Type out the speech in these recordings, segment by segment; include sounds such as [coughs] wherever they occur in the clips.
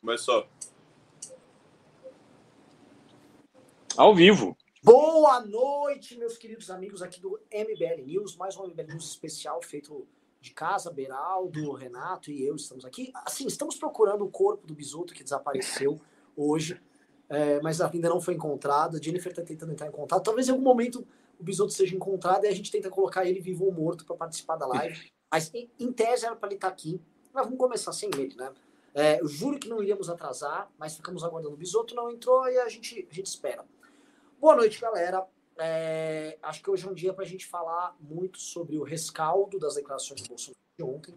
Começou. Ao vivo. Boa noite, meus queridos amigos aqui do MBL News, mais um MBL News especial feito de casa, Beraldo, Renato e eu estamos aqui. Assim, estamos procurando o corpo do Bisoto que desapareceu hoje, é, mas ainda não foi encontrado. A Jennifer está tentando entrar em contato. Talvez em algum momento o Bisoto seja encontrado e a gente tenta colocar ele vivo ou morto para participar da live. Mas em, em tese era para ele estar tá aqui. Mas vamos começar sem ele, né? É, eu juro que não iríamos atrasar, mas ficamos aguardando o Bisoto, não entrou e a gente, a gente espera. Boa noite, galera. É, acho que hoje é um dia para a gente falar muito sobre o rescaldo das declarações do Bolsonaro de ontem,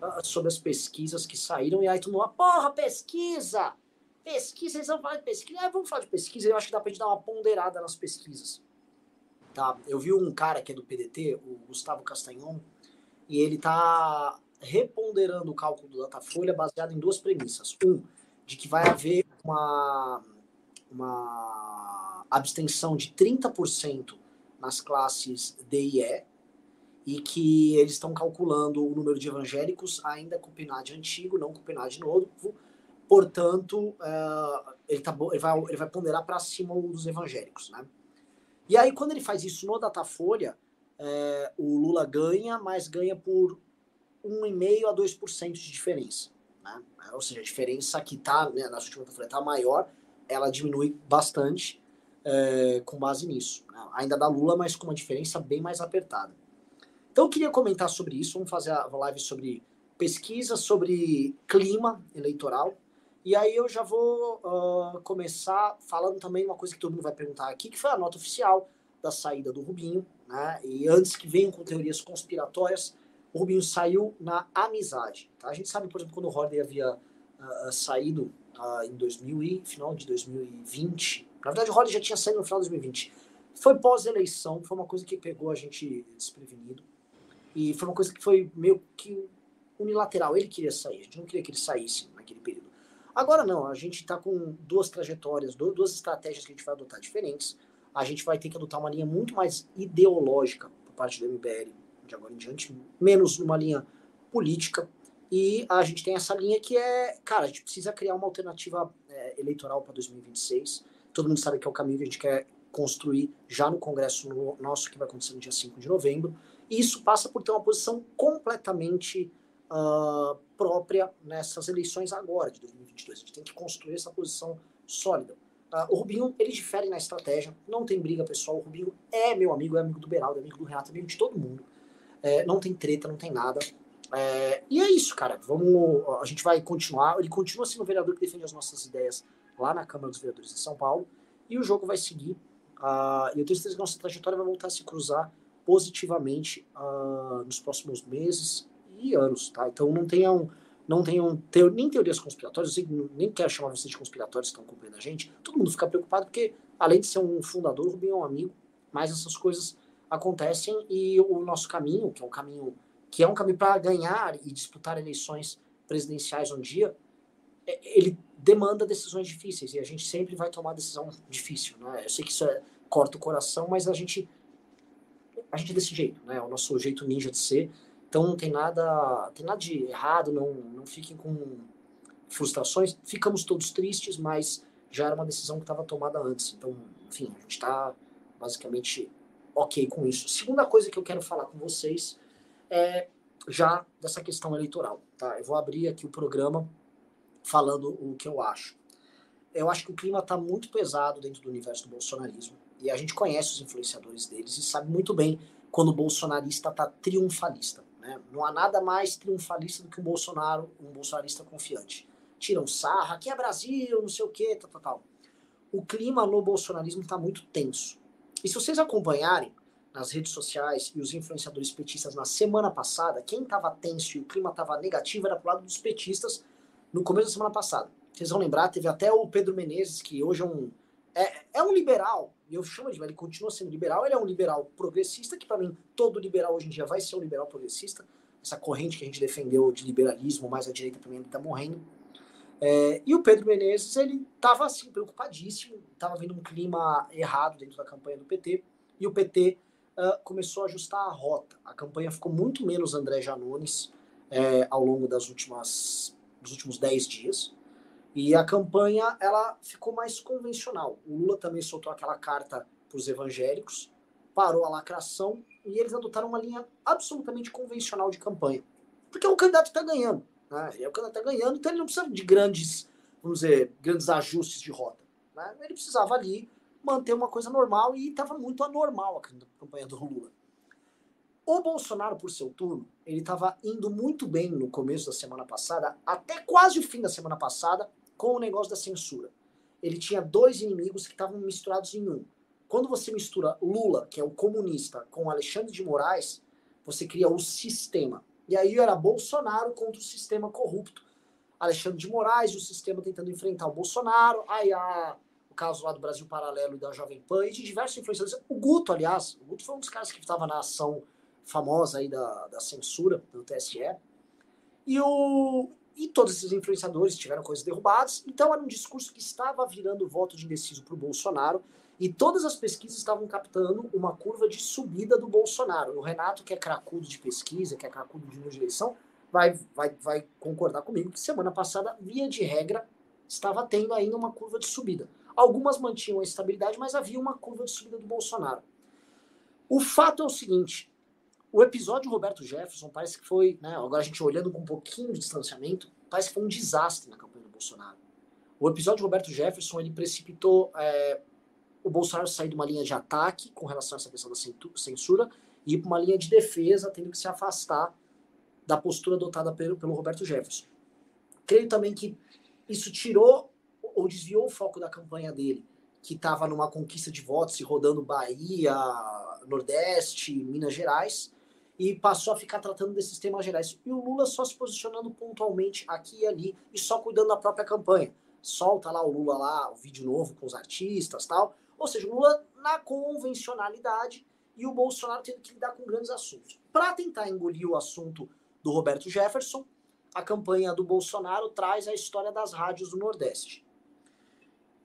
ah, sobre as pesquisas que saíram, e aí tu não, porra, pesquisa! Pesquisa, eles vão falar de pesquisa. Ah, vamos falar de pesquisa, eu acho que dá pra gente dar uma ponderada nas pesquisas. Tá? Eu vi um cara que é do PDT, o Gustavo Castanhon, e ele tá reponderando o cálculo do Datafolha baseado em duas premissas. Um, de que vai haver uma, uma abstenção de 30% nas classes D e E, e que eles estão calculando o número de evangélicos ainda com PNAD antigo, não com PNAD novo, portanto, uh, ele, tá, ele, vai, ele vai ponderar para cima dos evangélicos. Né? E aí, quando ele faz isso no Datafolha, uh, o Lula ganha, mas ganha por 1,5% a 2% de diferença. Né? Ou seja, a diferença que está né, na última Datafolha está maior, ela diminui bastante é, com base nisso. Né? Ainda da Lula, mas com uma diferença bem mais apertada. Então eu queria comentar sobre isso, vamos fazer a live sobre pesquisa, sobre clima eleitoral. E aí eu já vou uh, começar falando também uma coisa que todo mundo vai perguntar aqui, que foi a nota oficial da saída do Rubinho, né? E antes que venham com teorias conspiratórias, o Rubinho saiu na amizade. Tá? A gente sabe, por exemplo, quando o Hordey havia uh, saído uh, em 2000 e final de 2020, na verdade, o Holly já tinha saído no final de 2020. Foi pós-eleição, foi uma coisa que pegou a gente desprevenido. E foi uma coisa que foi meio que unilateral. Ele queria sair, a gente não queria que ele saísse naquele período. Agora não, a gente está com duas trajetórias, duas estratégias que a gente vai adotar diferentes. A gente vai ter que adotar uma linha muito mais ideológica por parte do MBL de agora em diante, menos uma linha política. E a gente tem essa linha que é, cara, a gente precisa criar uma alternativa é, eleitoral para 2026 todo mundo sabe que é o caminho que a gente quer construir já no congresso nosso, que vai acontecer no dia 5 de novembro. E isso passa por ter uma posição completamente uh, própria nessas eleições agora, de 2022. A gente tem que construir essa posição sólida. Uh, o Rubinho, ele difere na estratégia, não tem briga pessoal. O Rubinho é meu amigo, é amigo do Beraldo, é amigo do Renato, é amigo de todo mundo. É, não tem treta, não tem nada. É, e é isso, cara. Vamos, a gente vai continuar. Ele continua sendo o vereador que defende as nossas ideias lá na Câmara dos Vereadores de São Paulo, e o jogo vai seguir. Uh, e eu tenho certeza que nossa trajetória vai voltar a se cruzar positivamente uh, nos próximos meses e anos, tá? Então não tenham, não tenham teo, nem teorias conspiratórias, eu nem quero chamar vocês de conspiratórios que estão acompanhando a gente, todo mundo fica preocupado porque, além de ser um fundador, o Rubinho é um amigo, mas essas coisas acontecem e o nosso caminho, que é um caminho que é um caminho para ganhar e disputar eleições presidenciais um dia, é, ele demanda decisões difíceis e a gente sempre vai tomar decisão difícil, né? Eu sei que isso é, corta o coração, mas a gente a gente é desse jeito, né? É o nosso jeito ninja de ser. Então não tem nada, tem nada de errado, não não fiquem com frustrações. Ficamos todos tristes, mas já era uma decisão que estava tomada antes. Então, enfim, a gente está basicamente ok com isso. Segunda coisa que eu quero falar com vocês é já dessa questão eleitoral, tá? Eu vou abrir aqui o programa falando o que eu acho. Eu acho que o clima está muito pesado dentro do universo do bolsonarismo. E a gente conhece os influenciadores deles e sabe muito bem quando o bolsonarista está triunfalista. Né? Não há nada mais triunfalista do que um Bolsonaro, um bolsonarista confiante. Tiram sarra, aqui é Brasil, não sei o quê, tal, tal, tal. O clima no bolsonarismo está muito tenso. E se vocês acompanharem nas redes sociais e os influenciadores petistas na semana passada, quem estava tenso e o clima estava negativo era pro lado dos petistas no começo da semana passada. Vocês vão lembrar, teve até o Pedro Menezes, que hoje é um. É, é um liberal, eu chamo de ele continua sendo liberal, ele é um liberal progressista, que para mim todo liberal hoje em dia vai ser um liberal progressista. Essa corrente que a gente defendeu de liberalismo, mais à direita, para mim, ele tá morrendo. É, e o Pedro Menezes, ele estava assim, preocupadíssimo, estava vendo um clima errado dentro da campanha do PT, e o PT uh, começou a ajustar a rota. A campanha ficou muito menos André Janones é, ao longo das últimas nos últimos 10 dias. E a campanha ela ficou mais convencional. O Lula também soltou aquela carta para os evangélicos, parou a lacração e eles adotaram uma linha absolutamente convencional de campanha. Porque o candidato está ganhando. Né? Ele é o está ganhando, então ele não precisa de grandes, vamos dizer, grandes ajustes de rota. Né? Ele precisava ali manter uma coisa normal e estava muito anormal a campanha do Lula. O Bolsonaro, por seu turno, ele estava indo muito bem no começo da semana passada, até quase o fim da semana passada, com o negócio da censura. Ele tinha dois inimigos que estavam misturados em um. Quando você mistura Lula, que é o comunista, com Alexandre de Moraes, você cria o sistema. E aí era Bolsonaro contra o sistema corrupto. Alexandre de Moraes e o sistema tentando enfrentar o Bolsonaro. Aí a, o caso lá do Brasil Paralelo e da Jovem Pan e de diversos influenciadores. O Guto, aliás, o Guto foi um dos caras que estava na ação famosa aí da, da censura do TSE. E o, e todos esses influenciadores tiveram coisas derrubadas. Então era um discurso que estava virando voto de indeciso para o Bolsonaro. E todas as pesquisas estavam captando uma curva de subida do Bolsonaro. O Renato, que é cracudo de pesquisa, que é cracudo de eleição, vai, vai, vai concordar comigo que semana passada, via de regra, estava tendo ainda uma curva de subida. Algumas mantinham a estabilidade, mas havia uma curva de subida do Bolsonaro. O fato é o seguinte: o episódio Roberto Jefferson parece que foi, né, agora a gente olhando com um pouquinho de distanciamento, parece que foi um desastre na campanha do Bolsonaro. O episódio Roberto Jefferson ele precipitou é, o Bolsonaro sair de uma linha de ataque com relação a essa questão da censura e ir para uma linha de defesa, tendo que se afastar da postura adotada pelo, pelo Roberto Jefferson. Creio também que isso tirou ou desviou o foco da campanha dele, que estava numa conquista de votos e rodando Bahia, Nordeste, Minas Gerais, e passou a ficar tratando desses temas gerais. E o Lula só se posicionando pontualmente aqui e ali e só cuidando da própria campanha. Solta lá o Lula lá, o vídeo novo com os artistas tal. Ou seja, o Lula na convencionalidade e o Bolsonaro tendo que lidar com grandes assuntos. Para tentar engolir o assunto do Roberto Jefferson, a campanha do Bolsonaro traz a história das rádios do Nordeste.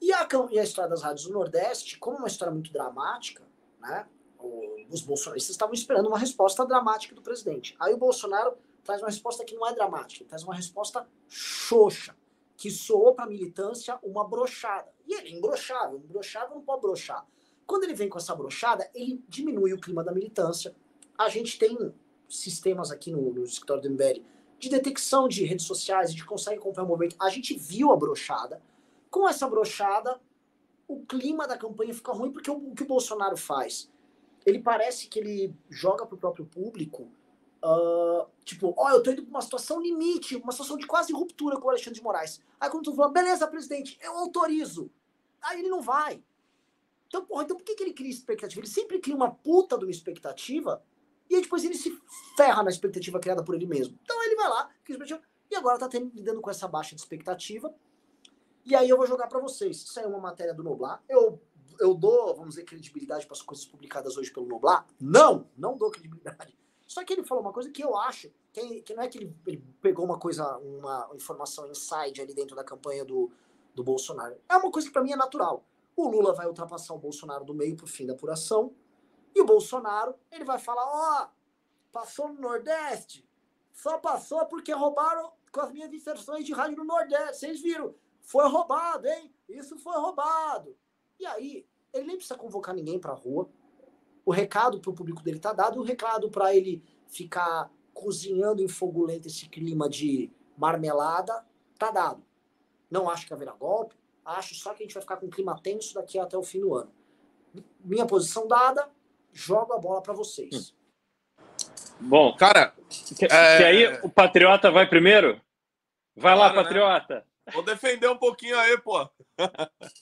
E a, e a história das rádios do Nordeste, como uma história muito dramática, né? os bolsonaristas estavam esperando uma resposta dramática do presidente. Aí o Bolsonaro traz uma resposta que não é dramática, traz uma resposta xoxa, que soou para a militância uma brochada. E ele é imbrochável, imbrochável não pode brochar. Quando ele vem com essa brochada, ele diminui o clima da militância. A gente tem sistemas aqui no, no escritório do MBL de detecção de redes sociais, a gente consegue acompanhar o movimento. A gente viu a brochada. Com essa brochada, o clima da campanha fica ruim, porque o, o que o Bolsonaro faz? ele parece que ele joga pro próprio público, uh, tipo, ó, oh, eu tô indo pra uma situação limite, uma situação de quase ruptura com o Alexandre de Moraes. Aí quando tu fala, beleza, presidente, eu autorizo. Aí ele não vai. Então, porra, então por que, que ele cria expectativa? Ele sempre cria uma puta de uma expectativa e aí depois ele se ferra na expectativa criada por ele mesmo. Então ele vai lá, cria expectativa, e agora tá tendo, lidando com essa baixa de expectativa. E aí eu vou jogar para vocês. Isso aí é uma matéria do Noblar. Eu eu dou, vamos dizer, credibilidade para as coisas publicadas hoje pelo Noblar? Não, não dou credibilidade. Só que ele falou uma coisa que eu acho, que, que não é que ele, ele, pegou uma coisa, uma informação inside ali dentro da campanha do, do Bolsonaro. É uma coisa que para mim é natural. O Lula vai ultrapassar o Bolsonaro do meio para o fim da apuração. E o Bolsonaro, ele vai falar, ó, oh, passou no Nordeste, só passou porque roubaram com as minhas inserções de rádio no Nordeste. Vocês viram? Foi roubado, hein? Isso foi roubado. E aí, ele nem precisa convocar ninguém para a rua. O recado para o público dele tá dado, o recado para ele ficar cozinhando em fogo lento esse clima de marmelada tá dado. Não acho que haverá golpe, acho só que a gente vai ficar com um clima tenso daqui até o fim do ano. Minha posição dada, jogo a bola para vocês. Bom, cara, que, é... que aí o Patriota vai primeiro? Vai claro, lá, né? Patriota. Né? Vou defender um pouquinho aí, pô. [laughs]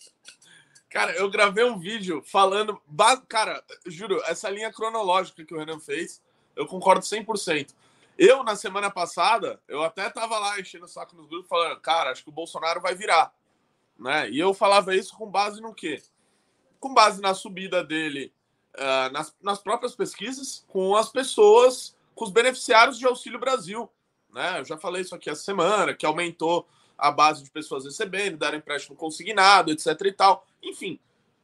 Cara, eu gravei um vídeo falando. Cara, juro, essa linha cronológica que o Renan fez, eu concordo 100%. Eu, na semana passada, eu até tava lá enchendo o saco nos grupos falando, cara, acho que o Bolsonaro vai virar. Né? E eu falava isso com base no quê? Com base na subida dele uh, nas, nas próprias pesquisas, com as pessoas, com os beneficiários de Auxílio Brasil. Né? Eu já falei isso aqui essa semana, que aumentou a base de pessoas recebendo, dar empréstimo consignado, etc e tal. Enfim,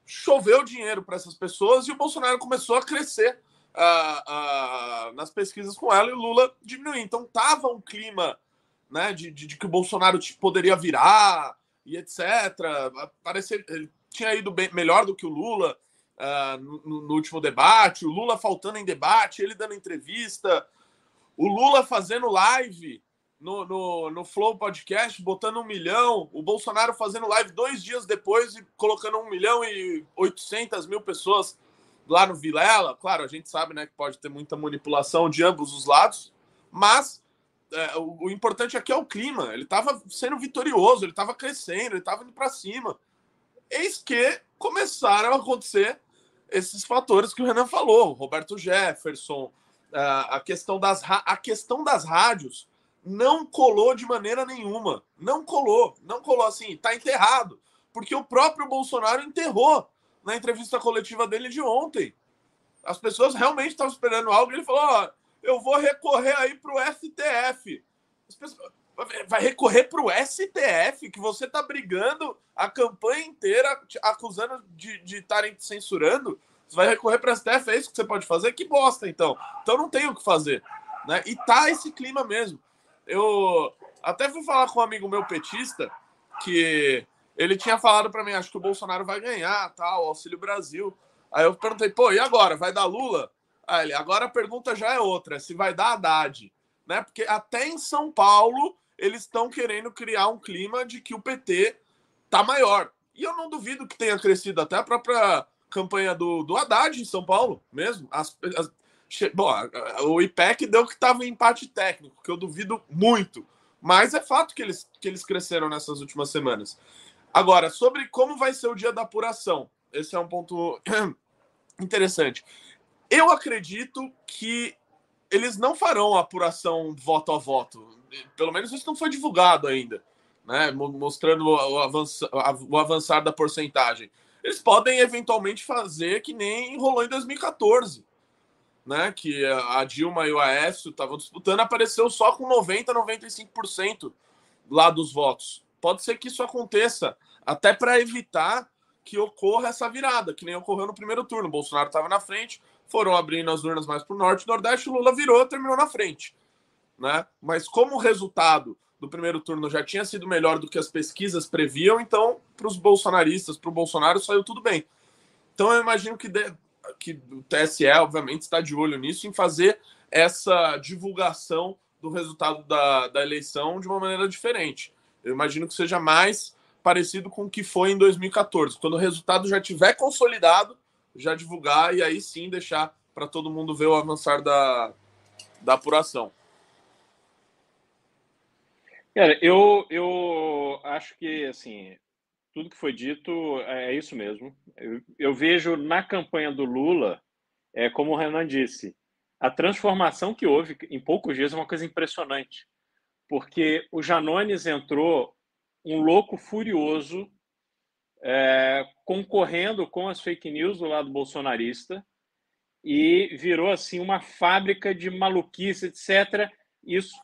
choveu dinheiro para essas pessoas e o Bolsonaro começou a crescer uh, uh, nas pesquisas com ela e o Lula diminuiu. Então tava um clima né, de, de, de que o Bolsonaro poderia virar, e etc. Parecia, ele tinha ido bem, melhor do que o Lula uh, no, no, último debate, o Lula faltando em debate, ele dando entrevista, o Lula fazendo live no, no, no Flow Podcast, botando um milhão, o Bolsonaro fazendo live dois dias depois e colocando um milhão e oitocentas mil pessoas lá no Vilela. Claro, a gente sabe né, que pode ter muita manipulação de ambos os lados, mas é, o, o, importante aqui é o clima. Ele estava sendo vitorioso, ele estava crescendo, ele estava indo para cima. Eis que começaram a acontecer esses fatores que o Renan falou, Roberto Jefferson, a questão das, a questão das rádios não colou de maneira nenhuma. Não colou. Não colou assim. Tá enterrado. Porque o próprio Bolsonaro enterrou na entrevista coletiva dele de ontem. As pessoas realmente estavam esperando algo. Ele falou: Ó, eu vou recorrer aí para o STF. Pessoas... Vai recorrer para o STF, que você tá brigando a campanha inteira, acusando de estarem censurando. Você vai recorrer para o STF, é isso que você pode fazer? Que bosta, então. Então não tem o que fazer. Né? E tá esse clima mesmo. Eu até fui falar com um amigo meu petista que ele tinha falado para mim, acho que o Bolsonaro vai ganhar, tal, Auxílio Brasil. Aí eu perguntei, pô, e agora? Vai dar Lula? Aí ele, agora a pergunta já é outra, se vai dar Haddad, né? Porque até em São Paulo eles estão querendo criar um clima de que o PT tá maior. E eu não duvido que tenha crescido até a própria campanha do, do Haddad em São Paulo mesmo. As, as, Bom, o IPEC deu que estava em empate técnico, que eu duvido muito. Mas é fato que eles, que eles cresceram nessas últimas semanas. Agora, sobre como vai ser o dia da apuração, esse é um ponto [clears throat] interessante. Eu acredito que eles não farão a apuração voto a voto. Pelo menos isso não foi divulgado ainda, né? mostrando o avançar, o avançar da porcentagem. Eles podem eventualmente fazer que nem rolou em 2014 né, que a Dilma e o Aécio estavam disputando, apareceu só com 90, 95% lá dos votos. Pode ser que isso aconteça, até para evitar que ocorra essa virada, que nem ocorreu no primeiro turno. O Bolsonaro estava na frente, foram abrindo as urnas mais para o norte e nordeste, Lula virou, terminou na frente. Né? Mas como o resultado do primeiro turno já tinha sido melhor do que as pesquisas previam, então para os bolsonaristas, para o Bolsonaro, saiu tudo bem. Então eu imagino que que o TSE, obviamente, está de olho nisso, em fazer essa divulgação do resultado da, da eleição de uma maneira diferente. Eu imagino que seja mais parecido com o que foi em 2014, quando o resultado já tiver consolidado, já divulgar e aí sim deixar para todo mundo ver o avançar da, da apuração. Cara, eu, eu acho que assim tudo que foi dito é, é isso mesmo. Eu, eu, vejo na campanha do Lula, é, como o Renan disse, a transformação que houve em poucos dias é uma coisa impressionante. Porque o Janones entrou um louco furioso, é, concorrendo com as fake news do lado bolsonarista, e virou assim uma fábrica de maluquice, etc. Isso.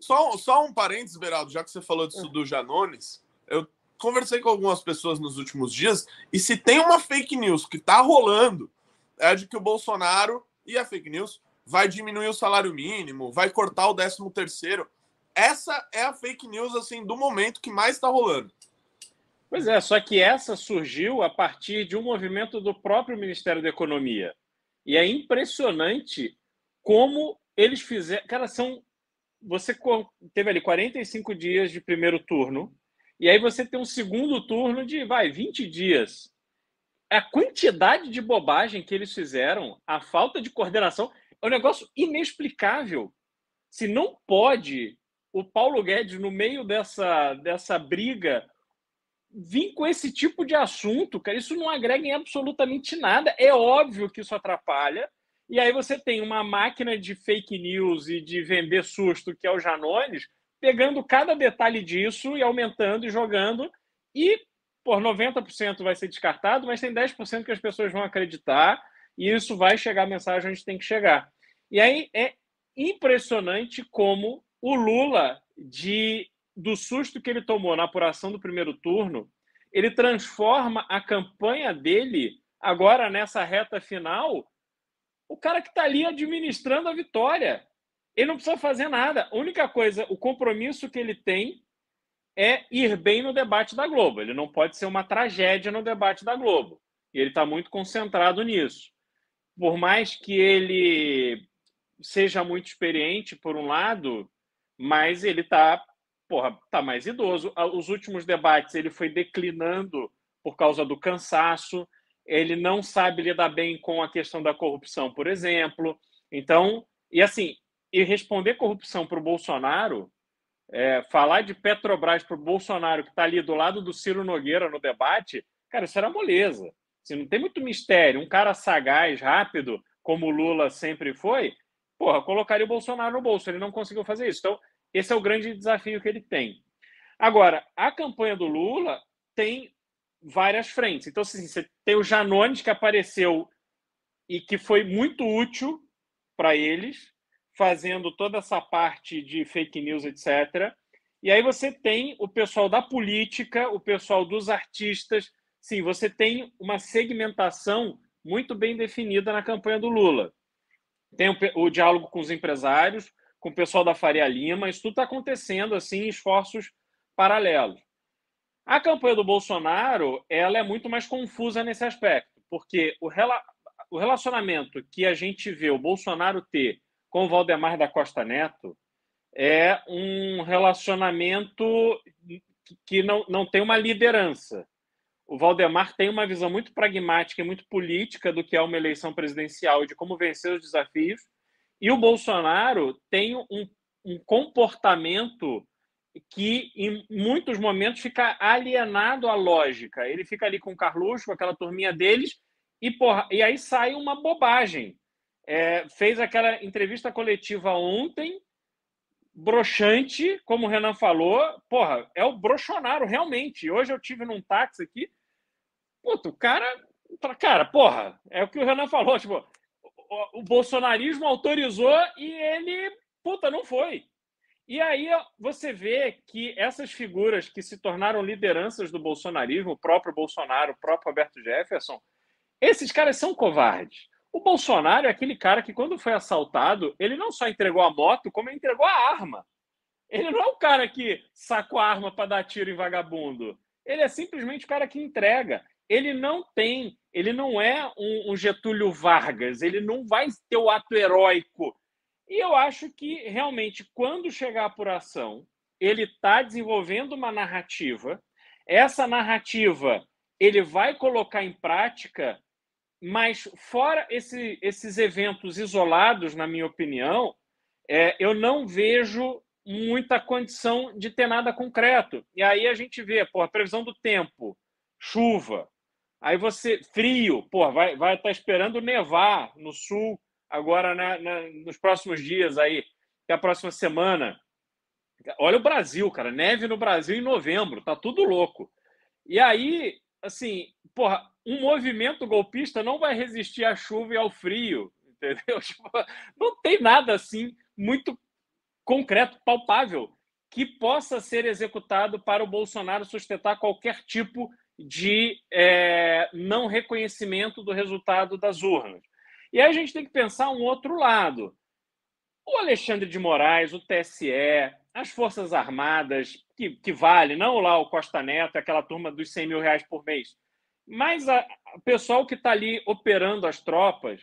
Só, só um parênteses, Beraldo, já que você falou disso do Janones, eu conversei com algumas pessoas nos últimos dias e se tem uma fake news que tá rolando é de que o Bolsonaro e a fake news vai diminuir o salário mínimo, vai cortar o 13 terceiro. Essa é a fake news assim do momento que mais está rolando. Pois é, só que essa surgiu a partir de um movimento do próprio Ministério da Economia. E é impressionante como eles fizeram. Cara, são. Você teve ali 45 dias de primeiro turno, e aí você tem um segundo turno de, vai, 20 dias. A quantidade de bobagem que eles fizeram, a falta de coordenação, é um negócio inexplicável. Se não pode o Paulo Guedes, no meio dessa, dessa briga, vir com esse tipo de assunto, cara, isso não agrega em absolutamente nada. É óbvio que isso atrapalha. E aí você tem uma máquina de fake news e de vender susto, que é o Janones, pegando cada detalhe disso e aumentando e jogando. E, por 90% vai ser descartado, mas tem 10% que as pessoas vão acreditar e isso vai chegar a mensagem onde tem que chegar. E aí é impressionante como o Lula, de do susto que ele tomou na apuração do primeiro turno, ele transforma a campanha dele agora nessa reta final, o cara que está ali administrando a vitória. Ele não precisa fazer nada. A única coisa, o compromisso que ele tem é ir bem no debate da Globo. Ele não pode ser uma tragédia no debate da Globo. E ele está muito concentrado nisso. Por mais que ele seja muito experiente, por um lado, mas ele está porra, tá mais idoso. Os últimos debates ele foi declinando por causa do cansaço. Ele não sabe lidar bem com a questão da corrupção, por exemplo. Então, e assim, e responder corrupção para o Bolsonaro, é, falar de Petrobras para o Bolsonaro, que está ali do lado do Ciro Nogueira no debate, cara, isso era moleza. Assim, não tem muito mistério. Um cara sagaz, rápido, como o Lula sempre foi, porra, colocaria o Bolsonaro no bolso. Ele não conseguiu fazer isso. Então, esse é o grande desafio que ele tem. Agora, a campanha do Lula tem várias frentes. Então, assim, você tem o Janones que apareceu e que foi muito útil para eles, fazendo toda essa parte de fake news, etc. E aí você tem o pessoal da política, o pessoal dos artistas. Sim, você tem uma segmentação muito bem definida na campanha do Lula. Tem o, o diálogo com os empresários, com o pessoal da Faria Lima, isso tudo está acontecendo assim, esforços paralelos. A campanha do Bolsonaro ela é muito mais confusa nesse aspecto, porque o, rela o relacionamento que a gente vê o Bolsonaro ter com o Valdemar da Costa Neto é um relacionamento que não, não tem uma liderança. O Valdemar tem uma visão muito pragmática e muito política do que é uma eleição presidencial e de como vencer os desafios, e o Bolsonaro tem um, um comportamento que, em muitos momentos, fica alienado à lógica. Ele fica ali com o Carluxo, com aquela turminha deles, e, porra, e aí sai uma bobagem. É, fez aquela entrevista coletiva ontem, broxante, como o Renan falou. Porra, é o brochonaro, realmente. Hoje eu tive num táxi aqui. Puta, o cara. Cara, porra, é o que o Renan falou. Tipo, o bolsonarismo autorizou e ele, puta, não foi. E aí você vê que essas figuras que se tornaram lideranças do bolsonarismo, o próprio Bolsonaro, o próprio Roberto Jefferson, esses caras são covardes. O Bolsonaro é aquele cara que, quando foi assaltado, ele não só entregou a moto, como entregou a arma. Ele não é o cara que sacou a arma para dar tiro em vagabundo. Ele é simplesmente o cara que entrega ele não tem, ele não é um, um, Getúlio Vargas, ele não vai ter o ato heróico. E eu acho que realmente, quando chegar a apuração, ele está desenvolvendo uma narrativa. Essa narrativa ele vai colocar em prática, mas fora esse, esses eventos isolados, na minha opinião, é, eu não vejo muita condição de ter nada concreto. E aí a gente vê, pô, previsão do tempo, chuva, Aí você, frio, pô, vai, vai estar tá esperando nevar no sul agora na, na, nos próximos dias aí, que a próxima semana. Olha o Brasil, cara, neve no Brasil em novembro, tá tudo louco. E aí, assim, porra, um movimento golpista não vai resistir à chuva e ao frio, [laughs] entendeu? Tipo, não tem nada assim muito concreto, palpável, que possa ser executado para o Bolsonaro sustentar qualquer tipo de é, não reconhecimento do resultado das urnas. E aí a gente tem que pensar um outro lado. O Alexandre de Moraes, o TSE, as Forças Armadas, que, que vale, não lá o Costa Neto, aquela turma dos 100 mil reais por mês, mas o pessoal que está ali operando as tropas,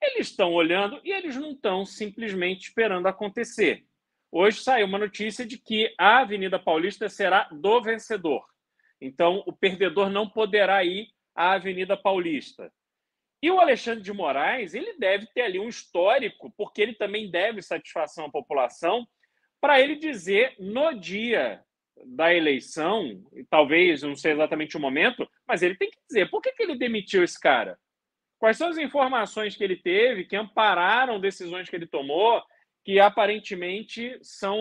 eles estão olhando e eles não estão simplesmente esperando acontecer. Hoje saiu uma notícia de que a Avenida Paulista será do vencedor. Então, o perdedor não poderá ir à Avenida Paulista. E o Alexandre de Moraes, ele deve ter ali um histórico, porque ele também deve satisfação à população, para ele dizer no dia da eleição, talvez não sei exatamente o momento, mas ele tem que dizer por que, que ele demitiu esse cara. Quais são as informações que ele teve que ampararam decisões que ele tomou, que aparentemente são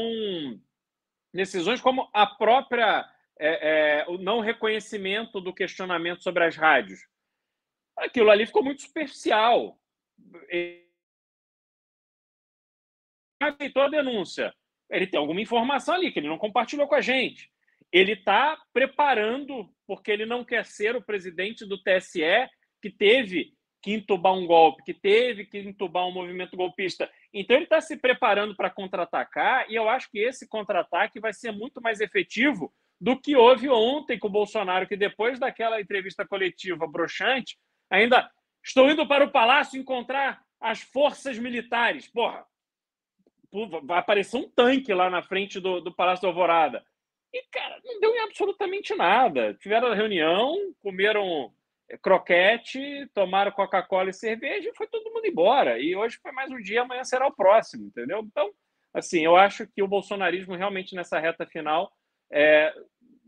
decisões como a própria é, é, o não reconhecimento do questionamento sobre as rádios. Aquilo ali ficou muito superficial. Ele aceitou a denúncia. Ele tem alguma informação ali que ele não compartilhou com a gente. Ele está preparando, porque ele não quer ser o presidente do TSE que teve que entubar um golpe, que teve que entubar um movimento golpista. Então ele está se preparando para contra-atacar, e eu acho que esse contra-ataque vai ser muito mais efetivo do que houve ontem com o Bolsonaro, que depois daquela entrevista coletiva broxante, ainda estou indo para o palácio encontrar as forças militares. Porra, vai aparecer um tanque lá na frente do, do Palácio da Alvorada. E, cara, não deu em absolutamente nada. Tiveram a reunião, comeram croquete, tomaram Coca-Cola e cerveja e foi todo mundo embora. E hoje foi mais um dia, amanhã será o próximo, entendeu? Então, assim, eu acho que o bolsonarismo realmente nessa reta final é,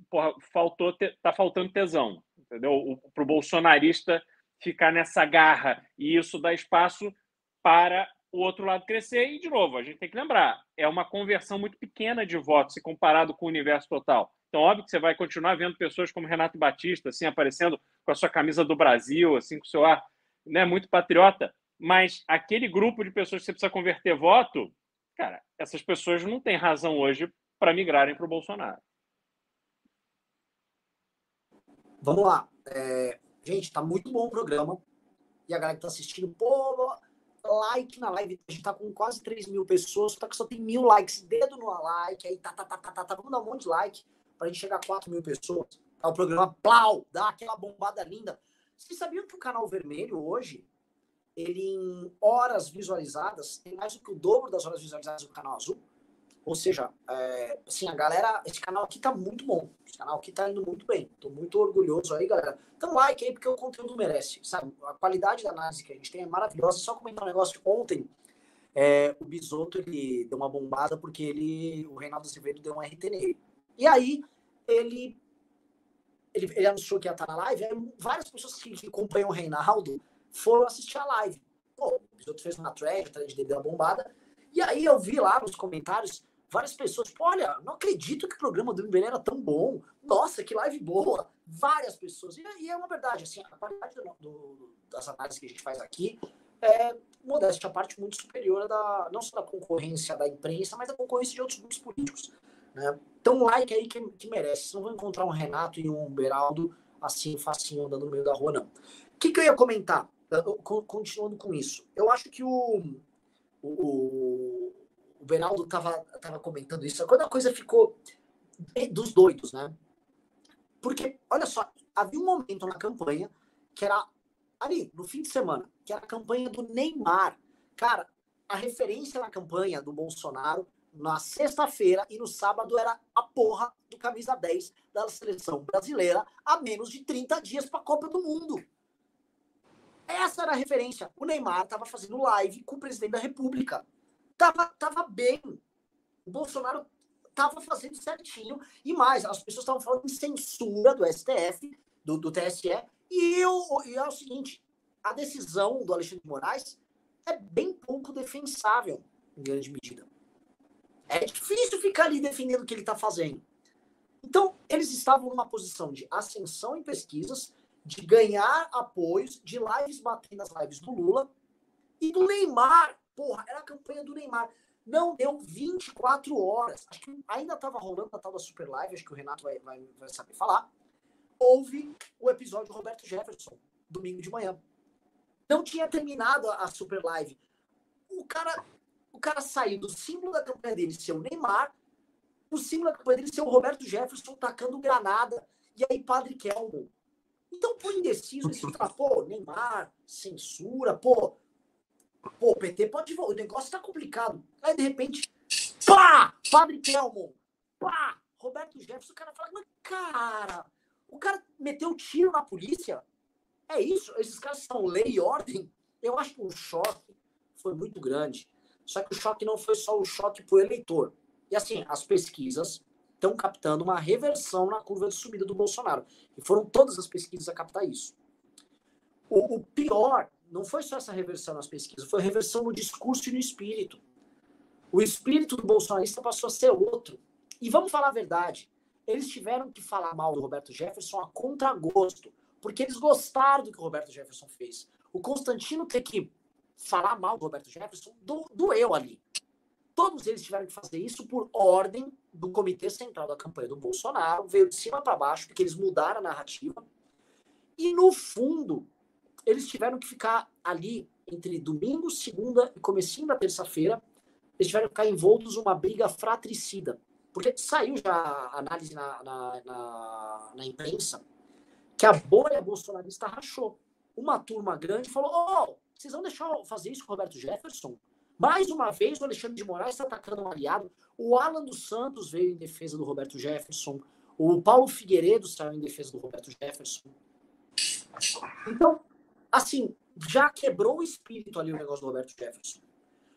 porra, faltou, te, tá faltando tesão, entendeu? Para o bolsonarista ficar nessa garra e isso dá espaço para o outro lado crescer. E, de novo, a gente tem que lembrar, é uma conversão muito pequena de votos se comparado com o universo total. Então, óbvio que você vai continuar vendo pessoas como Renato Batista, assim, aparecendo com a sua camisa do Brasil, assim, com o seu ar né, muito patriota, mas aquele grupo de pessoas que você precisa converter voto, cara, essas pessoas não têm razão hoje para migrarem para o Bolsonaro. Vamos lá. É, gente, tá muito bom o programa. E a galera que tá assistindo, pô, like na live. A gente tá com quase 3 mil pessoas, só que só tem mil likes. Dedo no like, aí tá, tá, tá, tá, tá, tá. Vamos dar um monte de like para a gente chegar a 4 mil pessoas. Tá o programa Plau, dá aquela bombada linda. Vocês sabiam que o canal vermelho hoje, ele em horas visualizadas, tem mais do que o dobro das horas visualizadas do canal azul? Ou seja, é, assim, a galera, esse canal aqui tá muito bom. Esse canal aqui tá indo muito bem. Tô muito orgulhoso aí, galera. Então, like aí, porque o conteúdo merece, sabe? A qualidade da análise que a gente tem é maravilhosa. Só comentar um negócio ontem, é, o Bisoto, ele deu uma bombada porque ele, o Reinaldo Azevedo deu um RT nele. E aí, ele, ele, ele anunciou que ia estar na live, várias pessoas que, que acompanham o Reinaldo foram assistir a live. Pô, o Bisoto fez uma thread, a thread dele deu uma bombada, e aí eu vi lá nos comentários várias pessoas, tipo, olha, não acredito que o programa do MBL era tão bom, nossa, que live boa, várias pessoas, e, e é uma verdade, assim, a qualidade do, do, das análises que a gente faz aqui é, modéstia a parte, muito superior da, não só da concorrência da imprensa, mas da concorrência de outros grupos políticos. Né? Então, like aí que, que merece. Não vão encontrar um Renato e um Beraldo assim, facinho, andando no meio da rua, não. O que, que eu ia comentar? Continuando com isso. Eu acho que o, o, o Beraldo estava tava comentando isso. Quando a coisa ficou dos doidos, né? Porque, olha só, havia um momento na campanha que era ali, no fim de semana, que era a campanha do Neymar. Cara, a referência na campanha do Bolsonaro na sexta-feira e no sábado era a porra do camisa 10 da seleção brasileira a menos de 30 dias para a Copa do Mundo. Essa era a referência. O Neymar estava fazendo live com o presidente da República. Tava, tava bem. O Bolsonaro estava fazendo certinho. E mais, as pessoas estavam falando em censura do STF, do, do TSE. E, eu, e é o seguinte: a decisão do Alexandre de Moraes é bem pouco defensável, em grande medida. É difícil ficar ali defendendo o que ele está fazendo. Então, eles estavam numa posição de ascensão em pesquisas, de ganhar apoios, de lives batendo nas lives do Lula e do Neymar. Porra, era a campanha do Neymar. Não deu 24 horas. Acho que ainda estava rolando a tal da Super Live, acho que o Renato vai, vai, vai saber falar. Houve o episódio do Roberto Jefferson, domingo de manhã. Não tinha terminado a, a Super Live. O cara o cara saiu do símbolo da campanha dele ser o Neymar, o símbolo da campanha dele ser o Roberto Jefferson tacando granada, e aí Padre Kelmo. Então, por indeciso, esse fala, pô, Neymar, censura, pô, pô, o PT pode voltar, o negócio tá complicado. Aí, de repente, pá, Padre Kelmo, pá, Roberto Jefferson, o cara fala, mas cara, o cara meteu tiro na polícia? É isso? Esses caras são lei e ordem? Eu acho que o choque foi muito grande. Só que o choque não foi só o choque para o eleitor. E assim, as pesquisas estão captando uma reversão na curva de subida do Bolsonaro. E foram todas as pesquisas a captar isso. O, o pior não foi só essa reversão nas pesquisas, foi reversão no discurso e no espírito. O espírito do bolsonarista passou a ser outro. E vamos falar a verdade, eles tiveram que falar mal do Roberto Jefferson a contragosto, porque eles gostaram do que o Roberto Jefferson fez. O Constantino ter que falar mal do Roberto Jefferson do, doeu ali. Todos eles tiveram que fazer isso por ordem do Comitê Central da campanha do Bolsonaro, veio de cima para baixo, porque eles mudaram a narrativa. E no fundo, eles tiveram que ficar ali entre domingo, segunda e comecinho da terça-feira, eles tiveram que ficar envoltos numa briga fratricida. Porque saiu já a análise na, na, na, na imprensa que a bolha bolsonarista rachou. Uma turma grande falou: oh, vocês vão deixar eu fazer isso com o Roberto Jefferson? Mais uma vez, o Alexandre de Moraes está atacando um aliado. O Alan dos Santos veio em defesa do Roberto Jefferson. O Paulo Figueiredo saiu em defesa do Roberto Jefferson. Então, assim, já quebrou o espírito ali o negócio do Roberto Jefferson.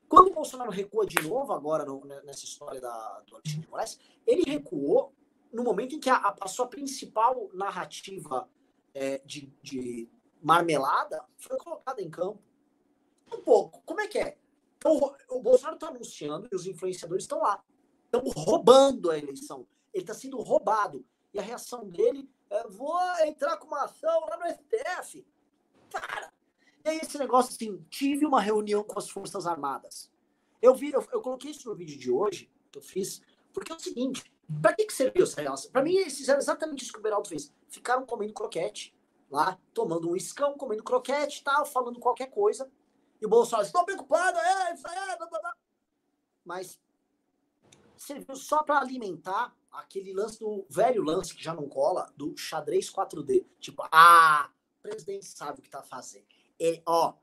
Quando o Bolsonaro recua de novo agora no, nessa história da, do Alexandre de Moraes, ele recuou no momento em que a, a sua principal narrativa é, de, de, marmelada foi colocada em campo. Um pouco, como é que é? Então, o Bolsonaro está anunciando e os influenciadores estão lá. Estão roubando a eleição. Ele está sendo roubado. E a reação dele é: vou entrar com uma ação lá no STF. Cara, e aí esse negócio assim, tive uma reunião com as Forças Armadas. Eu vi, eu, eu coloquei isso no vídeo de hoje, que eu fiz, porque é o seguinte, para que, que serviu essa relação? Para mim, eles fizeram exatamente isso que o Beraldo fez. Ficaram comendo croquete lá, tomando um escão, comendo croquete tal, falando qualquer coisa. E o Bolsonaro, estou preocupado, é, isso é, blá, blá, blá. Mas serviu só para alimentar aquele lance do velho lance que já não cola, do xadrez 4D. Tipo, ah, presidente sabe o que tá fazendo. Ele, ó,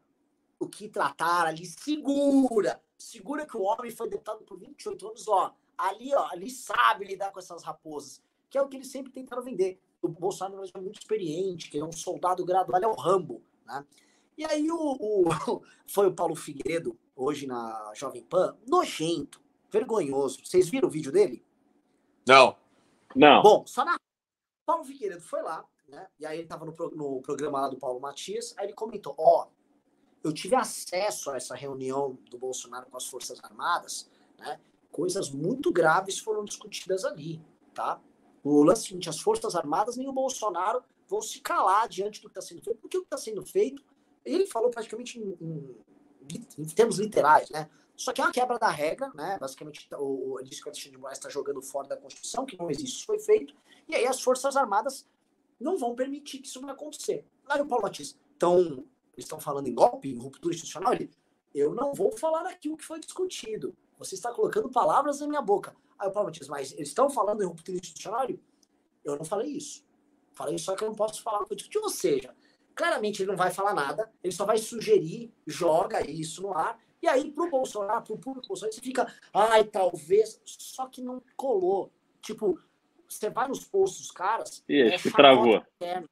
o que tratar ali, segura. Segura que o homem foi deputado por 28 anos, ó. Ali, ó, ali sabe lidar com essas raposas. Que é o que eles sempre tentaram vender. O Bolsonaro é muito experiente, que é um soldado gradual, é o Rambo, né? E aí o, o, [laughs] foi o Paulo Figueiredo, hoje na Jovem Pan, nojento, vergonhoso. Vocês viram o vídeo dele? Não. Não. Bom, só na. Paulo Figueiredo foi lá, né? E aí ele tava no, no programa lá do Paulo Matias, aí ele comentou: Ó, oh, eu tive acesso a essa reunião do Bolsonaro com as Forças Armadas, né? Coisas muito graves foram discutidas ali, tá? O lance é seguinte: as Forças Armadas nem o Bolsonaro vão se calar diante do que está sendo feito, porque o que está sendo feito, ele falou praticamente em, em, em termos literais, né? Só que é uma quebra da regra, né? Basicamente, o, ele disse que o Alexandre de Moraes está jogando fora da Constituição, que não existe, isso foi feito. E aí as Forças Armadas não vão permitir que isso vai acontecer. O Paulo Batista, então, estão falando em golpe, em ruptura institucional? Ele, eu não vou falar aqui o que foi discutido. Você está colocando palavras na minha boca. Aí o Paulo Batista, mas eles estão falando em ruptura institucional? Eu não falei isso. Falei só que eu não posso falar o que eu. Ou seja, claramente ele não vai falar nada, ele só vai sugerir, joga isso no ar, e aí pro Bolsonaro, pro público Bolsonaro, você fica, ai, talvez, só que não colou. Tipo, você vai nos posts dos caras. Isso, é travou. Interna.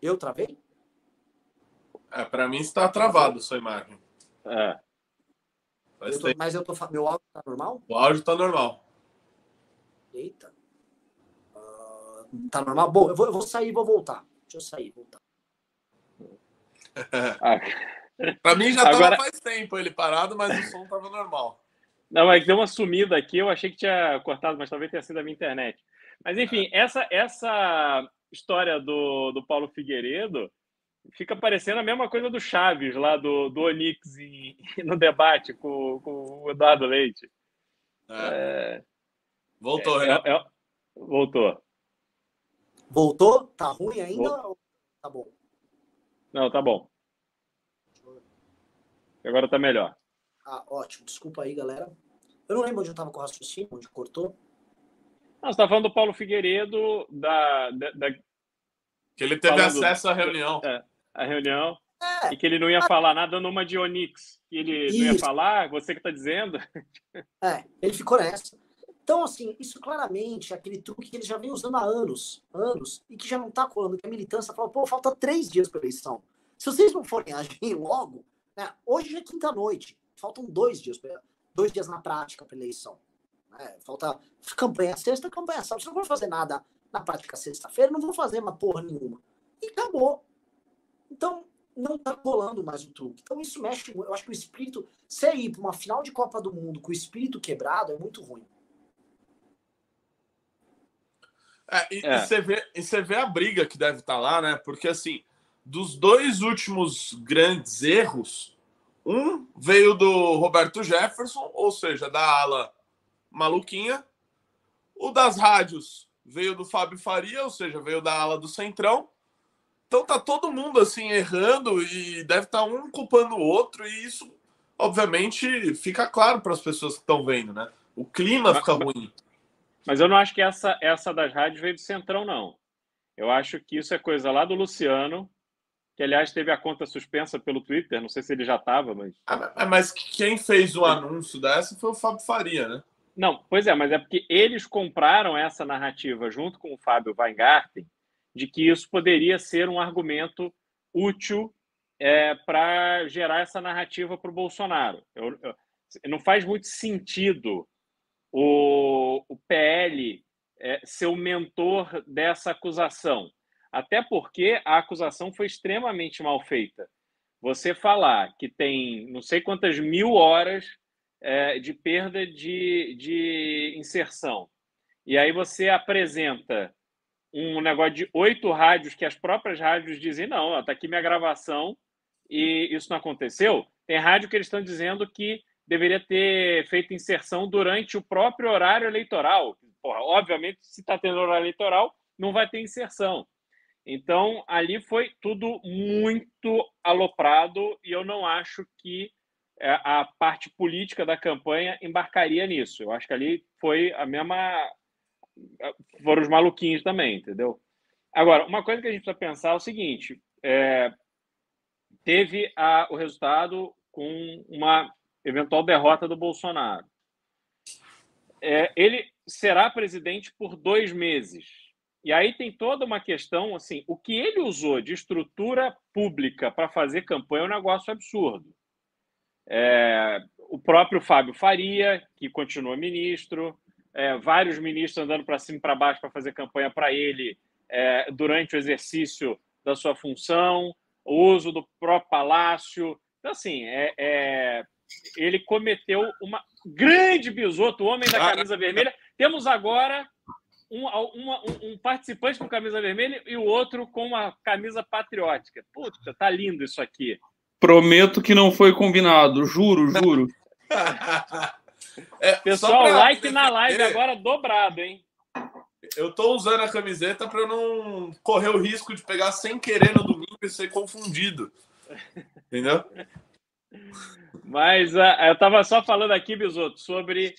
Eu travei? É, pra mim está travado sua imagem. É. Eu tô, mas eu tô Meu áudio tá normal? O áudio tá normal. Eita. Uh, tá normal? Bom, eu vou, eu vou sair e vou voltar. Deixa eu sair e voltar. [laughs] ah. pra mim já Agora... tava faz tempo ele parado, mas o som tava normal. Não, mas deu uma sumida aqui, eu achei que tinha cortado, mas talvez tenha sido a minha internet. Mas enfim, essa, essa história do, do Paulo Figueiredo fica parecendo a mesma coisa do Chaves lá do, do Onix em, [laughs] no debate com, com o Eduardo Leite. É. É... Voltou, é, né? É, voltou. Voltou? Tá ruim ainda? Ou... Tá bom. Não, tá bom. Agora tá melhor. Ah, ótimo. Desculpa aí, galera. Eu não lembro onde eu estava com o raciocínio, onde cortou. Não, você tá falando do Paulo Figueiredo, da, da, da... Que ele teve falando... acesso à reunião. É, a reunião. É, e que ele não ia falar nada numa de Onix. Que ele isso. não ia falar, você que está dizendo. É, ele ficou nessa. Então, assim, isso claramente é aquele truque que ele já vem usando há anos, anos, e que já não está colando, que a militância fala, pô, falta três dias para eleição. Se vocês não forem agir logo, né, hoje é quinta-noite, faltam dois dias, dois dias na prática para eleição. Né? Falta campanha sexta, campanha sábado. Se não vou fazer nada na prática sexta-feira, não vou fazer uma porra nenhuma. E acabou. Então, não tá rolando mais o truque. Então, isso mexe. Eu acho que o espírito. Você ir para uma final de Copa do Mundo com o espírito quebrado é muito ruim. É, e, é. e, você vê, e você vê a briga que deve estar tá lá, né? Porque, assim, dos dois últimos grandes erros, um veio do Roberto Jefferson, ou seja, da ala maluquinha. O das rádios veio do Fábio Faria, ou seja, veio da ala do Centrão. Então tá todo mundo assim errando e deve estar tá um culpando o outro e isso obviamente fica claro para as pessoas que estão vendo, né? O clima fica ruim. Mas eu não acho que essa, essa das rádios veio do Centrão, não. Eu acho que isso é coisa lá do Luciano, que aliás teve a conta suspensa pelo Twitter, não sei se ele já estava, mas. Ah, mas quem fez o anúncio dessa foi o Fábio Faria, né? Não, pois é, mas é porque eles compraram essa narrativa junto com o Fábio Weingarten de que isso poderia ser um argumento útil é, para gerar essa narrativa para o Bolsonaro. Eu, eu, não faz muito sentido o, o PL é, ser o mentor dessa acusação. Até porque a acusação foi extremamente mal feita. Você falar que tem não sei quantas mil horas é, de perda de, de inserção, e aí você apresenta um negócio de oito rádios que as próprias rádios dizem: não, está aqui minha gravação e isso não aconteceu. Tem rádio que eles estão dizendo que deveria ter feito inserção durante o próprio horário eleitoral. Porra, obviamente, se está tendo horário eleitoral, não vai ter inserção. Então, ali foi tudo muito aloprado e eu não acho que é, a parte política da campanha embarcaria nisso. Eu acho que ali foi a mesma. Foram os maluquinhos também, entendeu? Agora, uma coisa que a gente precisa pensar é o seguinte: é, teve a, o resultado com uma eventual derrota do Bolsonaro. É, ele será presidente por dois meses. E aí tem toda uma questão, assim, o que ele usou de estrutura pública para fazer campanha é um negócio absurdo. É, o próprio Fábio Faria, que continua ministro, é, vários ministros andando para cima e para baixo para fazer campanha para ele é, durante o exercício da sua função, o uso do próprio palácio. Então, assim, é, é ele cometeu uma grande bisoto, o homem da ah. camisa vermelha. Temos agora um, uma, um, participante com camisa vermelha e o outro com uma camisa patriótica. Puta, tá lindo isso aqui. Prometo que não foi combinado, juro, juro. [laughs] é, Pessoal, pra... like na live agora dobrado, hein? Eu tô usando a camiseta para não correr o risco de pegar sem querer no domingo e ser confundido. Entendeu? Mas uh, eu estava só falando aqui, Bisoto, sobre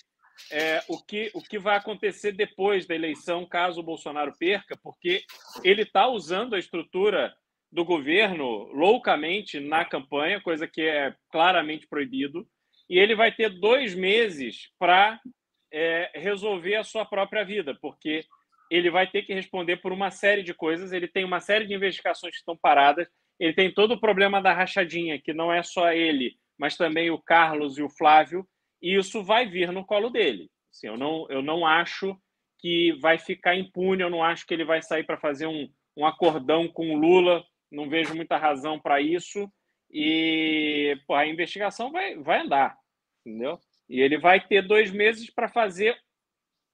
é, o, que, o que vai acontecer depois da eleição, caso o Bolsonaro perca, porque ele está usando a estrutura do governo loucamente na campanha, coisa que é claramente proibido, e ele vai ter dois meses para é, resolver a sua própria vida, porque ele vai ter que responder por uma série de coisas, ele tem uma série de investigações que estão paradas, ele tem todo o problema da rachadinha, que não é só ele, mas também o Carlos e o Flávio, e isso vai vir no colo dele. Assim, eu, não, eu não acho que vai ficar impune, eu não acho que ele vai sair para fazer um, um acordão com o Lula, não vejo muita razão para isso, e pô, a investigação vai, vai andar, entendeu? E ele vai ter dois meses para fazer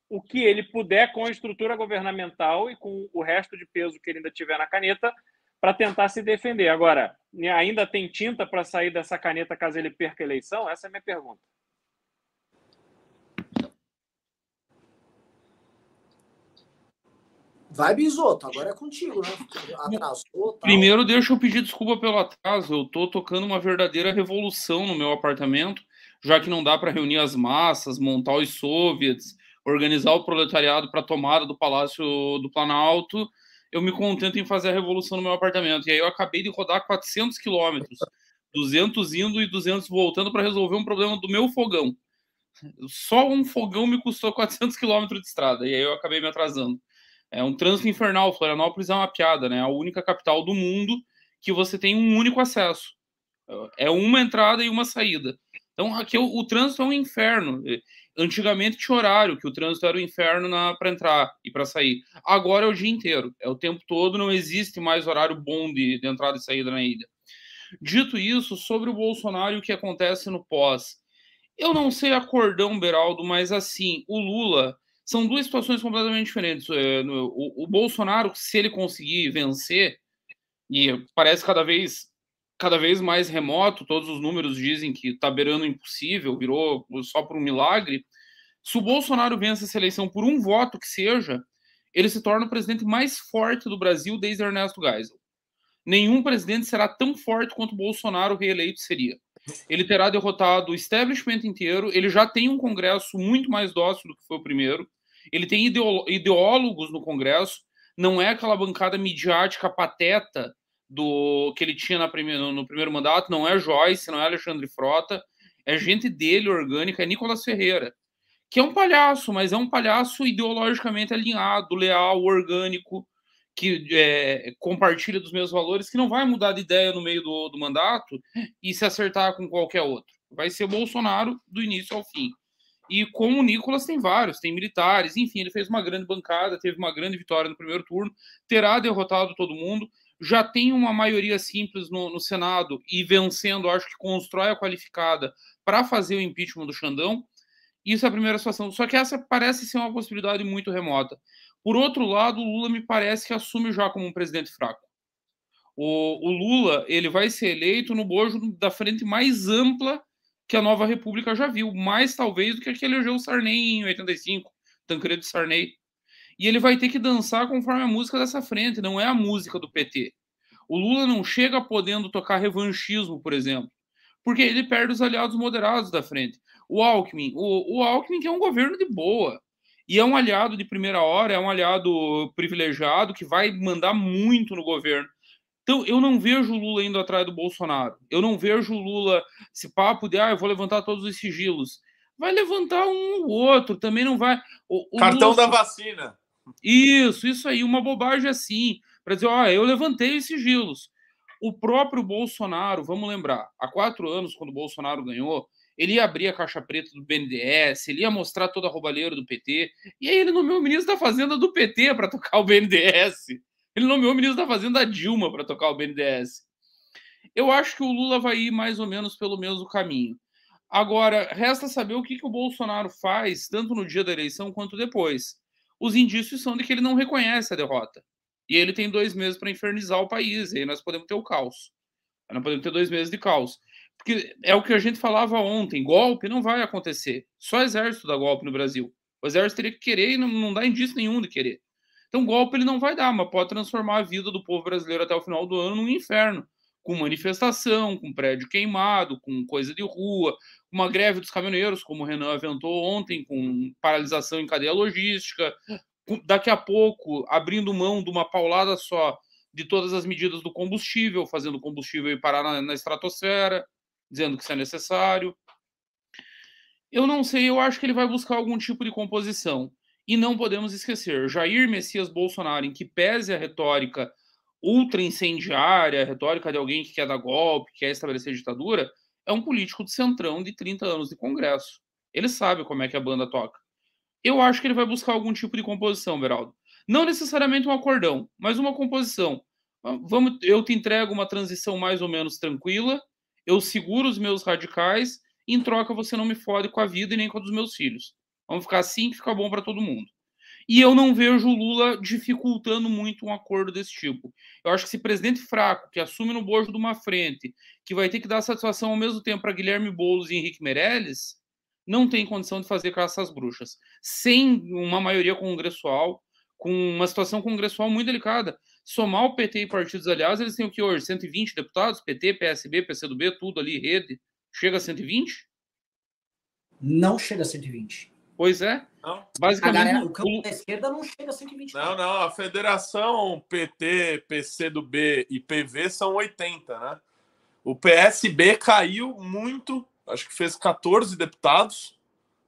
o que ele puder com a estrutura governamental e com o resto de peso que ele ainda tiver na caneta para tentar se defender. Agora, ainda tem tinta para sair dessa caneta caso ele perca a eleição? Essa é a minha pergunta. Vai, Bisoto, agora é contigo, né? Atrasou. Primeiro, deixa eu pedir desculpa pelo atraso. Eu tô tocando uma verdadeira revolução no meu apartamento, já que não dá para reunir as massas, montar os soviets, organizar o proletariado para tomada do Palácio do Planalto eu me contento em fazer a revolução no meu apartamento. E aí eu acabei de rodar 400 quilômetros, 200 indo e 200 voltando para resolver um problema do meu fogão. Só um fogão me custou 400 quilômetros de estrada, e aí eu acabei me atrasando. É um trânsito infernal. Florianópolis é uma piada, né? A única capital do mundo que você tem um único acesso. É uma entrada e uma saída. Então aqui o, o trânsito é um inferno. Antigamente tinha horário, que o trânsito era o inferno para entrar e para sair. Agora é o dia inteiro, é o tempo todo, não existe mais horário bom de, de entrada e saída na ilha. Dito isso, sobre o Bolsonaro e o que acontece no pós. Eu não sei a cordão, Beraldo, mas assim, o Lula são duas situações completamente diferentes. É, o, o Bolsonaro, se ele conseguir vencer, e parece cada vez cada vez mais remoto, todos os números dizem que está beirando impossível, virou só por um milagre. Se o Bolsonaro vence essa eleição por um voto que seja, ele se torna o presidente mais forte do Brasil desde Ernesto Geisel. Nenhum presidente será tão forte quanto o Bolsonaro reeleito seria. ele terá derrotado o establishment inteiro, ele já tem um Congresso muito mais dócil do que foi o primeiro, ele tem ideólogos no Congresso, não é aquela bancada midiática pateta do que ele tinha na primeira, no primeiro mandato, não é Joyce, não é Alexandre Frota, é gente dele orgânica, é Nicolas Ferreira, que é um palhaço, mas é um palhaço ideologicamente alinhado, leal, orgânico, que é, compartilha dos meus valores, que não vai mudar de ideia no meio do, do mandato e se acertar com qualquer outro. Vai ser Bolsonaro do início ao fim. E como o Nicolas tem vários, tem militares, enfim, ele fez uma grande bancada, teve uma grande vitória no primeiro turno, terá derrotado todo mundo, já tem uma maioria simples no, no Senado e vencendo, acho que constrói a qualificada para fazer o impeachment do Xandão. Isso é a primeira situação. Só que essa parece ser uma possibilidade muito remota. Por outro lado, o Lula me parece que assume já como um presidente fraco. O, o Lula ele vai ser eleito no bojo da frente mais ampla que a nova república já viu, mais talvez do que aquele elegeu o Sarney em 85, Tancredo Sarney. E ele vai ter que dançar conforme a música dessa frente, não é a música do PT. O Lula não chega podendo tocar revanchismo, por exemplo, porque ele perde os aliados moderados da frente. O Alckmin, o, o Alckmin que é um governo de boa, e é um aliado de primeira hora, é um aliado privilegiado que vai mandar muito no governo. Então, eu não vejo o Lula indo atrás do Bolsonaro. Eu não vejo o Lula, esse papo de, ah, eu vou levantar todos os sigilos. Vai levantar um ou outro, também não vai. O, o Cartão Lula... da vacina. Isso, isso aí, uma bobagem assim. Para dizer, ó, eu levantei os sigilos. O próprio Bolsonaro, vamos lembrar, há quatro anos, quando o Bolsonaro ganhou, ele ia abrir a caixa preta do BNDES, ele ia mostrar toda a roubalheira do PT, e aí ele nomeou o ministro da Fazenda do PT para tocar o BNDES. Ele nomeou o ministro da Fazenda Dilma para tocar o BNDES. Eu acho que o Lula vai ir mais ou menos pelo mesmo caminho. Agora, resta saber o que, que o Bolsonaro faz, tanto no dia da eleição quanto depois. Os indícios são de que ele não reconhece a derrota. E ele tem dois meses para infernizar o país, e aí nós podemos ter o caos. Nós podemos ter dois meses de caos. Porque é o que a gente falava ontem: golpe não vai acontecer. Só exército dá golpe no Brasil. O exército teria que querer e não, não dá indício nenhum de querer. Então, golpe ele não vai dar, mas pode transformar a vida do povo brasileiro até o final do ano num inferno. Com manifestação, com prédio queimado, com coisa de rua, uma greve dos caminhoneiros, como o Renan aventou ontem, com paralisação em cadeia logística. Daqui a pouco, abrindo mão de uma paulada só de todas as medidas do combustível, fazendo o combustível ir parar na, na estratosfera, dizendo que isso é necessário. Eu não sei, eu acho que ele vai buscar algum tipo de composição. E não podemos esquecer, Jair Messias Bolsonaro, em que pese a retórica ultra incendiária, a retórica de alguém que quer dar golpe, que quer estabelecer ditadura, é um político de centrão de 30 anos de Congresso. Ele sabe como é que a banda toca. Eu acho que ele vai buscar algum tipo de composição, Beraldo. Não necessariamente um acordão, mas uma composição. Vamos, eu te entrego uma transição mais ou menos tranquila, eu seguro os meus radicais, em troca você não me fode com a vida e nem com a dos meus filhos. Vamos ficar assim que fica bom para todo mundo. E eu não vejo o Lula dificultando muito um acordo desse tipo. Eu acho que esse presidente fraco, que assume no bojo de uma frente, que vai ter que dar satisfação ao mesmo tempo para Guilherme Boulos e Henrique Meirelles, não tem condição de fazer caça às bruxas. Sem uma maioria congressual, com uma situação congressual muito delicada. Somar o PT e partidos aliados, eles têm o que hoje? 120 deputados? PT, PSB, PCdoB, tudo ali, rede. Chega a 120? Não chega a 120. Pois é. Não. Basicamente, galera, o campo da esquerda não chega a 120. Não, não. A federação PT, PC do B e PV são 80, né? O PSB caiu muito, acho que fez 14 deputados.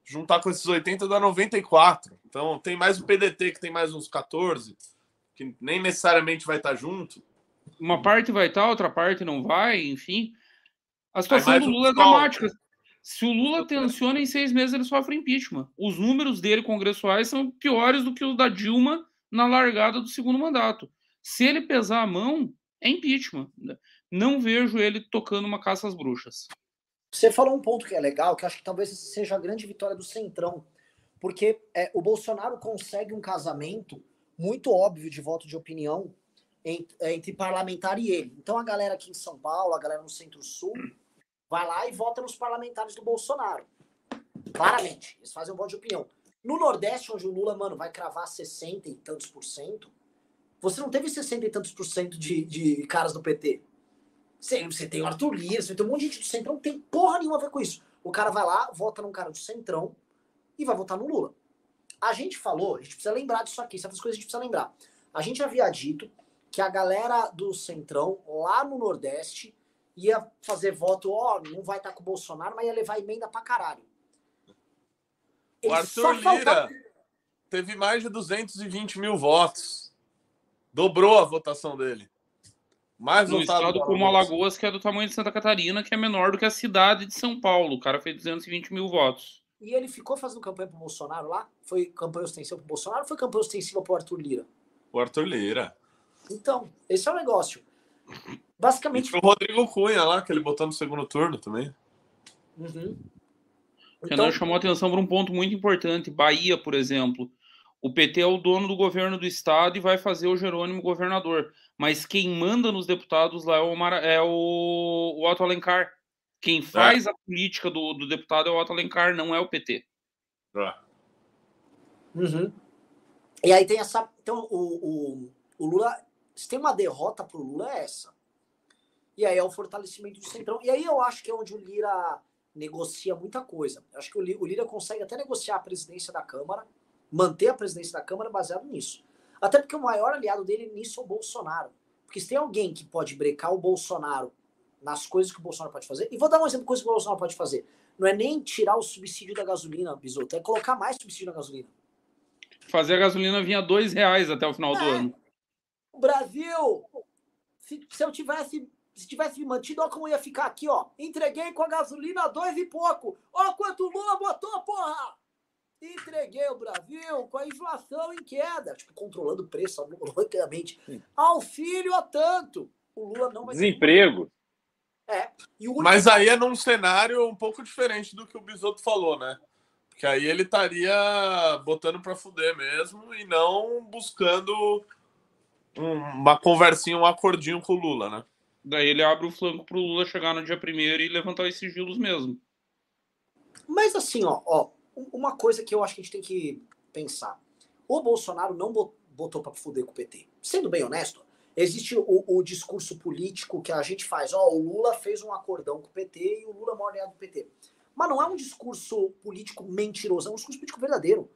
Juntar com esses 80 dá 94. Então tem mais o PDT que tem mais uns 14, que nem necessariamente vai estar junto. Uma parte vai estar, outra parte não vai, enfim. A situação do Lula é dramática. Se o Lula tensiona, em seis meses ele sofre impeachment. Os números dele congressuais são piores do que os da Dilma na largada do segundo mandato. Se ele pesar a mão, é impeachment. Não vejo ele tocando uma caça às bruxas. Você falou um ponto que é legal, que acho que talvez seja a grande vitória do Centrão. Porque é, o Bolsonaro consegue um casamento muito óbvio de voto de opinião entre, entre parlamentar e ele. Então a galera aqui em São Paulo, a galera no Centro-Sul, vai lá e vota nos parlamentares do Bolsonaro. Claramente, eles fazem um voto de opinião. No Nordeste, onde o Lula, mano, vai cravar 60 e tantos por cento, você não teve 60 e tantos por cento de, de caras do PT. Você, você tem o Arthur Lira, você tem um monte de gente do Centrão, não tem porra nenhuma a ver com isso. O cara vai lá, vota num cara do Centrão e vai votar no Lula. A gente falou, a gente precisa lembrar disso aqui, certas coisas a gente precisa lembrar. A gente havia dito que a galera do Centrão, lá no Nordeste, ia fazer voto, ó, não vai estar com o Bolsonaro, mas ia levar emenda pra caralho. O Arthur Lira teve mais de 220 mil votos. Dobrou a votação dele. Mais um estado como Alagoas, que é do tamanho de Santa Catarina, que é menor do que a cidade de São Paulo. O cara fez 220 mil votos. E ele ficou fazendo campanha pro Bolsonaro lá? Foi campanha ostensiva pro Bolsonaro ou foi campanha ostensiva pro Arthur Lira? O Arthur Lira. Então, esse é o negócio. Basicamente. E o Rodrigo Cunha lá, que ele botou no segundo turno também. Uhum. Então... Renan chamou a atenção para um ponto muito importante. Bahia, por exemplo. O PT é o dono do governo do estado e vai fazer o Jerônimo governador. Mas quem manda nos deputados lá é o, Mara... é o... o Otto Alencar. Quem faz é. a política do, do deputado é o Otto Alencar, não é o PT. É. Uhum. E aí tem essa. Então, o, o, o Lula. Se tem uma derrota pro Lula, é essa. E aí é o fortalecimento do Centrão. E aí eu acho que é onde o Lira negocia muita coisa. Eu acho que o Lira consegue até negociar a presidência da Câmara, manter a presidência da Câmara baseado nisso. Até porque o maior aliado dele nisso é o Bolsonaro. Porque se tem alguém que pode brecar o Bolsonaro nas coisas que o Bolsonaro pode fazer, e vou dar um exemplo de coisa que o Bolsonaro pode fazer. Não é nem tirar o subsídio da gasolina, Bisoto, é colocar mais subsídio na gasolina. Fazer a gasolina vinha dois reais até o final é. do ano. O Brasil, se, se eu tivesse se tivesse me mantido, olha como ia ficar aqui, ó. Entreguei com a gasolina dois e pouco. Ó quanto o Lula botou, porra! Entreguei o Brasil com a inflação em queda, tipo, controlando o preço, logicamente. Auxílio a tanto. O Lula não vai Desemprego. É. Único... Mas aí é num cenário um pouco diferente do que o Bisoto falou, né? Porque aí ele estaria botando para fuder mesmo e não buscando uma conversinha, um acordinho com o Lula, né? Daí ele abre o flanco pro Lula chegar no dia primeiro e levantar os sigilos mesmo. Mas assim, ó, ó, uma coisa que eu acho que a gente tem que pensar. O Bolsonaro não botou para fuder com o PT. Sendo bem honesto, existe o, o, discurso político que a gente faz. Ó, o Lula fez um acordão com o PT e o Lula é aliado do PT. Mas não é um discurso político mentiroso, é um discurso político verdadeiro.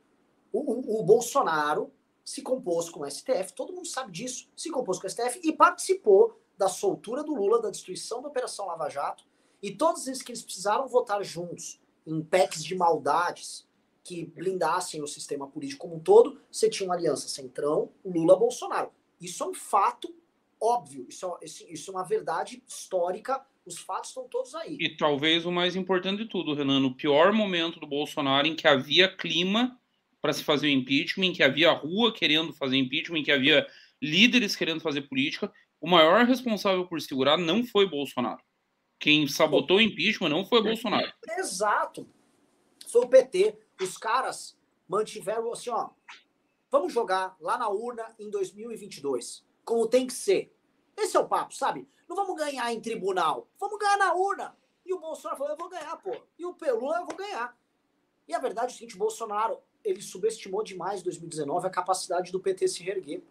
O, o, o Bolsonaro se compôs com o STF, todo mundo sabe disso, se compôs com o STF e participou da soltura do Lula, da destruição da Operação Lava Jato, e todos esses que eles precisaram votar juntos em PECs de maldades que blindassem o sistema político como um todo, você tinha uma aliança Centrão, Lula-Bolsonaro. Isso é um fato óbvio, isso é, isso é uma verdade histórica, os fatos estão todos aí. E talvez o mais importante de tudo, Renan, no pior momento do Bolsonaro, em que havia clima para se fazer o impeachment, em que havia rua querendo fazer impeachment, em que havia líderes querendo fazer política, o maior responsável por segurar não foi Bolsonaro. Quem sabotou o impeachment não foi Bolsonaro. Exato. Foi o PT. Os caras mantiveram assim, ó. Vamos jogar lá na urna em 2022. Como tem que ser. Esse é o papo, sabe? Não vamos ganhar em tribunal. Vamos ganhar na urna. E o Bolsonaro falou, eu vou ganhar, pô. E o Pelula, eu vou ganhar. E a verdade é o seguinte, o Bolsonaro, ele subestimou demais em 2019 a capacidade do PT se reerguer.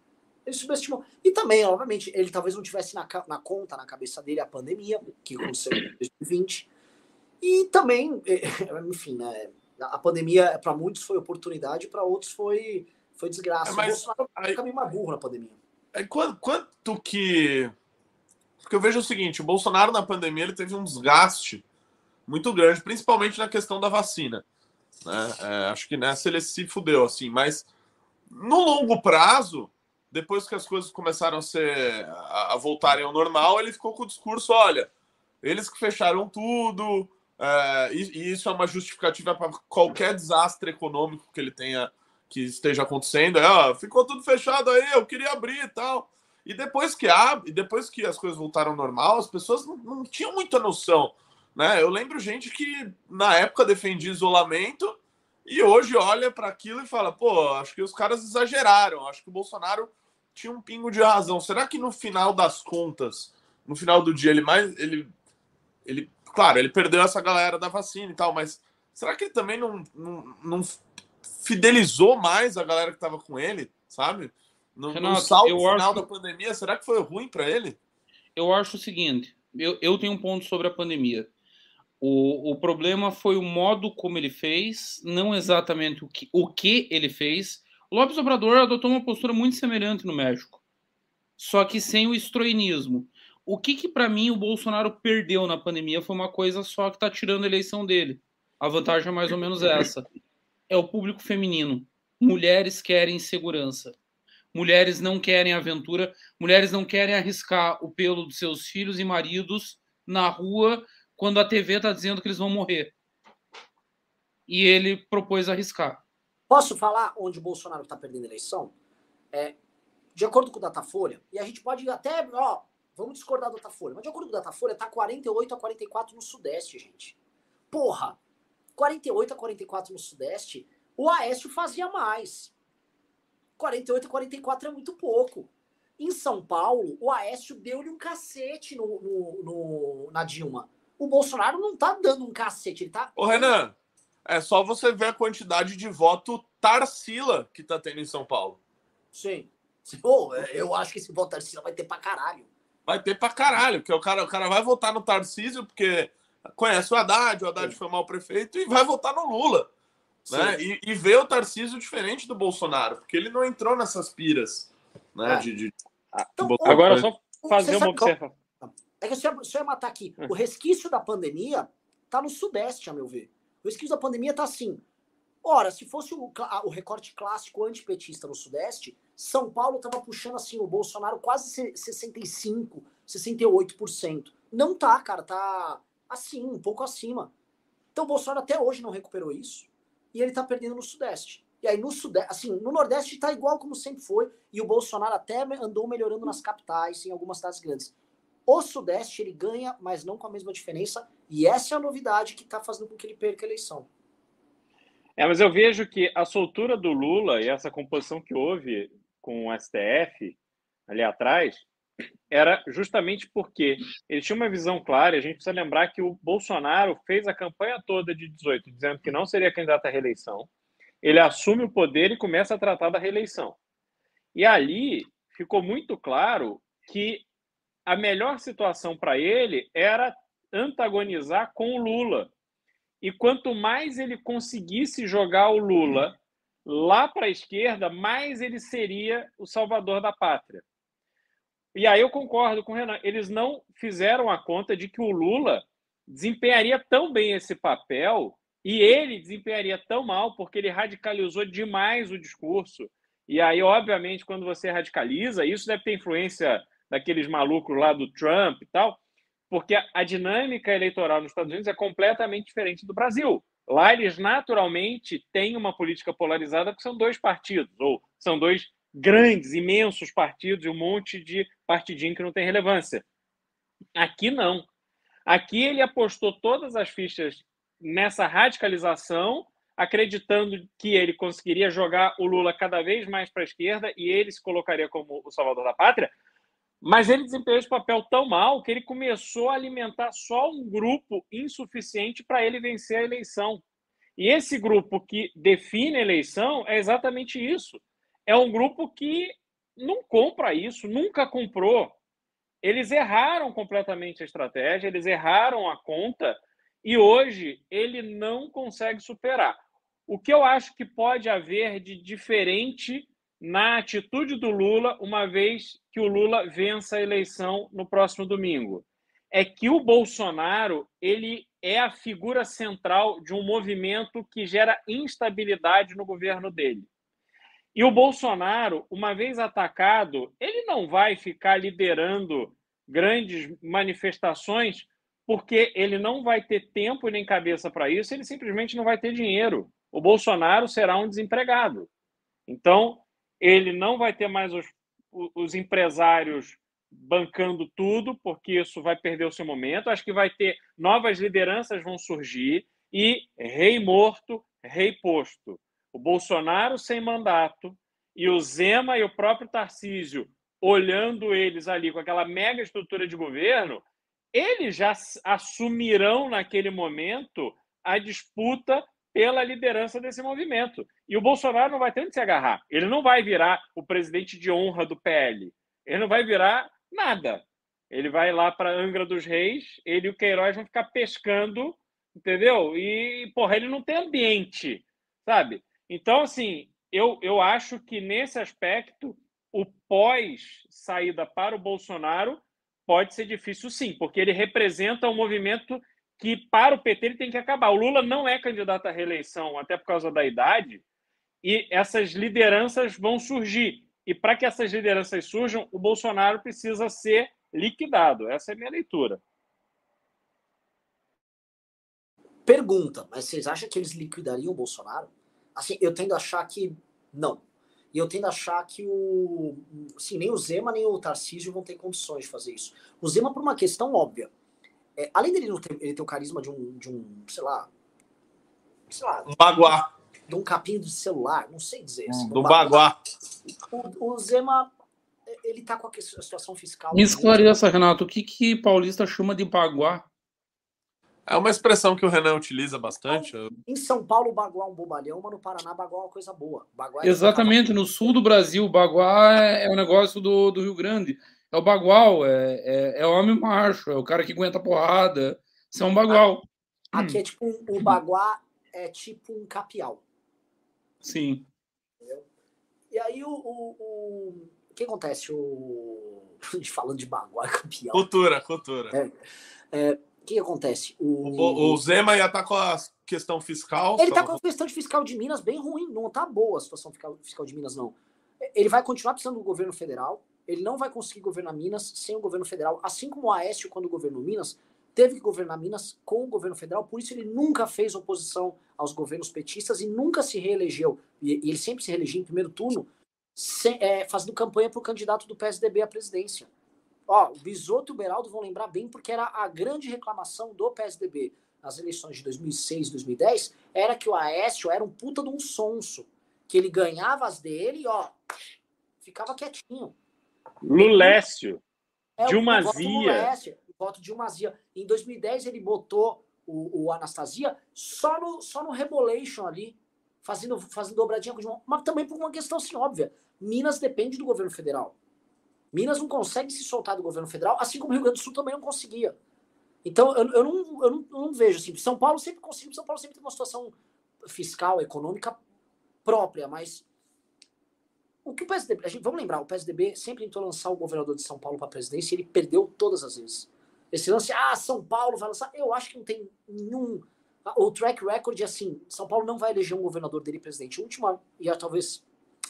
Ele subestimou. E também, obviamente, ele talvez não tivesse na, na conta, na cabeça dele, a pandemia, que aconteceu em 2020. E também, [laughs] enfim, né, a pandemia, para muitos, foi oportunidade, para outros foi, foi desgraça. É, mas, o Bolsonaro caminho mais burro na pandemia. É, quanto, quanto que. Porque eu vejo o seguinte: o Bolsonaro na pandemia ele teve um desgaste muito grande, principalmente na questão da vacina. Né? É, acho que nessa ele se fudeu, assim, mas no longo prazo depois que as coisas começaram a ser a, a voltarem ao normal, ele ficou com o discurso: olha, eles que fecharam tudo, é, e, e, isso é uma justificativa para qualquer desastre econômico que ele tenha que esteja acontecendo. É, ó, ficou tudo fechado aí, eu queria abrir e tal. E depois que abre, depois que as coisas voltaram ao normal, as pessoas não, não tinham muita noção. Né? Eu lembro gente que na época defendia isolamento e hoje olha para aquilo e fala: pô, acho que os caras exageraram. Acho que o Bolsonaro tinha um pingo de razão. Será que no final das contas, no final do dia, ele mais. Ele, ele, claro, ele perdeu essa galera da vacina e tal, mas será que ele também não, não, não fidelizou mais a galera que estava com ele, sabe? No, Renato, no salto final acho... da pandemia, será que foi ruim para ele? Eu acho o seguinte: eu, eu tenho um ponto sobre a pandemia. O, o problema foi o modo como ele fez, não exatamente o que, o que ele fez. O Lopes Obrador adotou uma postura muito semelhante no México, só que sem o estroinismo. O que, que para mim, o Bolsonaro perdeu na pandemia foi uma coisa só que está tirando a eleição dele. A vantagem é mais ou menos essa: é o público feminino. Mulheres querem segurança. Mulheres não querem aventura. Mulheres não querem arriscar o pelo dos seus filhos e maridos na rua quando a TV está dizendo que eles vão morrer. E ele propôs arriscar. Posso falar onde o Bolsonaro está perdendo a eleição? É, de acordo com o Datafolha, e a gente pode até, ó, vamos discordar do Datafolha, mas de acordo com o Datafolha, tá 48 a 44 no Sudeste, gente. Porra, 48 a 44 no Sudeste, o Aécio fazia mais. 48 a 44 é muito pouco. Em São Paulo, o Aécio deu-lhe um cacete no, no, no, na Dilma. O Bolsonaro não tá dando um cacete, ele tá. Ô, Renan, é só você ver a quantidade de voto Tarsila que tá tendo em São Paulo. Sim. Pô, eu acho que esse voto Tarsila vai ter pra caralho. Vai ter pra caralho, porque o cara, o cara vai votar no Tarcísio porque conhece o Haddad, o Haddad Sim. foi mal prefeito e vai votar no Lula. Né? E, e vê o Tarcísio diferente do Bolsonaro, porque ele não entrou nessas piras. Né? É. De, de... Então, Agora, só fazer uma observação. É que se eu, se eu ia matar aqui, hum. o resquício da pandemia tá no Sudeste, a meu ver. O resquício da pandemia tá assim. Ora, se fosse o, o recorte clássico antipetista no Sudeste, São Paulo tava puxando assim o Bolsonaro quase 65, 68%. Não tá, cara, tá assim, um pouco acima. Então o Bolsonaro até hoje não recuperou isso e ele tá perdendo no Sudeste. E aí no Sudeste, assim, no Nordeste tá igual como sempre foi, e o Bolsonaro até andou melhorando nas capitais, em algumas cidades grandes. O Sudeste ele ganha, mas não com a mesma diferença. E essa é a novidade que está fazendo com que ele perca a eleição. É, mas eu vejo que a soltura do Lula e essa composição que houve com o STF ali atrás era justamente porque ele tinha uma visão clara. A gente precisa lembrar que o Bolsonaro fez a campanha toda de 18 dizendo que não seria candidato à reeleição. Ele assume o poder e começa a tratar da reeleição. E ali ficou muito claro que a melhor situação para ele era antagonizar com o Lula. E quanto mais ele conseguisse jogar o Lula lá para a esquerda, mais ele seria o salvador da pátria. E aí eu concordo com o Renan. Eles não fizeram a conta de que o Lula desempenharia tão bem esse papel e ele desempenharia tão mal porque ele radicalizou demais o discurso. E aí, obviamente, quando você radicaliza, isso deve ter influência daqueles malucos lá do Trump e tal, porque a, dinâmica eleitoral nos Estados Unidos é completamente diferente do Brasil. Lá eles naturalmente têm uma política polarizada porque são dois partidos, ou são dois grandes, imensos partidos e um monte de partidinho que não tem relevância. Aqui não. Aqui ele apostou todas as fichas nessa radicalização, acreditando que ele conseguiria jogar o Lula cada vez mais para a esquerda e ele se colocaria como o salvador da pátria, mas ele desempenhou esse papel tão mal que ele começou a alimentar só um grupo insuficiente para ele vencer a eleição. E esse grupo que define a eleição é exatamente isso. É um grupo que não compra isso, nunca comprou. Eles erraram completamente a estratégia, eles erraram a conta e hoje ele não consegue superar. O que eu acho que pode haver de diferente na atitude do Lula, uma vez que o Lula vença a eleição no próximo domingo. É que o Bolsonaro ele é a figura central de um movimento que gera instabilidade no governo dele. E o Bolsonaro, uma vez atacado, ele não vai ficar liderando grandes manifestações porque ele não vai ter tempo nem cabeça para isso, ele simplesmente não vai ter dinheiro. O Bolsonaro será um desempregado. Então, ele não vai ter mais os, os empresários bancando tudo, porque isso vai perder o seu momento. Acho que vai ter novas lideranças vão surgir e rei morto, rei posto. O Bolsonaro sem mandato e o Zema e o próprio Tarcísio olhando eles ali com aquela mega estrutura de governo, eles já assumirão naquele momento a disputa pela liderança desse movimento. E o Bolsonaro não vai ter onde se agarrar. Ele não vai virar o presidente de honra do PL. Ele não vai virar nada. Ele vai lá para Angra dos Reis, ele e o Queiroz vão ficar pescando, entendeu? E, porra, ele não tem ambiente, sabe? Então, assim, eu, eu acho que nesse aspecto, o pós-saída para o Bolsonaro pode ser difícil sim, porque ele representa um movimento que, para o PT, ele tem que acabar. O Lula não é candidato à reeleição, até por causa da idade, e essas lideranças vão surgir. E para que essas lideranças surjam, o Bolsonaro precisa ser liquidado. Essa é a minha leitura. Pergunta, mas vocês acham que eles liquidariam o Bolsonaro? Assim, eu tendo a achar que não. E eu tendo a achar que o. Assim, nem o Zema nem o Tarcísio vão ter condições de fazer isso. O Zema, por uma questão óbvia. É, além dele não ter, ele ter o carisma de um, de um, sei lá. Sei lá. Um baguá. De um capinho de celular, não sei dizer. Assim, do baguá. O, o Zema ele tá com a situação fiscal. Me esclareça, Renato, o que, que paulista chama de baguá? É uma expressão que o Renan utiliza bastante. Em São Paulo, baguá é um bobalhão, mas no Paraná, baguá é uma coisa boa. É Exatamente, no sul do Brasil, baguá é, é um negócio do, do Rio Grande. É o bagual, é, é, é homem macho, é o cara que aguenta porrada. Isso é um bagual. Aqui hum. é tipo um, um baguá, é tipo um capial. Sim. Entendeu? E aí o, o, o o que acontece? O... [laughs] Falando de Baguá, campeão. Cultura, cultura. É, é, o que acontece? O, o, o Zema ia estar tá com a questão fiscal. Ele está com a questão de fiscal de Minas bem ruim. Não está boa a situação fiscal, fiscal de Minas, não. Ele vai continuar precisando do governo federal. Ele não vai conseguir governar Minas sem o governo federal. Assim como o Aécio, quando governou Minas, teve que governar Minas com o governo federal. Por isso ele nunca fez oposição aos governos petistas e nunca se reelegeu. E, ele sempre se reelegia em primeiro turno é, fazendo campanha para o candidato do PSDB à presidência. Ó, o Bisoto e o Beraldo vão lembrar bem, porque era a grande reclamação do PSDB nas eleições de 2006 2010, era que o Aécio era um puta de um sonso, que ele ganhava as dele e, ó, ficava quietinho. Lulécio. É, Dilmazia. Voto Dilmazia. Em 2010 ele botou o, o Anastasia só no, só no Rebolation ali, fazendo, fazendo dobradinha com o Mas também por uma questão assim óbvia. Minas depende do governo federal. Minas não consegue se soltar do governo federal, assim como o Rio Grande do Sul também não conseguia. Então, eu, eu, não, eu, não, eu não vejo assim. São Paulo sempre conseguiu, São Paulo sempre tem uma situação fiscal, econômica própria, mas o que o PSDB. Gente, vamos lembrar, o PSDB sempre tentou lançar o governador de São Paulo para a presidência e ele perdeu todas as vezes. Esse lance, ah, São Paulo vai lançar. Eu acho que não tem nenhum. O track record é assim: São Paulo não vai eleger um governador dele presidente. A última, e a, talvez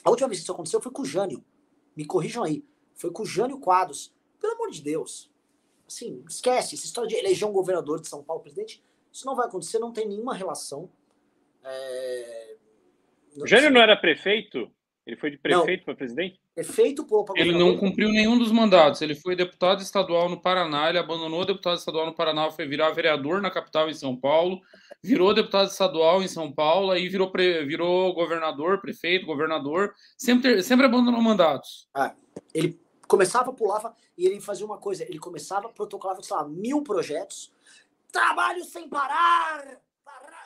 a última vez que isso aconteceu foi com o Jânio. Me corrijam aí. Foi com o Jânio Quadros. Pelo amor de Deus. Assim, esquece. Essa história de eleger um governador de São Paulo presidente, isso não vai acontecer, não tem nenhuma relação. É... O Jânio não era prefeito? Ele foi de prefeito para presidente? Prefeito por Ele não cumpriu nenhum dos mandatos. Ele foi deputado estadual no Paraná, ele abandonou o deputado estadual no Paraná, foi virar vereador na capital em São Paulo, virou deputado estadual em São Paulo, aí virou, pre... virou governador, prefeito, governador, sempre, sempre abandonou mandatos. Ah, ele começava, pulava e ele fazia uma coisa: ele começava, protocolava, sei lá, mil projetos, trabalho sem parar,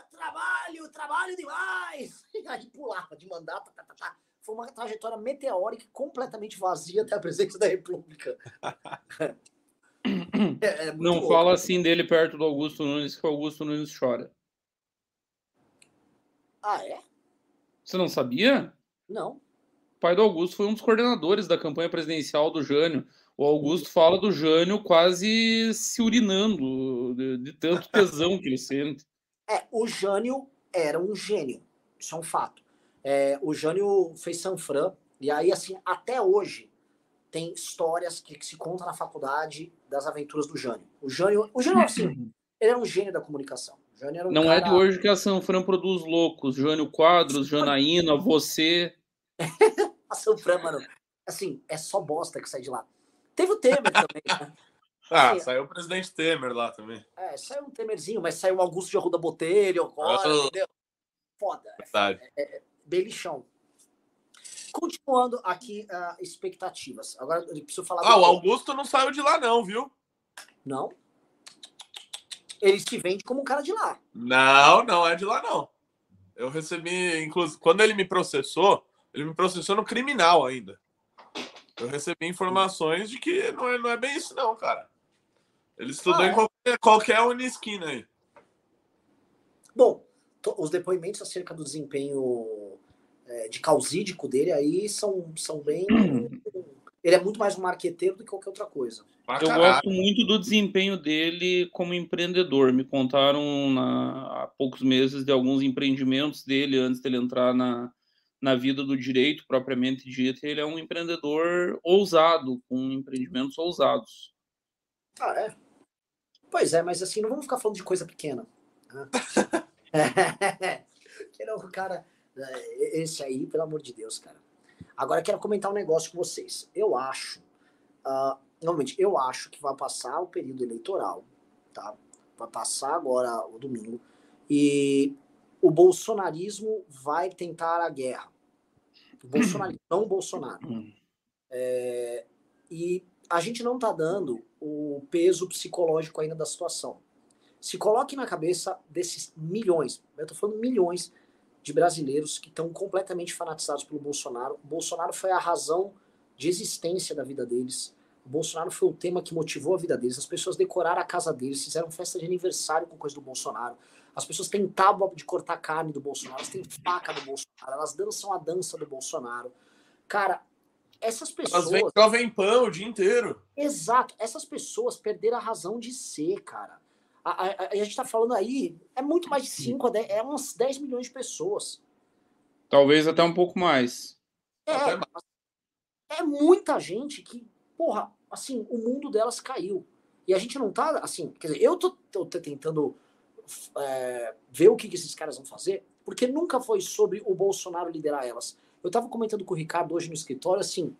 trabalho, trabalho demais, [laughs] e aí pulava de mandato, tá, tá, tá foi uma trajetória meteórica completamente vazia até a presidência da República. [coughs] é, é Não louco. fala assim dele perto do Augusto Nunes, que o Augusto Nunes chora. Ah, é? Você não sabia? Não. O pai do Augusto foi um dos coordenadores da campanha presidencial do Jânio. O Augusto fala do Jânio quase se urinando de, de tanto [laughs] tesão que ele sente. É, o Jânio era um gênio. Isso é um fato. É, o Jânio fez Sanfran, e aí, assim, até hoje, tem histórias que, que, se contam na faculdade das aventuras do Jânio. O Jânio, o Jânio assim, [laughs] ele era um gênio da comunicação. Um Não cara... é de hoje que a Sanfran produz loucos. Jânio Quadros, Janaína, você. [laughs] a Sanfran, mano, assim, é só bosta que sai de lá. Teve o Temer também, né? [laughs] Ah, assim, saiu o presidente Temer lá também. É, saiu um Temerzinho, mas saiu o Augusto de Arruda Botelho agora, entendeu? Foda. É, é, belichão. Continuando aqui uh, expectativas. Agora eu preciso falar. Ah, o Augusto não saiu de lá, não, viu? Não. Ele se vende como um cara de lá. Não, não é de lá, não. Eu recebi, inclusive, quando ele me processou, ele me processou no criminal ainda. Eu recebi informações de que não é, não é bem isso, não, cara. Ele estudou Ah, em é? qualquer, qualquer unisquina aí. Bom, os depoimentos acerca do desempenho é, de causídico dele aí são, são bem. [clears throat] Ele é muito mais um marqueteiro do que qualquer outra coisa. Eu gosto muito do desempenho dele como empreendedor. Me contaram na- há poucos meses de alguns empreendimentos dele antes dele entrar na, na vida do direito propriamente dito. Ele é um empreendedor ousado, com empreendimentos ousados. Ah, é? Pois é, mas assim, não vamos ficar falando de coisa pequena. né? [laughs] [laughs] que não, o cara. é, Esse aí, pelo amor de Deus, cara. Agora eu quero comentar um negócio com vocês. Eu acho. normalmente, eu acho que vai passar o período eleitoral, tá? Vai passar agora o domingo. E o bolsonarismo vai tentar a guerra. O bolsonarismo, [clears throat] não o Bolsonaro. É, e a gente não tá dando o peso psicológico ainda da situação. Se coloque na cabeça desses milhões, eu tô falando milhões de brasileiros que estão completamente fanatizados pelo Bolsonaro. O Bolsonaro foi a razão de existência da vida deles. O Bolsonaro foi o tema que motivou a vida deles. As pessoas decoraram a casa deles, fizeram festa de aniversário com coisa do Bolsonaro. As pessoas têm tábua de cortar carne do Bolsonaro, elas têm faca do Bolsonaro, elas dançam a dança do Bolsonaro. Cara, essas Elas pessoas. vêm Jovem Pan o dia inteiro. Exato. Essas pessoas perderam a razão de ser, cara. A, a, a- gente tá falando aí, é muito mais de 5 a 10, é uns 10 milhões de pessoas. Talvez até um pouco mais. Até É, é muita gente que, porra, assim, o mundo delas caiu. E a gente não tá, assim, quer dizer, eu tô, tô tentando é, ver o que, que esses caras vão fazer, porque nunca foi sobre o Bolsonaro liderar elas. Eu tava comentando com o Ricardo hoje no escritório, assim,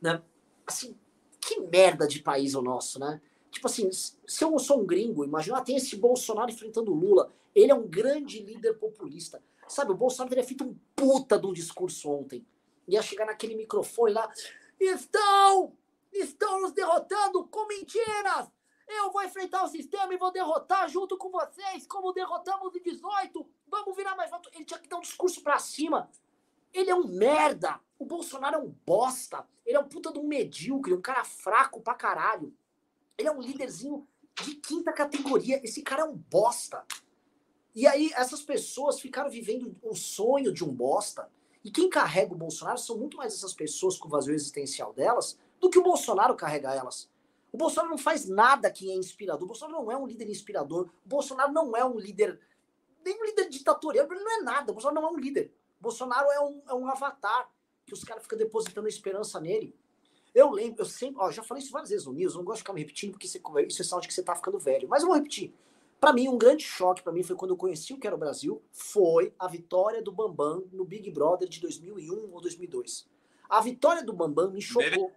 né? Assim, que merda de país é o nosso, né? Tipo assim, se eu sou um gringo, imagina, tem esse Bolsonaro enfrentando o Lula. Ele é um grande líder populista. Sabe, o Bolsonaro teria feito um puta de um discurso ontem. Ia chegar naquele microfone lá. Estão! Estão nos derrotando com mentiras! Eu vou enfrentar o sistema e vou derrotar junto com vocês, como derrotamos em 18. Vamos virar mais voto. Ele tinha que dar um discurso pra cima. Ele é um merda. O Bolsonaro é um bosta. Ele é um puta de um medíocre, um cara fraco pra caralho. Ele é um líderzinho de quinta categoria. Esse cara é um bosta. E aí, essas pessoas ficaram vivendo o sonho de um bosta. E quem carrega o Bolsonaro são muito mais essas pessoas com o vazio existencial delas do que o Bolsonaro carrega elas. O Bolsonaro não faz nada que é inspirador. O Bolsonaro não é um líder inspirador. O Bolsonaro não é um líder. Nem um líder ditatorial. Ele não é nada. O Bolsonaro não é um líder. O Bolsonaro é um, é um avatar que os caras ficam depositando esperança nele. Eu lembro, eu sempre, ó, já falei isso várias vezes no News, eu não gosto de ficar me repetindo porque você- isso é sinal de que você tá ficando velho. Mas eu vou repetir. Pra mim, um grande choque pra mim foi quando eu conheci o que era o Brasil, foi a vitória do Bambam no Big Brother de 2001 ou 2002. A vitória do Bambam me chocou.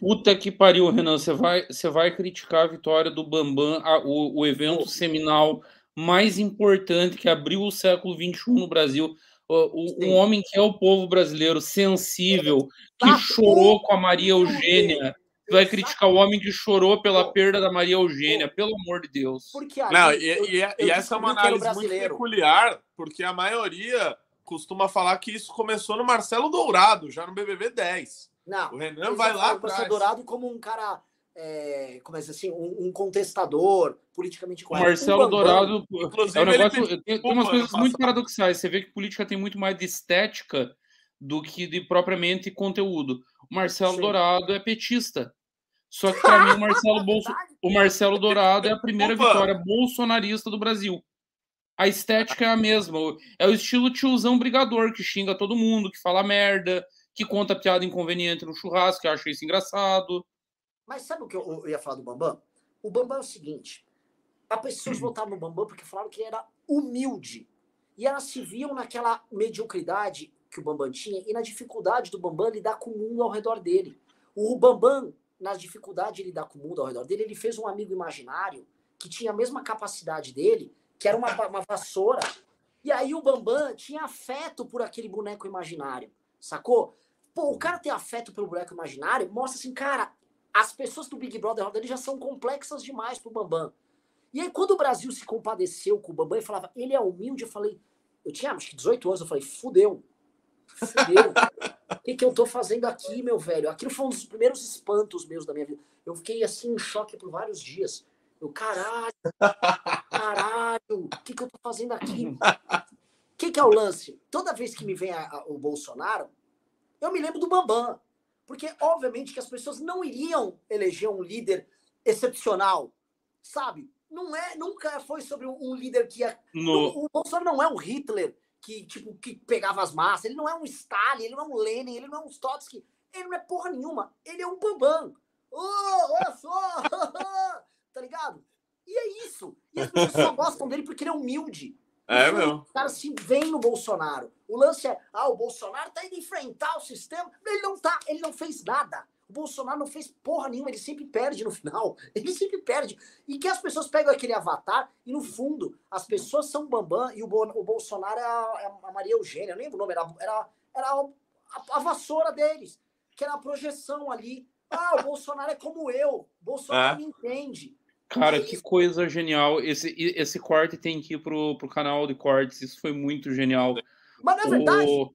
Puta que pariu, Renan. Você vai, você vai criticar a vitória do Bambam, a- o, o evento Vou. seminal mais importante que abriu o século XXI no Brasil. Um homem que é o povo brasileiro, sensível, que Exato. chorou com a Maria Eugênia. Vai criticar o homem que chorou pela perda da Maria Eugênia, pelo amor de Deus. Porque aí Não, eu- e, e- eu e essa é uma o análise muito peculiar, porque a maioria costuma falar que isso começou no Marcelo Dourado, já no BBB 10. Não, O Renan vai lá o. Marcelo Dourado como um cara, é, como é assim, um, um contestador, politicamente O correto. Marcelo Um Dourado Inclusive, é um negócio. Tem, tem umas coisas muito passado. paradoxais. Você vê que política tem muito mais de estética do que de propriamente conteúdo. O Marcelo Sim. Dourado é petista. Só que para mim o Marcelo, [laughs] Bolso... o Marcelo Dourado é a primeira Desculpa. vitória bolsonarista do Brasil. A estética é a mesma. É o estilo tiozão brigador que xinga todo mundo, que fala merda, que conta piada inconveniente no churrasco, que acha isso engraçado. Mas sabe o que eu, eu ia falar do Bambam? O Bambam é o seguinte: as pessoas votaram no Bambam porque falaram que ele era humilde. E elas se viam naquela mediocridade que o Bambam tinha e na dificuldade do Bambam lidar com o mundo ao redor dele. O Bambam, na dificuldade de lidar com o mundo ao redor dele, ele fez um amigo imaginário que tinha a mesma capacidade dele, que era uma, uma vassoura. E aí o Bambam tinha afeto por aquele boneco imaginário, sacou? Pô, o cara ter afeto pelo boneco imaginário mostra assim, cara, as pessoas do Big Brother dele já são complexas demais pro Bambam. E aí, quando o Brasil se compadeceu com o Bambam e falava, ele é humilde, eu falei, eu tinha acho que 18 anos, eu falei, fudeu. Fudeu. O que, que eu tô fazendo aqui, meu velho? Aquilo foi um dos primeiros espantos meus da minha vida. Eu fiquei assim em choque por vários dias. Eu, caralho, caralho, o que, que eu tô fazendo aqui? O que, que é o lance? Toda vez que me vem a, a, o Bolsonaro, eu me lembro do Bambam. Porque, obviamente, que as pessoas não iriam eleger um líder excepcional, sabe? Não é, nunca foi sobre um líder que ia. No... O, Bolsonaro não é um Hitler que, tipo, que pegava as massas, ele não é um Stalin, ele não é um Lenin, ele não é um Trotsky, ele não é porra nenhuma, ele é um Bambam. Oh, olha só! [laughs] tá ligado? E é isso. E as pessoas só gostam dele porque ele é humilde. É, meu. Os caras se veem no Bolsonaro. O lance é, ah, o Bolsonaro tá indo enfrentar o sistema. Ele não tá, ele não fez nada. O Bolsonaro não fez porra nenhuma, ele sempre perde no [laughs] final. Ele sempre perde. E que as pessoas pegam aquele avatar e, no fundo, as pessoas são Bambam e o, Bo, o Bolsonaro é a, é a, Maria Eugênia, eu lembro o nome, era, era, era a, a, vassoura deles, que era a projeção ali. Ah, o Bolsonaro é como eu. O Bolsonaro é. me entende. Cara, que coisa genial. Esse, esse corte tem que ir pro, pro canal de cortes. Isso foi muito genial. Mas não é verdade. O,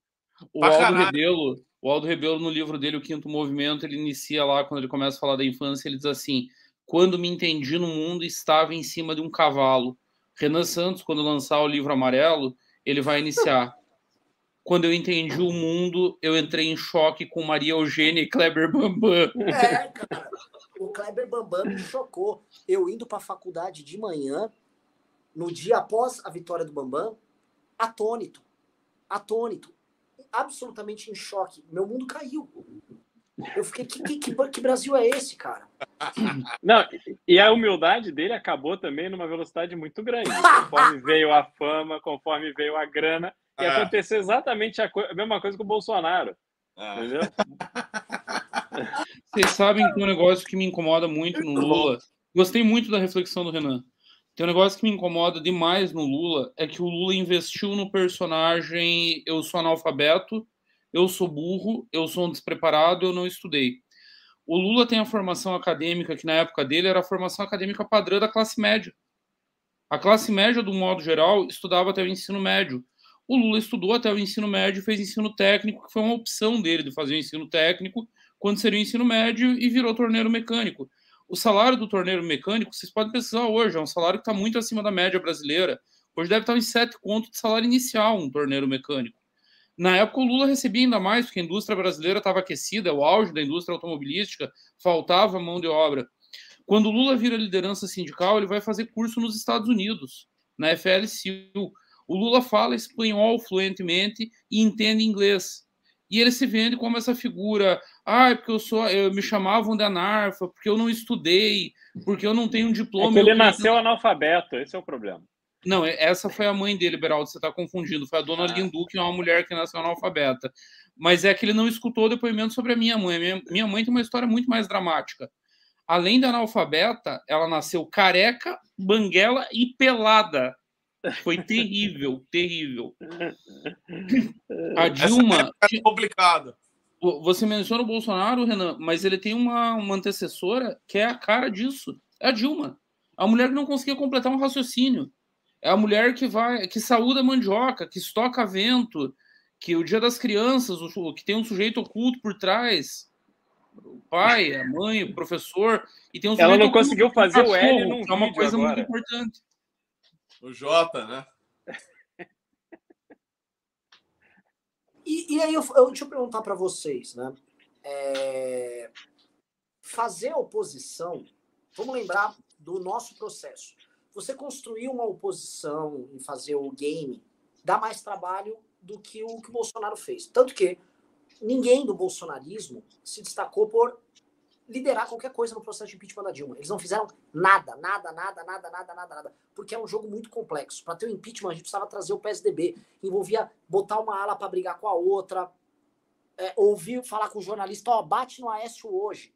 o Aldo Rebelo, o Aldo Rebelo, no livro dele, O Quinto Movimento, ele inicia lá, quando ele começa a falar da infância, ele diz assim: Quando me entendi no mundo, estava em cima de um cavalo. Renan Santos, quando lançar o livro amarelo, ele vai iniciar. Quando eu entendi o mundo, eu entrei em choque com Maria Eugênia e Kleber Bambam. É, cara. O Kleber Bambam me chocou. Eu indo para a faculdade de manhã, no dia após a vitória do Bambam, atônito. Atônito absolutamente em choque. Meu mundo caiu. Eu fiquei, que, que, que, que Brasil é esse, cara? [laughs] Não, e a humildade dele acabou também numa velocidade muito grande. [laughs] Conforme veio a fama, conforme veio a grana, e é. aconteceu exatamente a, a, mesma coisa com o Bolsonaro. É. Entendeu? [laughs] Vocês sabem que um negócio que me incomoda muito no Lula. Gostei muito da reflexão do Renan. Tem um negócio que me incomoda demais no Lula é que o Lula investiu no personagem eu sou analfabeto, eu sou burro, eu sou um despreparado, eu não estudei. O Lula tem a formação acadêmica que na época dele era a formação acadêmica padrão da classe média. A classe média, do modo geral, estudava até o ensino médio. O Lula estudou até o ensino médio, fez ensino técnico, que foi uma opção dele de fazer o ensino técnico quando seria o ensino médio e virou torneiro mecânico. O salário do torneiro mecânico, vocês podem pesquisar hoje, é um salário que está muito acima da média brasileira. Hoje deve estar em sete contos de salário inicial um torneiro mecânico. Na época, o Lula recebia ainda mais, porque a indústria brasileira estava aquecida, é o auge da indústria automobilística, faltava mão de obra. Quando o Lula vira liderança sindical, ele vai fazer curso nos Estados Unidos, na FLCU. O Lula fala espanhol fluentemente e entende inglês. E ele se vende como essa figura ah, é porque eu sou, eu me chamavam de anarfa, porque eu não estudei, porque eu não tenho um diploma. É ele nasceu analfabeto, esse é o problema. Não, é, essa foi a mãe dele, Beraldo, você está confundindo. Foi a dona ah. Lindu, que é uma mulher que nasceu analfabeta. Mas é que ele não escutou o depoimento sobre a minha mãe. Minha, minha mãe tem uma história muito mais dramática. Além da analfabeta, ela nasceu careca, banguela e pelada. Foi terrível, terrível. A Dilma. é complicado. Você menciona o Bolsonaro, Renan, mas ele tem uma, uma antecessora que é a cara disso. É a Dilma. A mulher que não conseguia completar um raciocínio. É a mulher que vai, que saúda a mandioca, que estoca vento, que o dia das crianças, o, que tem um sujeito oculto por trás. O pai, a mãe, o professor. E tem um Ela não conseguiu fazer o L num É uma coisa agora. muito importante. O Jota, né? E, e aí, eu, eu, deixa eu perguntar para vocês, né? É, fazer oposição, vamos lembrar do nosso processo. Você construir uma oposição e fazer o game dá mais trabalho do que o que o Bolsonaro fez. Tanto que ninguém do bolsonarismo se destacou por liderar qualquer coisa no processo de impeachment da Dilma. Eles não fizeram nada, nada, nada, nada, nada, nada, nada. Porque é um jogo muito complexo. Para ter o um impeachment, a gente precisava trazer o PSDB. Envolvia botar uma ala para brigar com a outra. É, ouvir falar com o jornalista, ó, bate no Aécio hoje.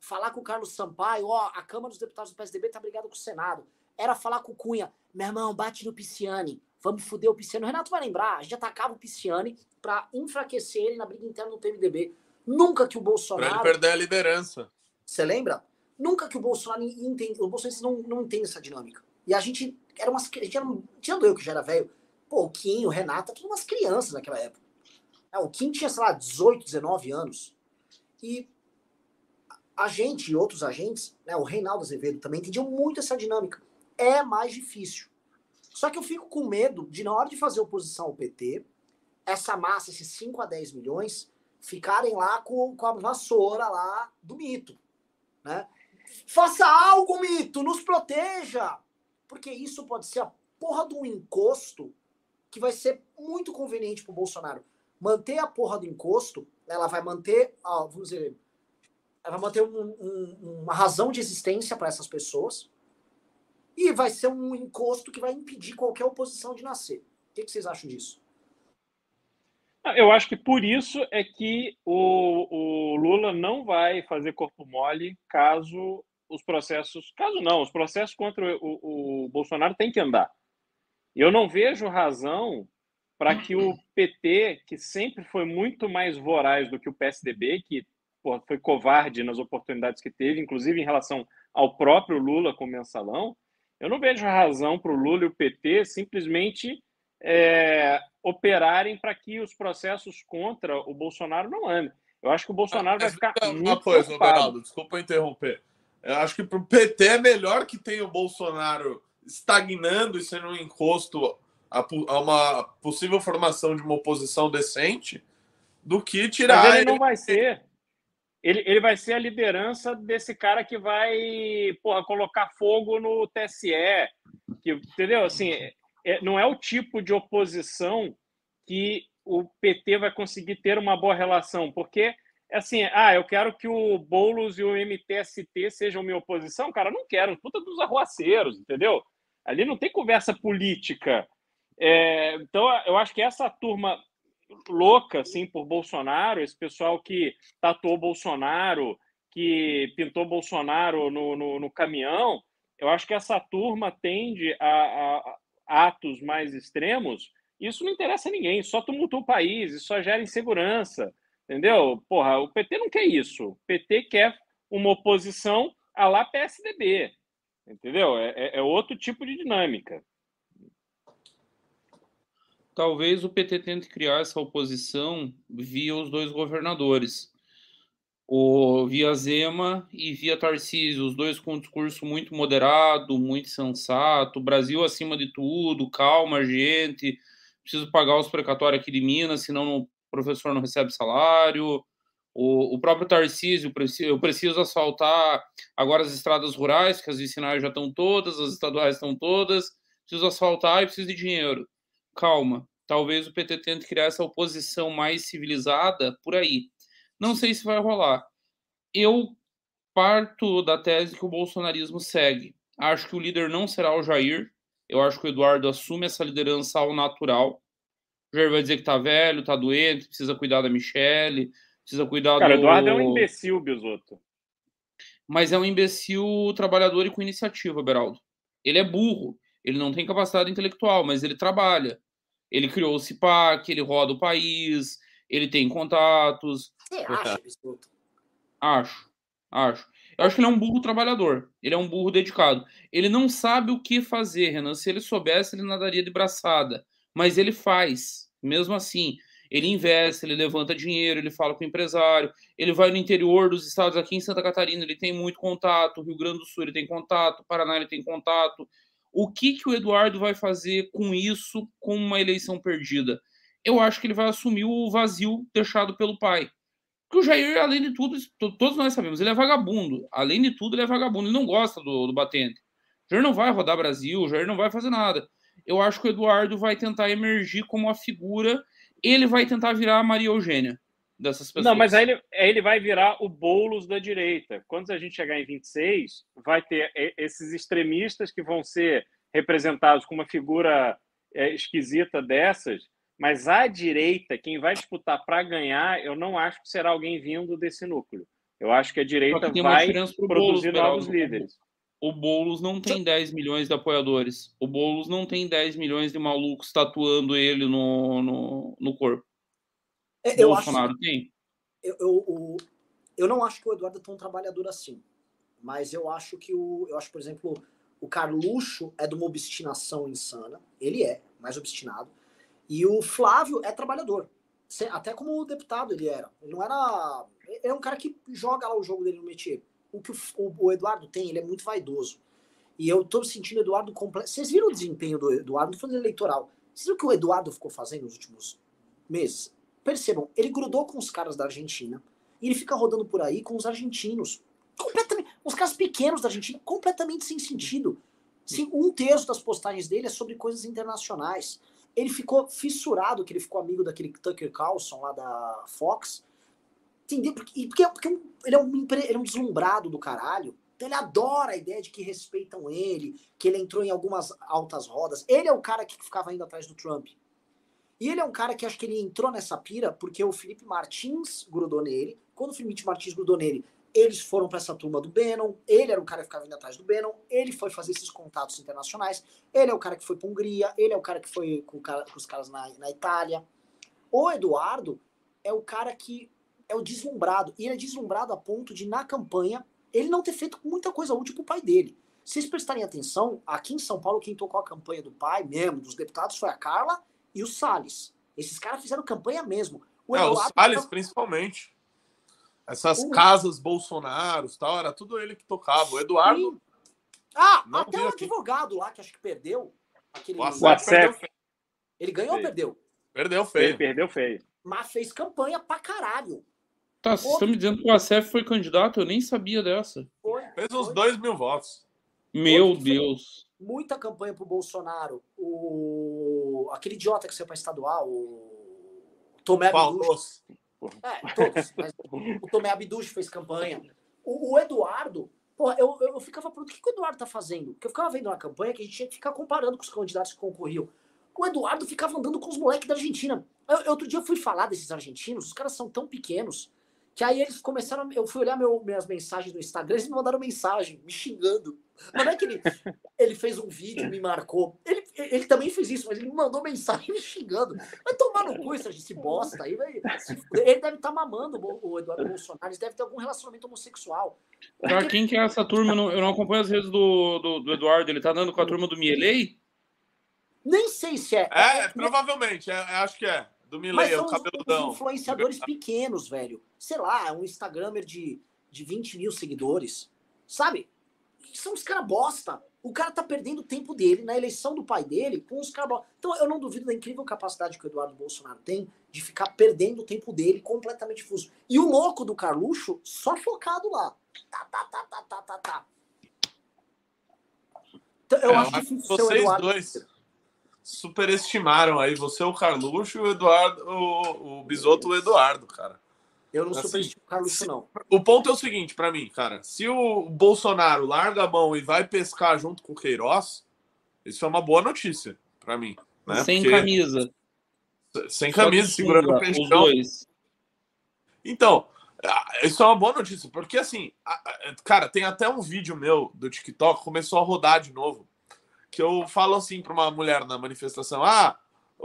Falar com o Carlos Sampaio, ó, a Câmara dos Deputados do PSDB tá brigada com o Senado. Era falar com o Cunha, meu irmão, bate no Pisciani. Vamos foder o Pisciani. O Renato vai lembrar, a gente atacava o Pisciani para enfraquecer ele na briga interna do PMDB. Nunca que o Bolsonaro. Pra ele perder a liderança. Você lembra? Nunca que o Bolsonaro entende. O Bolsonaro não, não entende essa dinâmica. E a gente era umas. A gente era, tirando eu que já era velho, pô, o Quinho, o Renato, tudo umas crianças naquela época. É, o Kim tinha, sei lá, 18, 19 anos. E a gente e outros agentes, né, o Reinaldo Azevedo também entendiam muito essa dinâmica. É mais difícil. Só que eu fico com medo de, na hora de fazer oposição ao PT, essa massa, esses 5 a 10 milhões, ficarem lá com, com a vassoura lá do mito. Né? Faça algo, mito, nos proteja! Porque isso pode ser a porra de um encosto que vai ser muito conveniente para o Bolsonaro. Manter a porra do encosto, ela vai manter, ó, vamos dizer, ela vai manter um, um, uma razão de existência para essas pessoas e vai ser um encosto que vai impedir qualquer oposição de nascer. O que, que vocês acham disso? Eu acho que por isso é que o, o, Lula não vai fazer corpo mole caso os processos. Caso não, os processos contra o, o Bolsonaro têm que andar. Eu não vejo razão para que o PT, que sempre foi muito mais voraz do que o PSDB, que foi covarde nas oportunidades que teve, inclusive em relação ao próprio Lula com o mensalão, eu não vejo razão para o Lula e o PT simplesmente é, operarem para que os processos contra o Bolsonaro não andem. Eu acho que o Bolsonaro vai ficar uma muito coisa, preocupado. Beraldo, desculpa interromper. Eu acho que para o PT é melhor que tenha o Bolsonaro estagnando e sendo um encosto a, a, uma possível formação de uma oposição decente do que tirar. Mas ele não vai ser. Ele, ele vai ser a liderança desse cara que vai porra, colocar fogo no TSE. Que, entendeu? Assim, não é o tipo de oposição que o PT vai conseguir ter uma boa relação, porque assim, ah, eu quero que o Boulos e o MTST sejam minha oposição, cara, não quero, puta dos arruaceiros, entendeu? Ali não tem conversa política. É, então, eu acho que essa turma louca, assim, por Bolsonaro, esse pessoal que tatuou Bolsonaro, que pintou Bolsonaro no, no, no caminhão, eu acho que essa turma tende a, a, atos mais extremos, isso não interessa a ninguém, só tumultua o país, isso só gera insegurança, entendeu? Porra, o PT não quer isso. O PT quer uma oposição a lá PSDB, entendeu? É, é, é outro tipo de dinâmica. Talvez o PT tente criar essa oposição via os dois governadores o via Zema e via Tarcísio, os dois com um discurso muito moderado, muito sensato, Brasil acima de tudo, calma, gente, preciso pagar os precatórios aqui de Minas, senão o professor não recebe salário. O, o próprio Tarcísio, eu preciso asfaltar agora as estradas rurais, que as vicinais já estão todas, as estaduais estão todas, preciso asfaltar e preciso de dinheiro. Calma, talvez o PT tente criar essa oposição mais civilizada por aí não sei se vai rolar. Eu parto da tese que o bolsonarismo segue. Acho que o líder não será o Jair. Eu acho que o Eduardo assume essa liderança ao natural. O Jair vai dizer que tá velho, tá doente, precisa cuidar da Michelle, precisa cuidar Cara, do... Eduardo é um imbecil, Bisoto. Mas é um imbecil trabalhador e com iniciativa, Beraldo. Ele é burro, ele não tem capacidade intelectual, mas ele trabalha. Ele criou o CIPAC, ele roda o país, ele tem contatos. Você acha, Acho, acho. Eu acho que ele é um burro trabalhador. Ele é um burro dedicado. Ele não sabe o que fazer, Renan. Se ele soubesse, ele nadaria de braçada. Mas ele faz. Mesmo assim, ele investe, ele levanta dinheiro, ele fala com o empresário, ele vai no interior dos estados, aqui em Santa Catarina, ele tem muito contato, Rio Grande do Sul ele tem contato, Paraná ele tem contato. O que, que o Eduardo vai fazer com isso, com uma eleição perdida? Eu acho que ele vai assumir o vazio deixado pelo pai. Porque o Jair, além de tudo, todos nós sabemos, ele é vagabundo. Além de tudo, ele é vagabundo. Ele não gosta do, do batente. O Jair não vai rodar Brasil, o Jair não vai fazer nada. Eu acho que o Eduardo vai tentar emergir como a figura. Ele vai tentar virar a Maria Eugênia dessas pessoas. Não, mas aí ele, aí ele vai virar o bolos da direita. Quando a gente chegar em 26, vai ter esses extremistas que vão ser representados com uma figura é, esquisita dessas mas à direita, quem vai disputar para ganhar, eu não acho que será alguém vindo desse núcleo. Eu acho que a direita que vai produzir Boulos, novos líderes. O Boulos não tem 10 milhões de apoiadores. O Boulos não tem 10 milhões de malucos tatuando ele no, no, no corpo. É, eu Bolsonaro acho, tem. Eu, eu, eu, não acho que o Eduardo é tão trabalhador assim. Mas eu acho que o. Eu acho, por exemplo, o Carluxo é de uma obstinação insana. Ele é mais obstinado. E o Flávio é trabalhador. Até como deputado ele era. Ele não era. É um cara que joga lá o jogo dele no métier. O que o, o, Eduardo tem, ele é muito vaidoso. E eu tô sentindo o Eduardo completo. Vocês viram o desempenho do Eduardo? Falando eleitoral. Vocês viram o que o Eduardo ficou fazendo nos últimos meses? Percebam, ele grudou com os caras da Argentina. E ele fica rodando por aí com os argentinos. Completamente. Os caras pequenos da Argentina, completamente sem sentido. Sim, um terço das postagens dele é sobre coisas internacionais. Ele ficou fissurado, que ele ficou amigo daquele Tucker Carlson lá da Fox. Entendeu? Porque, porque, porque ele, é um, ele é um deslumbrado do caralho. Então ele adora a ideia de que respeitam ele, que ele entrou em algumas altas rodas. Ele é o cara que ficava indo atrás do Trump. E ele é um cara que acho que ele entrou nessa pira porque o Felipe Martins grudou nele. Quando o Felipe Martins grudou nele, eles foram para essa turma do Bannon, ele era o cara que ficava indo atrás do Bannon, ele foi fazer esses contatos internacionais, ele é o cara que foi para Hungria, ele é o cara que foi com, com os caras na, na Itália. O Eduardo é o cara que é o deslumbrado, e ele é deslumbrado a ponto de, na campanha, ele não ter feito muita coisa útil pro pai dele. Se vocês prestarem atenção, aqui em São Paulo, quem tocou a campanha do pai mesmo, dos deputados, foi a Carla e o Salles. Esses caras fizeram campanha mesmo. O, é, Eduardo, o Salles, principalmente. Essas o... casas Bolsonaro tal, era tudo ele que tocava. O Eduardo. Sim. Ah, até o advogado lá que acho que perdeu. Aquele... O Acef. Ele ganhou feio. ou perdeu? Perdeu feio. Ele perdeu feio. Mas fez campanha pra caralho. Tá, vocês estão me dizendo que o Acef foi candidato? Eu nem sabia dessa. Foi, fez uns foi. dois mil votos. Meu Deus. Muita campanha pro Bolsonaro. O... Aquele idiota que saiu pra estadual, o Tomé É, todos. Mas o Tomé Abduch fez campanha. O, o Eduardo, porra, eu, eu, ficava falando, o que, que o Eduardo tá fazendo? Porque eu ficava vendo uma campanha que a gente tinha que ficar comparando com os candidatos que concorriam. O Eduardo ficava andando com os moleques da Argentina. Eu, outro dia eu fui falar desses argentinos, os caras são tão pequenos que aí eles começaram. Eu fui olhar meu, minhas mensagens no Instagram, eles me mandaram mensagem, me xingando. Mas não é que ele, ele fez um vídeo, me marcou. Ele, ele também fez isso, mas ele me mandou mensagem me [laughs] xingando. Vai tomar no cu esse bosta aí, vai. Ele deve estar tá mamando o Eduardo Bolsonaro, eles devem ter algum relacionamento homossexual. Pra quem que é essa turma? Eu não, eu não acompanho as redes do, do, do, Eduardo. Ele tá dando com a turma do Mielei? Nem sei se é. É, é provavelmente, é, acho que é. Do Milley, o cabeludão. Os influenciadores pequenos, velho. Sei lá, um Instagramer de, de 20 mil seguidores. Sabe? São os caras bosta. O cara tá perdendo o tempo dele na eleição do pai dele com os caras bosta. Então eu não duvido da incrível capacidade que o Eduardo Bolsonaro tem de ficar perdendo o tempo dele completamente fuso. E o louco do Carluxo só focado lá. Tá, tá, tá, tá, tá, tá, tá. Então, eu é, acho difícil vocês Eduardo... dois superestimaram aí você, o Carluxo, e o Eduardo, o, o Bisoto, o Eduardo, cara. Eu não assim, superestimo o não. O ponto é o seguinte, para mim, cara. Se o Bolsonaro larga a mão e vai pescar junto com o Queiroz, isso é uma boa notícia para mim. Né? Sem Porque... camisa. Sem camisa, segurando o peixão. Então, isso é uma boa notícia, porque assim, cara, tem até um vídeo meu do TikTok, começou a rodar de novo que eu falo assim para uma mulher na manifestação: ah,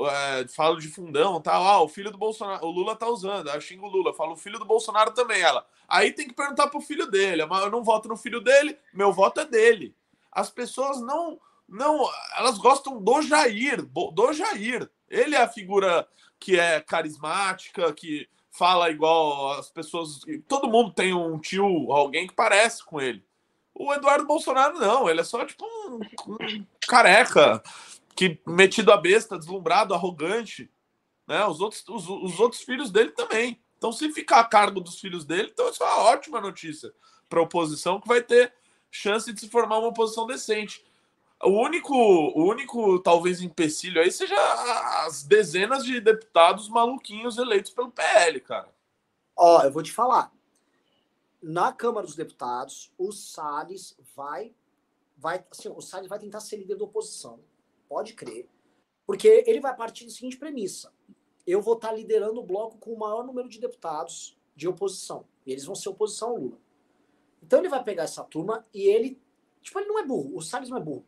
é, falo de fundão, tal, ah, o filho do Bolsonaro, o Lula tá usando, eu xingo o Lula, falo o filho do Bolsonaro também, ela. Aí tem que perguntar pro filho dele, mas eu não voto no filho dele, meu voto é dele. As pessoas não, não, elas gostam do Jair, do Jair. Ele é a figura que é carismática, que fala igual as pessoas, todo mundo tem um tio, alguém que parece com ele. O Eduardo Bolsonaro não, ele é só tipo um, um careca, que metido a besta, deslumbrado, arrogante. Né? Os, outros, os, os outros filhos dele também. Então, se ficar a cargo dos filhos dele, então isso é uma ótima notícia para a oposição, que vai ter chance de se formar uma oposição decente. O único, o único talvez empecilho aí seja as dezenas de deputados maluquinhos eleitos pelo PL, cara. Ó, eu vou te falar na Câmara dos Deputados, o Salles vai, vai, assim, o Salles vai tentar ser líder da oposição, pode crer, porque ele vai partir da seguinte premissa: eu vou estar liderando o bloco com o maior número de deputados de oposição, e eles vão ser oposição ao Lula. Então ele vai pegar essa turma e ele, tipo, ele não é burro, o Salles não é burro,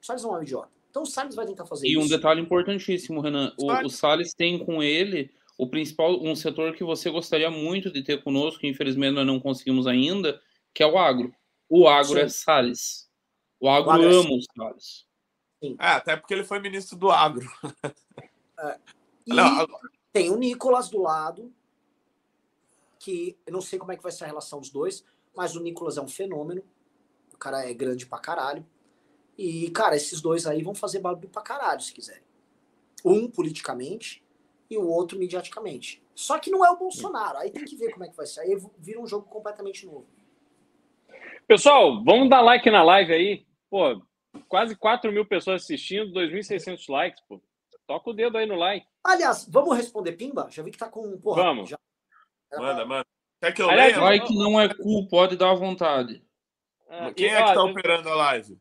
o Salles não é um idiota. Então o Salles vai tentar fazer e isso. E um detalhe importantíssimo, Renan, o, o Salles tem com ele o principal, um setor que você gostaria muito de ter conosco, que infelizmente nós não conseguimos ainda, que é o agro. O agro Sim. é Salles. O agro, o agro é ama é... os Salles. É, até porque ele foi ministro do agro. É. [laughs] E... Não, Tem o Nicolas do lado, que eu não sei como é que vai ser a relação dos dois, mas o Nicolas é um fenômeno. O cara é grande pra caralho. E, cara, esses dois aí vão fazer barulho pra caralho, se quiserem. Um politicamente e o outro mediaticamente. Só que não é o Bolsonaro. Aí tem que ver como é que vai ser. Aí vira um jogo completamente novo. Pessoal, vamos dar like na live aí. Pô, quase 4 mil pessoas assistindo, 2.600 likes, pô. Toca o dedo aí no like. Aliás, vamos responder Pimba? Já vi que tá com. Porra, vamos. Já... Manda, manda. Quer que eu Aliás, leia? Like não é cu, pode dar à vontade. Ah, Quem é que tá operando a live?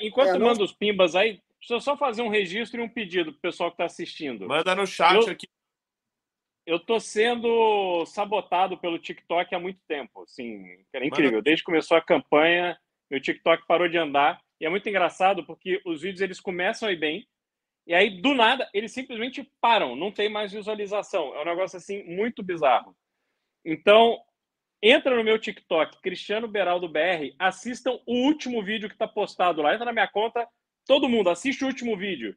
Enquanto é, não... manda os pimbas aí, deixa eu só fazer um registro e um pedido pro pessoal que tá assistindo. Manda no chat eu, aqui. Eu tô sendo sabotado pelo TikTok há muito tempo. Assim, é incrível. Manda. Desde que começou a campanha, meu TikTok parou de andar. E é muito engraçado porque os vídeos eles começam aí bem, e aí do nada eles simplesmente param, não tem mais visualização. É um negócio assim muito bizarro. Então, entra no meu TikTok, Cristiano Beraldo BR, assistam o último vídeo que está postado lá. Entra na minha conta, todo mundo assiste o último vídeo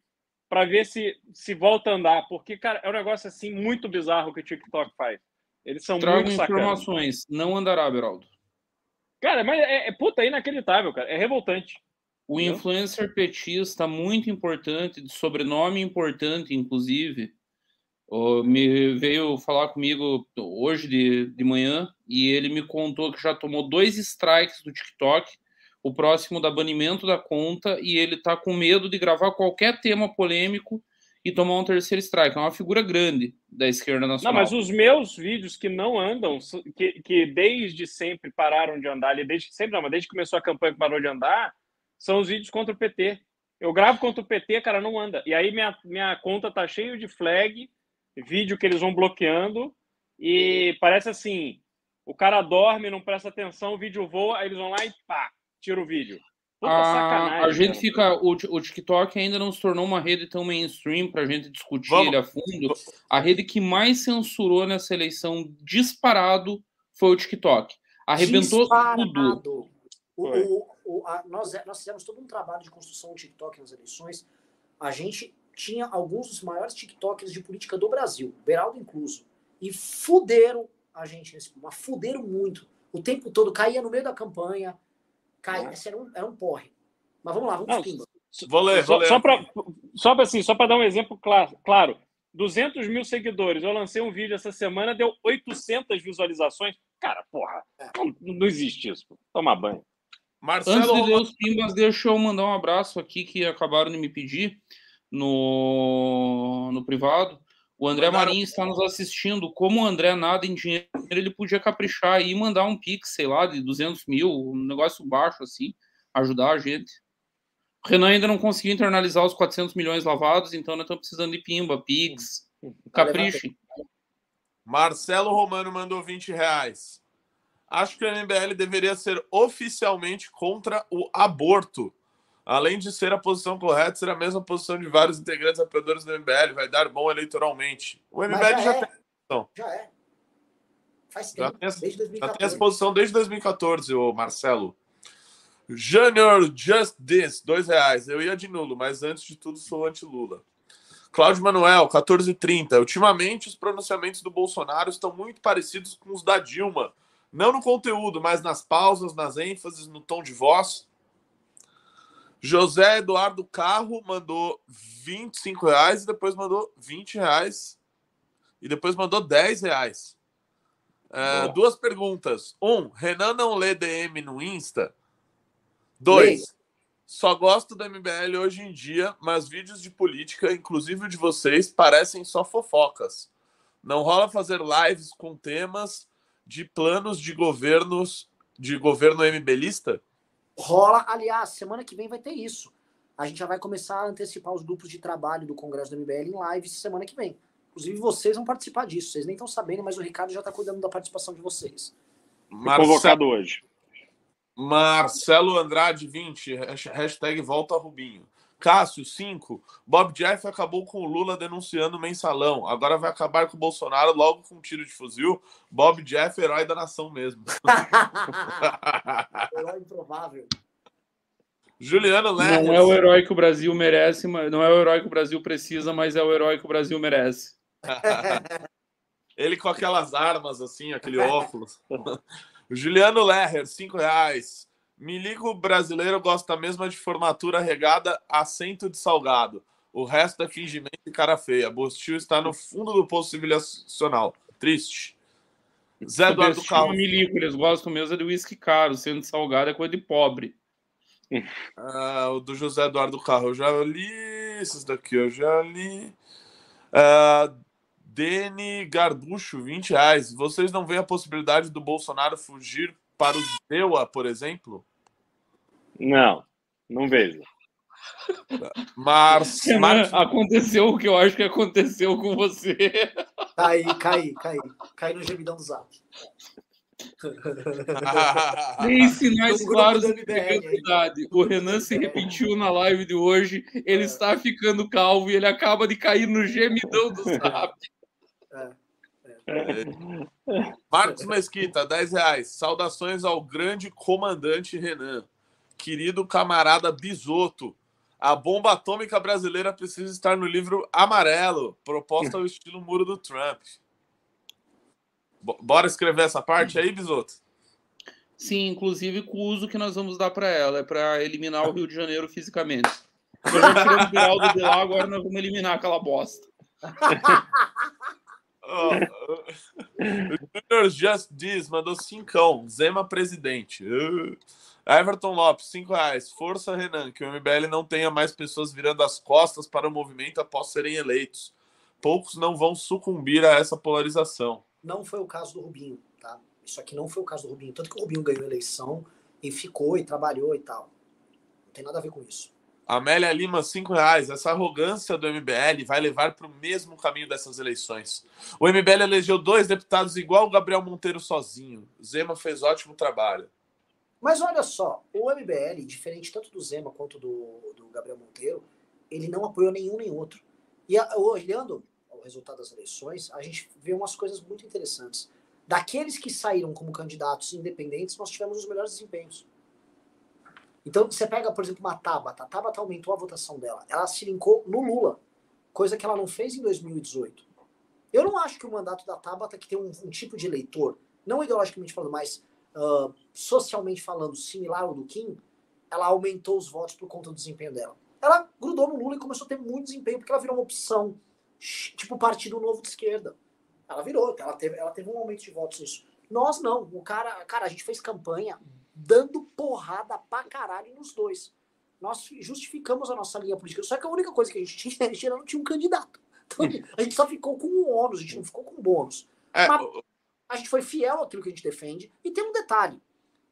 para ver se se volta a andar, porque cara, é um negócio assim muito bizarro que o TikTok faz. Eles são Trago muito informações, não andará, Beraldo. Cara, mas é, é puta é inacreditável, cara. É revoltante. O influencer petista muito importante, de sobrenome importante, inclusive, me veio falar comigo hoje de, de manhã e ele me contou que já tomou dois strikes do TikTok, o próximo da banimento da conta, e ele tá com medo de gravar qualquer tema polêmico e tomar um terceiro strike. É uma figura grande da esquerda nacional. Não, mas os meus vídeos que não andam, que, que desde sempre pararam de andar, desde sempre não, mas desde que começou a campanha que parou de andar, são os vídeos contra o PT. Eu gravo contra o PT, cara, não anda. E aí minha, minha conta tá cheio de flag, vídeo que eles vão bloqueando, e parece assim: o cara dorme, não presta atenção, o vídeo voa, aí eles vão lá e pá, tira o vídeo. Puta a, sacanagem. A gente cara. fica. O, o TikTok ainda não se tornou uma rede tão mainstream para a gente discutir Vamos. ele a fundo. A rede que mais censurou nessa eleição disparado foi o TikTok. Arrebentou disparado. tudo. O, o, o, a, nós, nós fizemos todo um trabalho de construção do TikTok nas eleições. A gente tinha alguns dos maiores TikTokers de política do Brasil, Beraldo incluso. E fuderam a gente nesse mas fuderam muito. O tempo todo caía no meio da campanha, caía, esse era um, era um porre. Mas vamos lá, vamos Não, Vou ler, vou ler. Só, para só assim, só para dar um exemplo claro, claro, 200 mil seguidores. Eu lancei um vídeo essa semana, deu 800 visualizações. Cara, porra, é. não, não existe isso. Toma banho. Marcelo Antes de ler os pimbas, deixa eu mandar um abraço aqui que acabaram de me pedir no, no privado. O André Mandaram... Marinho está nos assistindo. Como o André nada em dinheiro, ele podia caprichar e mandar um pix, sei lá, de 200 mil, um negócio baixo assim, ajudar a gente. O Renan ainda não conseguiu internalizar os 400 milhões lavados, então nós estamos precisando de pimba, pix, capriche. Marcelo Romano mandou 20 reais. Acho que o MBL deveria ser oficialmente contra o aborto. Além de ser a posição correta, ser a mesma posição de vários integrantes apoiadores do MBL, vai dar bom eleitoralmente. O MBL já, já, é. tem Já é. Faz tempo, já tem, desde 2014. Já tem essa posição desde 2014, o Marcelo. Junior Just This, dois reais. Eu ia de nulo, mas antes de tudo sou anti-Lula. Cláudio Manuel, 1430. Ultimamente, os pronunciamentos do Bolsonaro estão muito parecidos com os da Dilma. Não no conteúdo, mas nas pausas, nas ênfases, no tom de voz. José Eduardo Carro mandou 25 reais e depois mandou 20 reais e depois mandou 10 reais. É, duas perguntas. Um, Renan não lê DM no Insta? Dois, só gosto do MBL hoje em dia, mas vídeos de política, inclusive o de vocês, parecem só fofocas. Não rola fazer lives com temas de planos de governos de governo MBLista? Rola, aliás, semana que vem vai ter isso. A gente já vai começar a antecipar os grupos de trabalho do Congresso do MBL em live semana que vem. Inclusive, vocês vão participar disso. Vocês nem estão sabendo, mas o Ricardo já está cuidando da participação de vocês. Marcelo, convocado hoje. Marcelo Andrade 20, hashtag volta Rubinho. Cássio, 5. Bob Jeff acabou com o Lula denunciando o mensalão. Agora vai acabar com o Bolsonaro logo com um tiro de fuzil. Bob Jeff, herói da nação mesmo. [laughs] herói improvável. Juliano Não é o herói que o Brasil merece, mas não é o herói que o Brasil precisa, mas é o herói que o Brasil merece. [laughs] Ele com aquelas armas, assim, aquele óculos. [laughs] Juliano Lerrer, cinco reais. Milico brasileiro gosta mesmo de formatura regada assento de salgado. O resto é fingimento e cara feia. Bostil está no fundo do poço civilizacional. Triste. Zé Eduardo Carlos. Milico, eles gostam mesmo é de uísque caro. Sendo salgado é coisa de pobre. Ah, o do José Eduardo Carro, eu já li. Esses daqui eu já li. Ah, Dene Garducho, 20 reais. Vocês não veem a possibilidade do Bolsonaro fugir para o Zewa, por exemplo? Não, não vejo. Mas. Mar... Aconteceu o que eu acho que aconteceu com você. Cai, cai, cai. Cai no gemidão do zap. [laughs] Tem sinais claros de verdade. O Renan se repetiu na live de hoje. Ele está ficando calvo e ele acaba de cair no gemidão do [laughs] zap. É, é. Marcos Mesquita, 10 reais. Saudações ao grande comandante Renan. Querido camarada Bisoto. A bomba atômica brasileira precisa estar no livro amarelo, proposta ao estilo muro do Trump. Bora escrever essa parte aí, Bisoto? Sim, inclusive com o uso que nós vamos dar para ela, é para eliminar o Rio de Janeiro fisicamente. Nós já tiramos o Geraldo de lá, agora nós vamos eliminar aquela bosta. [laughs] oh, [laughs] uh, Just Diz mandou cincão. Zema presidente. Uh. Everton Lopes, 5 reais. Força, Renan, que o MBL não tenha mais pessoas virando as costas para o movimento após serem eleitos. Poucos não vão sucumbir a essa polarização não foi o caso do Rubinho, tá? Isso aqui não foi o caso do Rubinho. Tanto que o Rubinho ganhou a eleição e ficou e trabalhou e tal. Não tem nada a ver com isso. Amélia Lima, cinco reais. Essa arrogância do MBL vai levar para o mesmo caminho dessas eleições. O MBL elegeu dois deputados igual o Gabriel Monteiro sozinho. Zema fez ótimo trabalho. Mas olha só, o MBL, diferente tanto do Zema quanto do, do Gabriel Monteiro, ele não apoiou nenhum nem outro. E olhando resultado das eleições, a gente vê umas coisas muito interessantes. Daqueles que saíram como candidatos independentes, nós tivemos os melhores desempenhos. Então, você pega, por exemplo, uma Tabata. A Tabata aumentou a votação dela. Ela se linkou no Lula, coisa que ela não fez em 2018. Eu não acho que o mandato da Tabata, que tem um, um tipo de eleitor, não ideologicamente falando, mas uh, socialmente falando, similar ao do Kim, ela aumentou os votos por conta do desempenho dela. Ela grudou no Lula e começou a ter muito desempenho, porque ela virou uma opção tipo Partido Novo de Esquerda. Ela virou, ela teve, ela teve um aumento de votos nisso. Nós não. O cara, cara, a gente fez campanha dando porrada pra caralho nos dois. Nós justificamos a nossa linha política. Só que a única coisa que a gente tinha, a gente não tinha um candidato. Então, a gente só ficou com um ônus, a gente não ficou com um bônus. É, Mas a gente foi fiel àquilo que a gente defende. E tem um detalhe.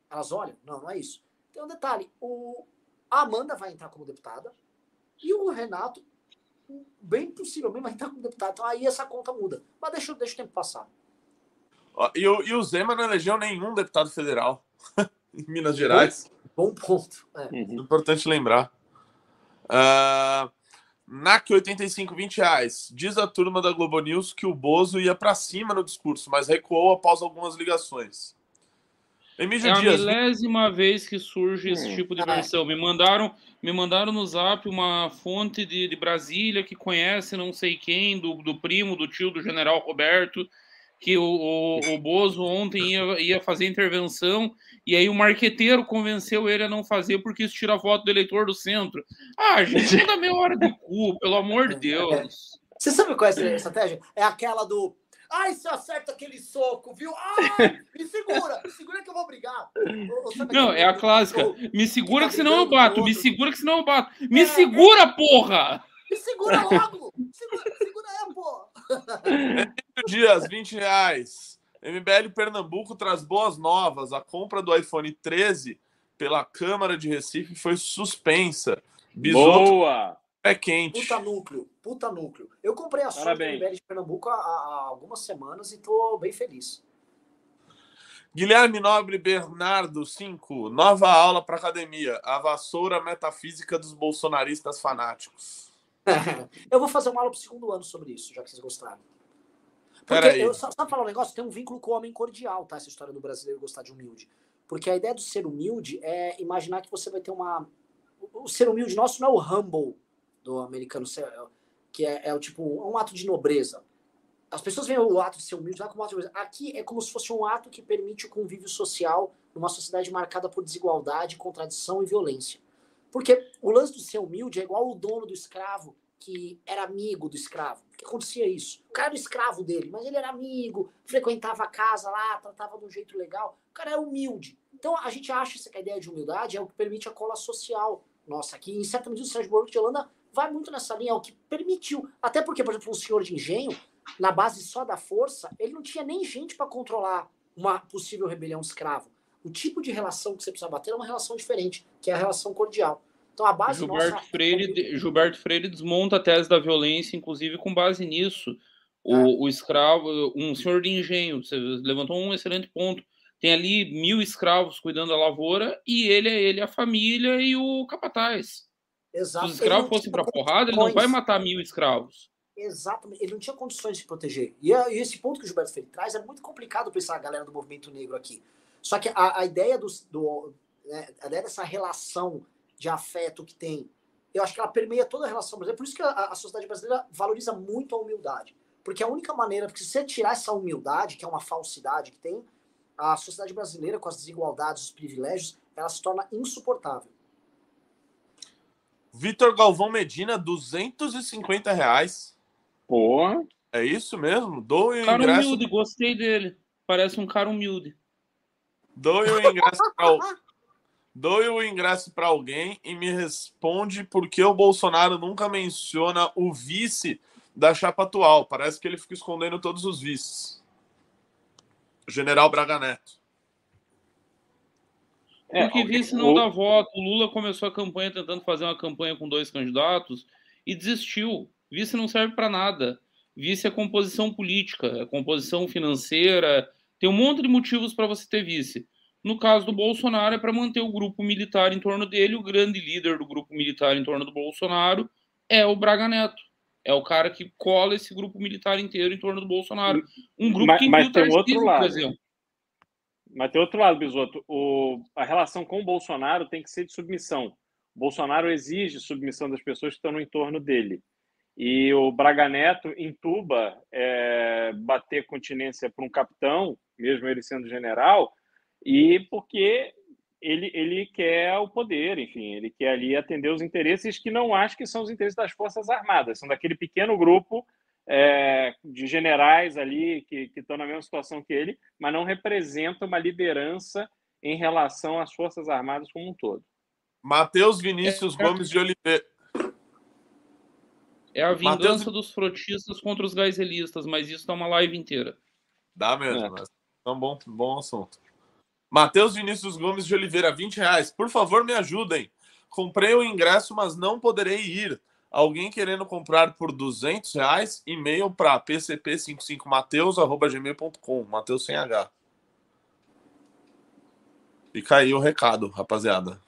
Elas olham, não, não é isso. Tem um detalhe. O, a Amanda vai entrar como deputada e o Renato bem possível, mesmo vai estar como deputado. Então aí essa conta muda. Mas deixa, deixa o tempo passar. E o, e o Zema não elegeu nenhum deputado federal [laughs] em Minas Gerais. Bom, bom ponto. É. Uhum. Importante lembrar. Uh, NAC 85, 20 reais. Diz a turma da Globo News que o Bozo ia para cima no discurso, mas recuou após algumas ligações. Emílio é Dias. a milésima vez que surge esse hum, tipo de versão. Me mandaram, me mandaram no zap uma fonte de, de Brasília que conhece não sei quem, do, do primo, do tio do general Roberto, que o, o, o Bozo ontem ia, ia fazer intervenção, e aí o marqueteiro convenceu ele a não fazer porque isso tira voto do eleitor do centro. Ah, gente, [laughs] dá meia hora de cu, pelo amor de Deus. Você sabe qual é essa estratégia? É aquela do Ai, se acerta aquele soco, viu? Ai, me segura, me segura que eu vou brigar. Não, é a clássica. Me segura que senão eu bato. Me segura que senão eu bato. Me é, segura, porra! Me segura logo! Segura, segura aí, porra! [laughs] Dias, 20 reais. MBL Pernambuco traz boas novas. A compra do iPhone 13 pela Câmara de Recife foi suspensa. Bisoto Boa! É quente. Puta núcleo, puta núcleo. Eu comprei a do MBL de Pernambuco há, há, algumas semanas e tô bem feliz. Guilherme Nobre Bernardo, 5. Nova aula para academia. A vassoura metafísica dos bolsonaristas fanáticos. [laughs] eu vou fazer uma aula pro segundo ano sobre isso, já que vocês gostaram. Porque eu só, só falar um negócio, tem um vínculo com o homem cordial, tá? Essa história do brasileiro gostar de humilde. Porque a ideia do ser humilde é imaginar que você vai ter uma. O ser humilde nosso não é o humble do americano, que é, é o tipo um ato de nobreza. as pessoas veem o ato de ser humilde lá como um ato de... Aqui é como se fosse um ato que permite o convívio social numa sociedade marcada por desigualdade, contradição e violência. Porque o lance de ser humilde é igual o dono do escravo que era amigo do escravo. Que acontecia isso? O cara era escravo dele, mas ele era amigo, frequentava a casa lá, tratava de um jeito legal. O cara era humilde. Então a gente acha que a ideia de humildade é o que permite a cola social. Nossa, aqui em certa medida o Sérgio Moro de Holanda vai muito nessa linha, é o que permitiu. Até porque, por exemplo, um senhor de engenho, na base só da força, ele não tinha nem gente para controlar uma possível rebelião escravo. O tipo de relação que você precisa bater é uma relação diferente, que é a relação cordial. Então a base Gilberto nossa... Freire, Gilberto Freire desmonta a tese da violência, inclusive com base nisso. O, é. o escravo, um senhor de engenho, você levantou um excelente ponto. Tem ali mil escravos cuidando da lavoura e ele é ele, a família e o capataz. Exato. Se os escravos fossem para porrada, ele não vai matar mil escravos. Exatamente, ele não tinha condições de se proteger. E, e esse ponto que o Gilberto Freire traz é muito complicado pensar a galera do movimento negro aqui. Só que a, a ideia do, do né, a ideia dessa relação de afeto que tem, eu acho que ela permeia toda a relação brasileira. Por isso que a, a sociedade brasileira valoriza muito a humildade. Porque a única maneira, porque se você tirar essa humildade, que é uma falsidade que tem, a sociedade brasileira, com as desigualdades, os privilégios, ela se torna insuportável. Vitor Galvão Medina, 250 reais. Pô. É isso mesmo? Doe o cara ingresso. humilde, gostei dele. Parece um cara humilde. Doe o ingresso para Doe o ingresso para alguém e me responde por que o Bolsonaro nunca menciona o vice da chapa atual. Parece que ele fica escondendo todos os vices. General Braga Neto. É, Porque vice não dá voto. O Lula começou a campanha tentando fazer uma campanha com dois candidatos e desistiu. Vice não serve para nada. Vice é composição política, é composição financeira. Tem um monte de motivos para você ter vice. No caso do Bolsonaro, é para manter o grupo militar em torno dele. O grande líder do grupo militar em torno do Bolsonaro é o Braga Neto. É o cara que cola esse grupo militar inteiro em torno do Bolsonaro. Um grupo mas, que mas tem outro lado. por exemplo. Mas tem outro lado, Bisoto. O, a relação com o Bolsonaro tem que ser de submissão. O Bolsonaro exige submissão das pessoas que estão no entorno dele. E o Braga Neto entuba é, bater continência para um capitão, mesmo ele sendo general, e porque ele, ele quer o poder, enfim, ele quer ali atender os interesses que não acho que são os interesses das Forças Armadas, são daquele pequeno grupo é, de generais ali que, que estão na mesma situação que ele, mas não representa uma liderança em relação às Forças Armadas como um todo. Matheus Vinícius é, Gomes de Oliveira. É a vingança Mateus... dos frotistas contra os gaiselistas, mas isso dá uma live inteira. Dá mesmo, é. mas um bom, bom assunto. Matheus Vinícius Gomes de Oliveira, 20 reais. Por favor, me ajudem. Comprei o ingresso, mas não poderei ir. Alguém querendo comprar por 200 reais? E-mail para pcp55mateus.gmail.com. Mateus sem H. Fica aí o recado, rapaziada.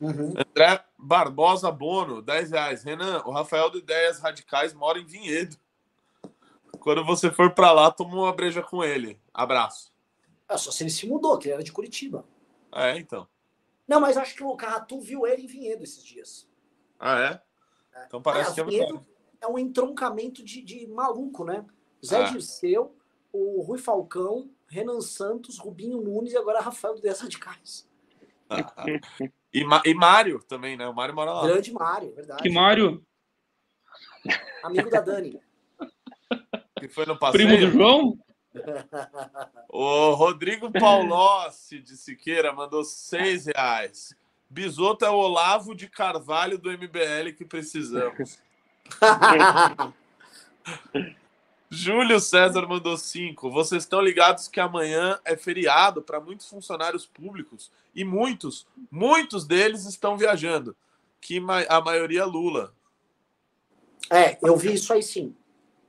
Uhum. André Barbosa Bono, 10 reais. Renan, o Rafael do Ideias Radicais mora em Vinhedo. Quando você for para lá, toma uma breja com ele. Abraço. É só se ele se mudou, que ele era de Curitiba. É, então. Não, mas acho que o Carratu viu ele em Vinhedo esses dias. Ah, é? é. Então parece é, que é É um entroncamento de, de maluco, né? Zé é. Dirceu, o Rui Falcão, Renan Santos, Rubinho Nunes e agora Rafael do 10 Radicais. [laughs] e, e Mário também, né? O Mário mora lá. Grande Mário, verdade. Que Mário? Amigo da Dani. Que foi no passeio. Primo do João? O Rodrigo Paulossi de Siqueira mandou seis reais. Bisoto é o Olavo de Carvalho do MBL que precisamos. [laughs] Júlio César mandou cinco. Vocês estão ligados que amanhã é feriado para muitos funcionários públicos e muitos, muitos deles estão viajando. Que a maioria Lula. É, eu vi isso aí sim.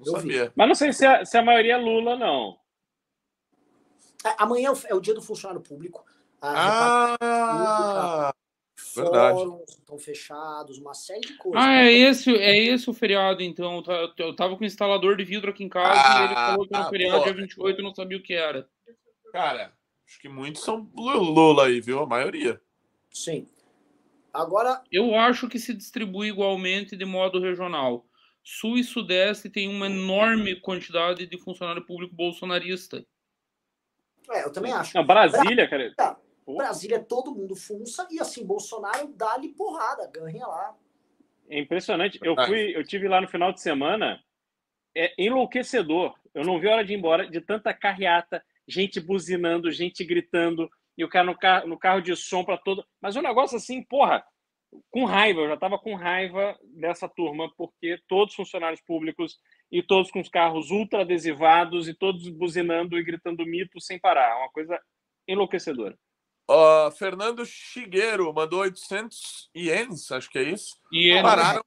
Não sabia. Mas não sei se a, se a maioria é Lula, não. É, amanhã é o dia do funcionário público. Ah, fóruns estão fechados, uma série de coisas. Ah, é esse, é esse o feriado, então. Eu tava com o instalador de vidro aqui em casa ah, e ele falou que era um feriado pô. dia 28 e não sabia o que era. Cara, acho que muitos são Lula aí, viu? A maioria. Sim. Agora. Eu acho que se distribui igualmente de modo regional. Sul e Sudeste tem uma enorme quantidade de funcionário público bolsonarista. É, eu também acho. Não, Brasília, cara. Tá. Brasília é todo mundo funça e assim, Bolsonaro dá-lhe porrada, ganha lá. É impressionante. Eu fui, eu tive lá no final de semana, é enlouquecedor. Eu não vi a hora de ir embora de tanta carreata, gente buzinando, gente gritando, e o cara no carro, no carro de som para todo. Mas um negócio assim, porra, com raiva, eu já estava com raiva dessa turma, porque todos funcionários públicos e todos com os carros ultra adesivados e todos buzinando e gritando mito sem parar. Uma coisa enlouquecedora. Uh, Fernando Chigueiro mandou 800 ienes, acho que é isso. Ienes. Pararam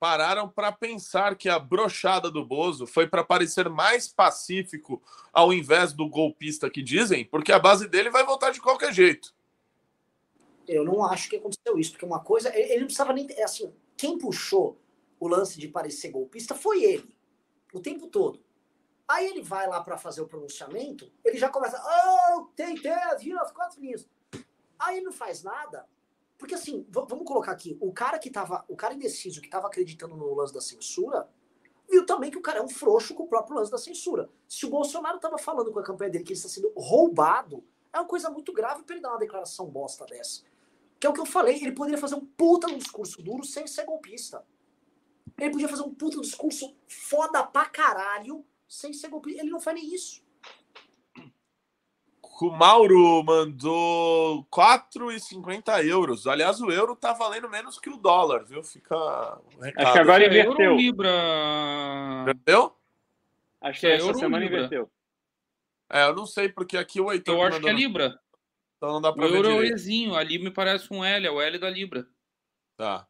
pararam para pensar que a brochada do Bozo foi para parecer mais pacífico ao invés do golpista que dizem, porque a base dele vai voltar de qualquer jeito. Eu não acho que aconteceu isso, porque uma coisa, ele não precisava nem, é assim, quem puxou o lance de parecer golpista foi ele, o tempo todo. Aí ele vai lá para fazer o pronunciamento, ele já começa, oh, tem três, vira as quatro linhas. Aí ele não faz nada, porque assim, vamos colocar aqui, o cara que tava, o cara indeciso que tava acreditando no lance da censura, viu também que o cara é um frouxo com o próprio lance da censura. Se o Bolsonaro tava falando com a campanha dele que ele está sendo roubado, é uma coisa muito grave para ele dar uma declaração bosta dessa. Que é o que eu falei, ele poderia fazer um puta discurso duro sem ser golpista. Ele podia fazer um puta discurso foda pra caralho sem ser golpista. Ele não faz nem isso. O Mauro mandou 4,50 euros. Aliás, o euro tá valendo menos que o dólar, viu? Fica. Um Acho que agora inverteu. Euro, Libra. Inverteu? Acho que essa euro, semana Libra. inverteu. É, eu não sei, porque aqui o Heitor. Eu acho que é Libra. Então não dá pra o ver euro direito. é o Ezinho, ali me parece um L, é o L da Libra. Tá.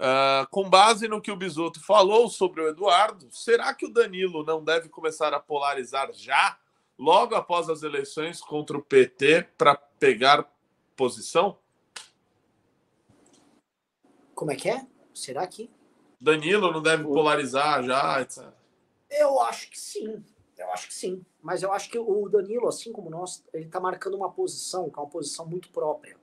Uh, com base no que o Bisoto falou sobre o Eduardo, será que o Danilo não deve começar a polarizar já, logo após as eleições contra o PT, para pegar posição? Como é que é? Será que? Danilo não deve polarizar já, etc. Eu acho que sim. Eu acho que sim. Mas eu acho que o Danilo, assim como nós, ele tá marcando uma posição, que é uma posição muito própria.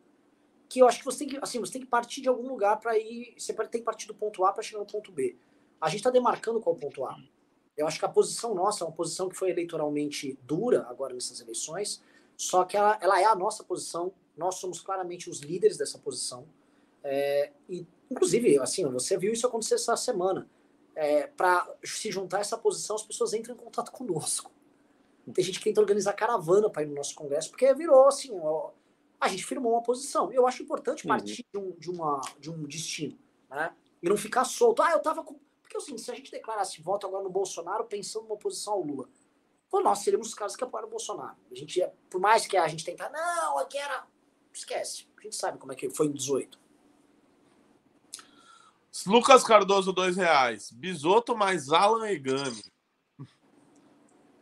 Que eu acho que você tem que, assim, você tem que partir de algum lugar para ir. Você tem que partir do ponto A para chegar no ponto B. A gente está demarcando qual é o ponto A. Eu acho que a posição nossa é uma posição que foi eleitoralmente dura agora nessas eleições, só que ela, ela é a nossa posição. Nós somos claramente os líderes dessa posição. É, e, inclusive, assim, você viu isso acontecer essa semana é, para se juntar a essa posição, as pessoas entram em contato conosco. Tem gente que tenta organizar caravana para ir no nosso congresso, porque virou assim, ó, a gente firmou uma posição. Eu acho importante partir uhum. de, um, de, uma, de um destino, né? E não ficar solto. Ah, eu tava com. Porque assim, se a gente declarasse voto agora no Bolsonaro pensando numa oposição ao Lula, pô, nós seríamos os caras que apoiaram o Bolsonaro. A gente ia, por mais que a gente tentar, não, aqui era. Esquece. A gente sabe como é que foi em 18. Lucas Cardoso, dois reais. Bisoto mais Alan Egami.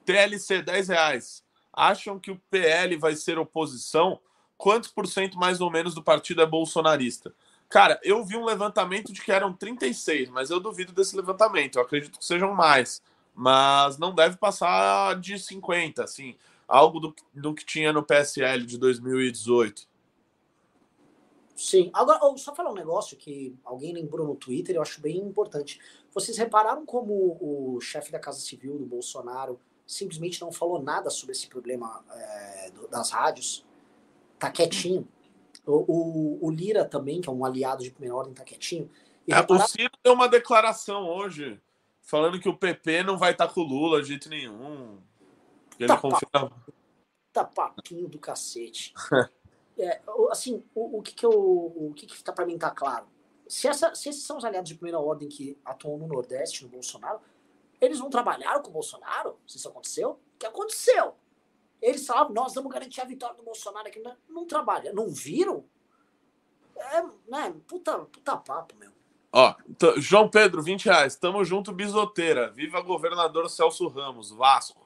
TLC, 10 reais. Acham que o PL vai ser oposição? Quantos por cento mais ou menos do partido é bolsonarista? Cara, eu vi um levantamento de que eram 36, mas eu duvido desse levantamento. Eu acredito que sejam mais. Mas não deve passar de 50, assim. Algo do, do que tinha no PSL de 2018. Sim. Agora, só falar um negócio que alguém lembrou no Twitter, eu acho bem importante. Vocês repararam como o chefe da Casa Civil do Bolsonaro simplesmente não falou nada sobre esse problema é, das rádios? Tá quietinho. O, o, o, Lira também, que é um aliado de primeira ordem, tá quietinho. É, repararam... O Ciro deu uma declaração hoje, falando que o PP não vai estar tá com o Lula de jeito nenhum. Ele tá confia. Tá papinho do cacete. [laughs] é, assim, o, o, que que eu, o que que tá para mim tá claro? Se, essa, se esses são os aliados de primeira ordem que atuam no Nordeste, no Bolsonaro, eles não trabalharam com o Bolsonaro? Se isso aconteceu? O que aconteceu? Eles falavam, nós vamos garantir a vitória do Bolsonaro aqui. Não, não trabalha. Não viram? É, né? Puta, puta papo, meu. Ó, João Pedro, 20 reais. Tamo junto, bisoteira. Viva governador Celso Ramos, Vasco.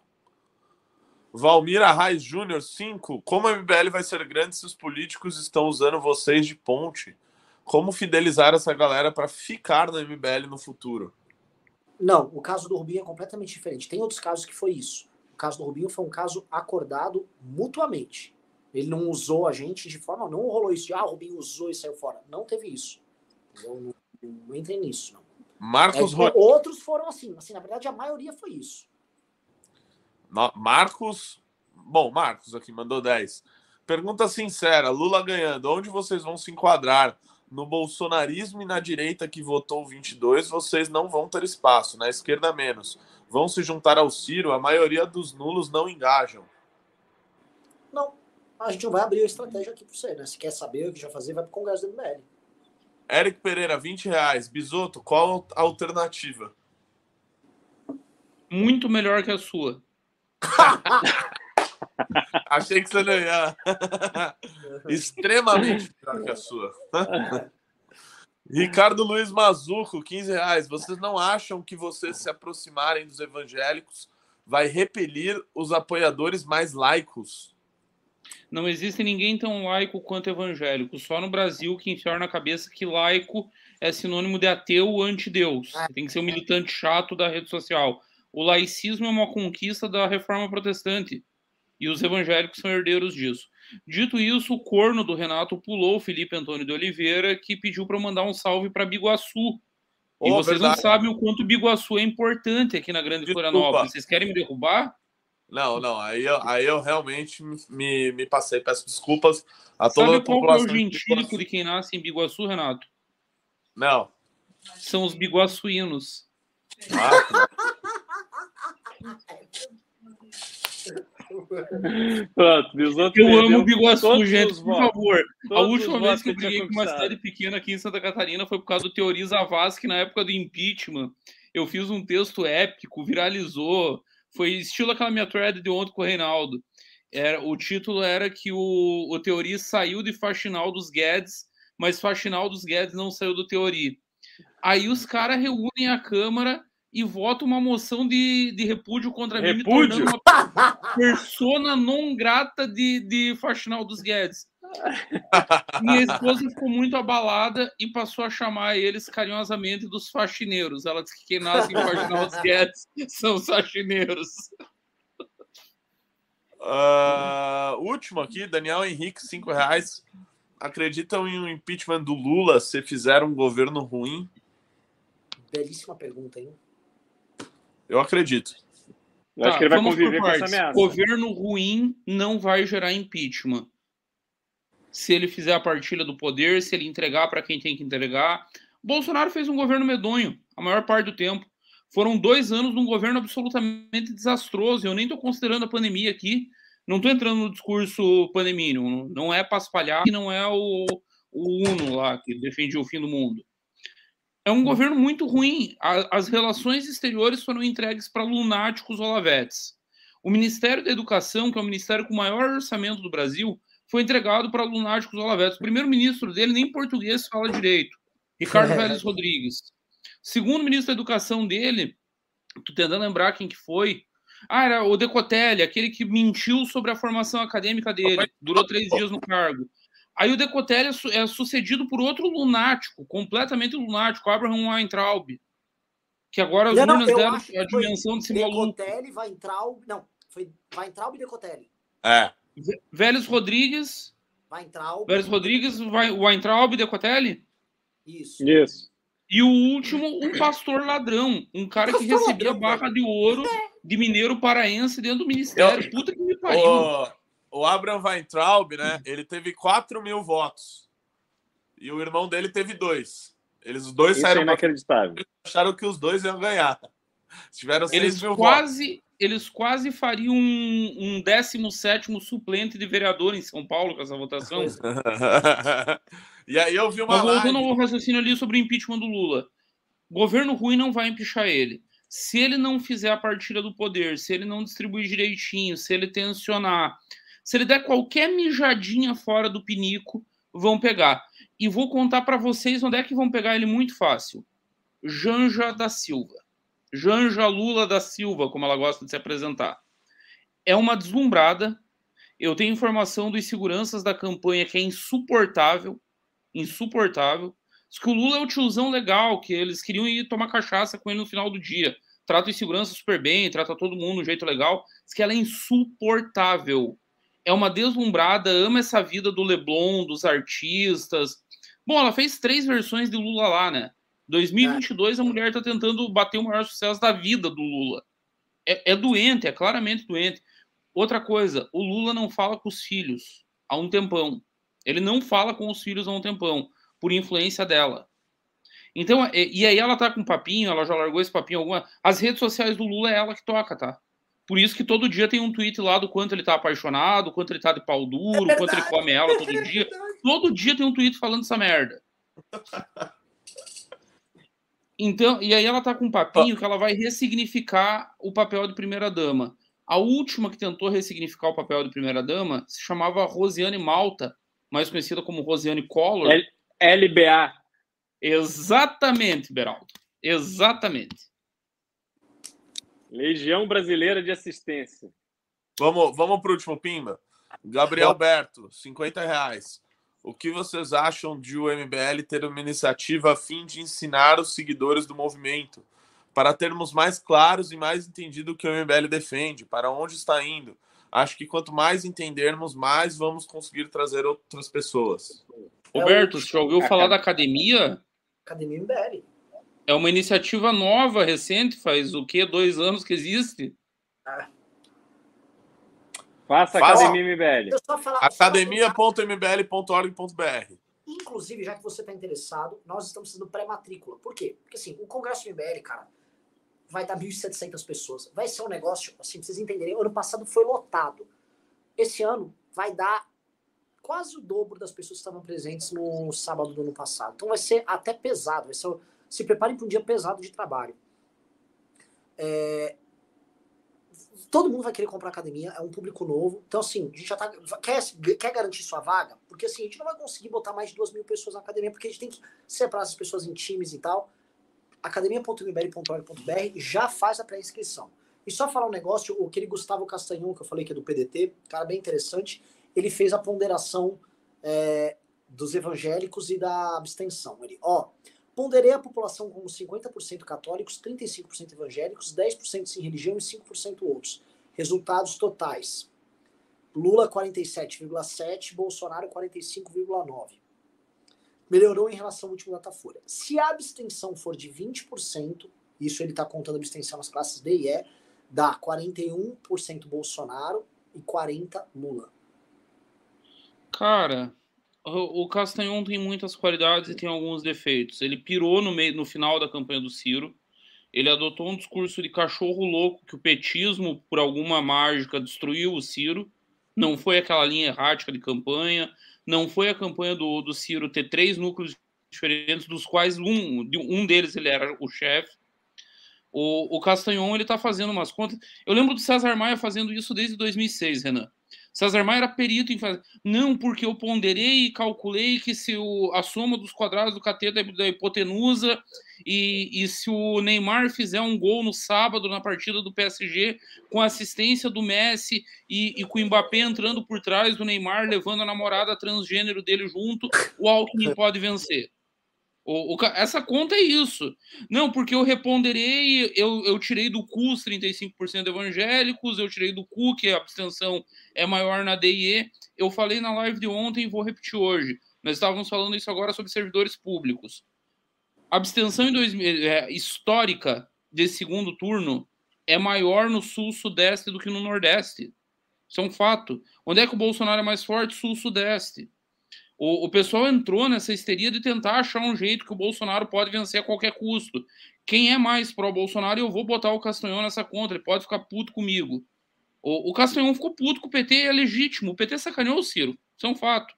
Valmir Arraes Júnior, 5. Como a MBL vai ser grande se os políticos estão usando vocês de ponte? Como fidelizar essa galera para ficar na MBL no futuro? Não, o caso do Rubinho é completamente diferente. Tem outros casos que foi isso. O caso do Rubinho foi um caso acordado mutuamente. Ele não usou a gente de forma. Não rolou isso de, ah, o Rubinho usou e saiu fora. Não teve isso. Eu não, não entrei nisso, não. Marcos É, Ro- outros foram assim, assim, na verdade a maioria foi isso. Marcos. Bom, Marcos aqui mandou 10. Pergunta sincera: Lula ganhando, onde vocês vão se enquadrar? No bolsonarismo e na direita que votou 22, vocês não vão ter espaço, na esquerda menos. Vão se juntar ao Ciro, a maioria dos nulos não engajam. Não, a gente não vai abrir a estratégia aqui para você, né? Se quer saber o que já fazer, vai pro Congresso do MBL. Eric Pereira, 20 reais. Bisoto, qual a alternativa? Muito melhor que a sua. [laughs] Achei que você não ia. [laughs] Extremamente que a sua. [laughs] Ricardo Luiz Mazuco, 15 reais. Vocês não acham que vocês se aproximarem dos evangélicos vai repelir os apoiadores mais laicos? Não existe ninguém tão laico quanto evangélico. Só no Brasil que enfiar na cabeça que laico é sinônimo de ateu ou anti-Deus. Tem que ser um militante chato da rede social. O laicismo é uma conquista da reforma protestante. E os evangélicos são herdeiros disso. Dito isso, o corno do Renato pulou o Felipe Antônio de Oliveira, que pediu para mandar um salve para Biguaçu. e Oh, vocês verdade. não sabem o quanto Biguaçu é importante aqui na Grande Desculpa. Florianópolis. Vocês querem me derrubar? Não, não. Aí eu, aí eu realmente me, me passei. Peço desculpas a toda Sabe a qual que é o população. de gentílico Biguaçu. de quem nasce em Biguaçu, Renato? Não. São os biguaçuínos. Ah, Pronto, Eu amo Biguaçu, todos gente, por favor. A última vez que eu briguei com uma cidade pequena aqui em Santa Catarina foi por causa do Teori Zavascki, que na época do impeachment. Eu fiz um texto épico, viralizou. Foi estilo aquela minha thread de ontem com o Reinaldo. Era, o título era que o, o Teori saiu de Faxinal dos Guedes, mas Faxinal dos Guedes não saiu do Teori. Aí os caras reúnem a Câmara e votam uma moção de, de repúdio contra mim, me Repúdio? tornando uma [laughs] persona non grata de, de Faxinal dos Guedes. [laughs] Minha esposa ficou muito abalada e passou a chamar eles carinhosamente dos faxineiros. Ela disse que quem nasce em Faxinal dos Guedes [laughs] são os faxineiros. Ah, último aqui, Daniel Henrique, 5 reais. Acreditam em um impeachment do Lula se fizer um governo ruim? Belíssima pergunta, hein? Eu acredito. Eu acho que ele vai Tá, vamos por conviver com essa partes. ameaça. Governo ruim não vai gerar impeachment. Se ele fizer a partilha do poder, se ele entregar para quem tem que entregar. Bolsonaro fez um governo medonho a maior parte do tempo. Foram dois anos de um governo absolutamente desastroso. Eu nem estou considerando a pandemia aqui. Não estou entrando no discurso pandemia. Não, não é para espalhar, e não é o, o Uno lá que defendia o fim do mundo. É um governo muito ruim. A- as relações exteriores foram entregues para lunáticos olavetes. O Ministério da Educação, que é o ministério com o maior orçamento do Brasil, foi entregado para lunáticos olavetes. O primeiro-ministro dele nem português fala direito. Ricardo Vélez Rodrigues. Segundo ministro da Educação dele, tô tentando lembrar quem que foi. Ah, era o Decotelli, aquele que mentiu sobre a formação acadêmica dele. Durou três dias no cargo. Aí o Decotelli é, é sucedido por outro lunático, completamente lunático, Abraham Weintraub. Que agora as Não, urnas eu deram a dimensão desse maluco. Decotelli, vai entrar o... Não, foi vai entrar o Decotelli. É. Vélez Rodrigues, Vai entrar o... Vélez Rodrigues, Vai- Weintraub, Decotelli. Isso. Isso. E o último, um pastor ladrão. Um cara que recebia ladrão, barra de ouro de mineiro paraense dentro do ministério. Puta que me pariu. O, o Abraham Weintraub, né? Ele teve 4 mil votos. E o irmão dele teve dois. Eles os dois Isso é saíram pra inacreditável. acharam que os dois iam ganhar. Tiveram 6 Eles mil quase, eles quase fariam um, um 17 suplente de vereador em São Paulo com essa votação. Votos. [laughs] e aí eu vi uma Mas voltando ao raciocínio ali sobre o impeachment do Lula. Governo ruim não vai empichar ele. Se ele não fizer a partilha do poder, se ele não distribuir direitinho, se ele tensionar, se ele der qualquer mijadinha fora do pinico, vão pegar. E vou contar para vocês onde é que vão pegar ele muito fácil. Janja da Silva. Janja Lula da Silva, como ela gosta de se apresentar. É uma deslumbrada. Eu tenho informação dos seguranças da campanha que é insuportável. Insuportável. Diz que o Lula é o tiozão legal, que eles queriam ir tomar cachaça com ele no final do dia. Trata os segurança super bem, trata todo mundo de um jeito legal. Diz que ela é insuportável. É uma deslumbrada, ama essa vida do Leblon, dos artistas. Bom, ela fez três versões de Lula lá, né? 2022 a mulher está tentando bater o maior sucesso da vida do Lula. É, é, doente, é claramente doente. Outra coisa, o Lula não fala com os filhos há um tempão. Ele não fala com os filhos há um tempão, por influência dela. Então, e, e aí ela tá com papinho, ela já largou esse papinho alguma. As redes sociais do Lula é ela que toca, tá? Por isso que todo dia tem um tweet lá do quanto ele tá apaixonado, quanto ele tá de pau duro, é quanto ele come ela todo dia. Todo dia tem um tweet falando essa merda. Então, e aí ela tá com um papinho que ela vai ressignificar o papel de primeira-dama. A última que tentou ressignificar o papel de primeira-dama se chamava Rosiane Malta, mais conhecida como Rosiane Collor. L LBA. Exatamente, Beraldo. Exatamente. Legião Brasileira de Assistência. Vamos, vamos para o último Pimba. Gabriel Berto, 50 reais. O que vocês acham de o MBL ter uma iniciativa a fim de ensinar os seguidores do movimento para termos mais claros e mais entendido o que o MBL defende, para onde está indo? Acho que quanto mais entendermos, mais vamos conseguir trazer outras pessoas. Roberto, você já ouviu falar da academia? Academia MBL. É uma iniciativa nova, recente, faz o quê? Dois anos que existe? Ah. Faça Academia MBL. Academia.mbl.org.br Inclusive, já que você está interessado, nós estamos fazendo pré-matrícula. Por quê? Porque assim, o Congresso MBL, cara, vai dar 1.700 pessoas. Vai ser um negócio, assim, pra vocês entenderem, ano passado foi lotado. Esse ano vai dar quase o dobro das pessoas que estavam presentes no sábado do ano passado. Então vai ser até pesado, vai ser se preparem para um dia pesado de trabalho. É, todo mundo vai querer comprar academia, é um público novo. Então, assim, a gente já tá. Quer, quer garantir sua vaga? Porque assim, a gente não vai conseguir botar mais de duas mil pessoas na academia, porque a gente tem que separar essas pessoas em times e tal. academia.mbl.org.br já faz a pré-inscrição. E só falar um negócio, o aquele Gustavo Castanhon, que eu falei que é do PDT, cara bem interessante, ele fez a ponderação é, dos evangélicos e da abstenção. Ele, ó, Ponderei a população como 50% católicos, 35% evangélicos, 10% sem religião e 5% outros. Resultados totais. Lula 47,7, Bolsonaro 45,9. Melhorou em relação ao último Datafolha. Se a abstenção for de 20%, isso ele está contando abstenção nas classes D e E, dá 41% Bolsonaro e 40% Lula. Cara, o Castanhon tem muitas qualidades e tem alguns defeitos. Ele pirou no, meio, no final da campanha do Ciro. Ele adotou um discurso de cachorro louco que o petismo, por alguma mágica, destruiu o Ciro. Não foi aquela linha errática de campanha. Não foi a campanha do, do Ciro ter três núcleos diferentes, dos quais um, um deles ele era o chefe. O, o Castanhon ele está fazendo umas contas. Eu lembro do César Maia fazendo isso desde 2006, Renan. César Maia era perito em fazer. Não, porque eu ponderei e calculei que se o, a soma dos quadrados do cateto da hipotenusa e, e se o Neymar fizer um gol no sábado na partida do PSG com assistência do Messi e, e com o Mbappé entrando por trás do Neymar, levando a namorada transgênero dele junto, o Alckmin pode vencer. O, o, essa conta é isso. Não, porque eu reponderei, eu, eu tirei do cu os 35% evangélicos, eu tirei do cu que a abstenção é maior na DIE. Eu falei na live de ontem e vou repetir hoje. Nós estávamos falando isso agora sobre servidores públicos. Abstenção em dois, é, histórica desse segundo turno é maior no sul-sudeste do que no nordeste. Isso é um fato. Onde é que o Bolsonaro é mais forte? Sul-sudeste. O, o pessoal entrou nessa histeria de tentar achar um jeito que o Bolsonaro pode vencer a qualquer custo. Quem é mais pró-Bolsonaro, eu vou botar o Castanhão nessa conta, ele pode ficar puto comigo. O, o Castanhão ficou puto com o PT, é legítimo. O PT sacaneou o Ciro, isso é um fato.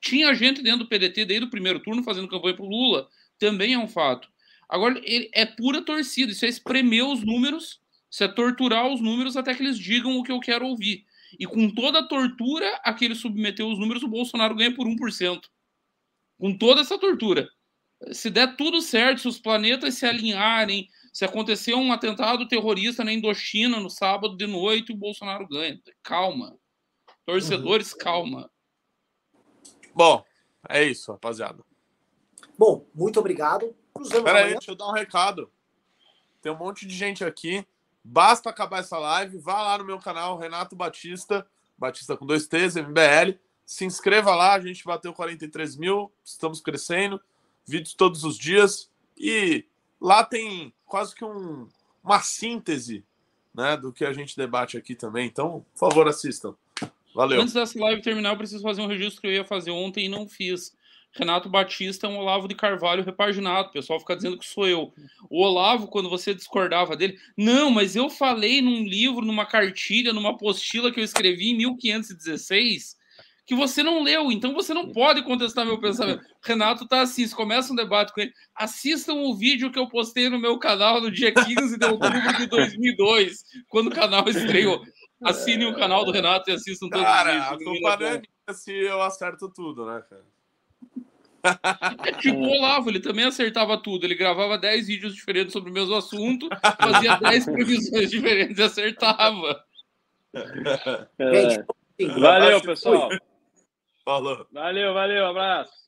Tinha gente dentro do PDT desde o primeiro turno fazendo campanha pro Lula, também é um fato. Agora, ele é pura torcida, isso é espremer os números, isso é torturar os números até que eles digam o que eu quero ouvir. E com toda a tortura a que ele submeteu os números, o Bolsonaro ganha por 1%. Com toda essa tortura. Se der tudo certo, se os planetas se alinharem, se acontecer um atentado terrorista na Indochina no sábado de noite, o Bolsonaro ganha. Calma. Torcedores, uhum. calma. Bom, é isso, rapaziada. Bom, muito obrigado. Peraí, deixa eu dar um recado. Tem um monte de gente aqui Basta acabar essa live, vá lá no meu canal, Renato Batista, Batista com dois T's, MBL. Se inscreva lá, a gente bateu 43 mil, estamos crescendo. Vídeos todos os dias. E lá tem quase que um, uma síntese né, do que a gente debate aqui também. Então, por favor, assistam. Valeu. Antes dessa live terminar, eu preciso fazer um registro que eu ia fazer ontem e não fiz. Renato Batista é um Olavo de Carvalho repaginado. O pessoal fica dizendo que sou eu. O Olavo, quando você discordava dele, não, mas eu falei num livro, numa cartilha, numa apostila que eu escrevi em 1516 que você não leu, então você não pode contestar meu pensamento. Renato tá assim, começa um debate com ele. Assistam o vídeo que eu postei no meu canal no dia 15 de outubro de 2002, quando o canal estreou. Assinem o canal do Renato e assistam todos Cara, os vídeos. a culpa não é se eu acerto tudo, né, cara? É [laughs] tipo o Olavo, ele também acertava tudo. Ele gravava 10 vídeos diferentes sobre o mesmo assunto, fazia 10 [laughs] previsões diferentes e acertava. É. Valeu, pessoal. Falou. Valeu, valeu, abraço.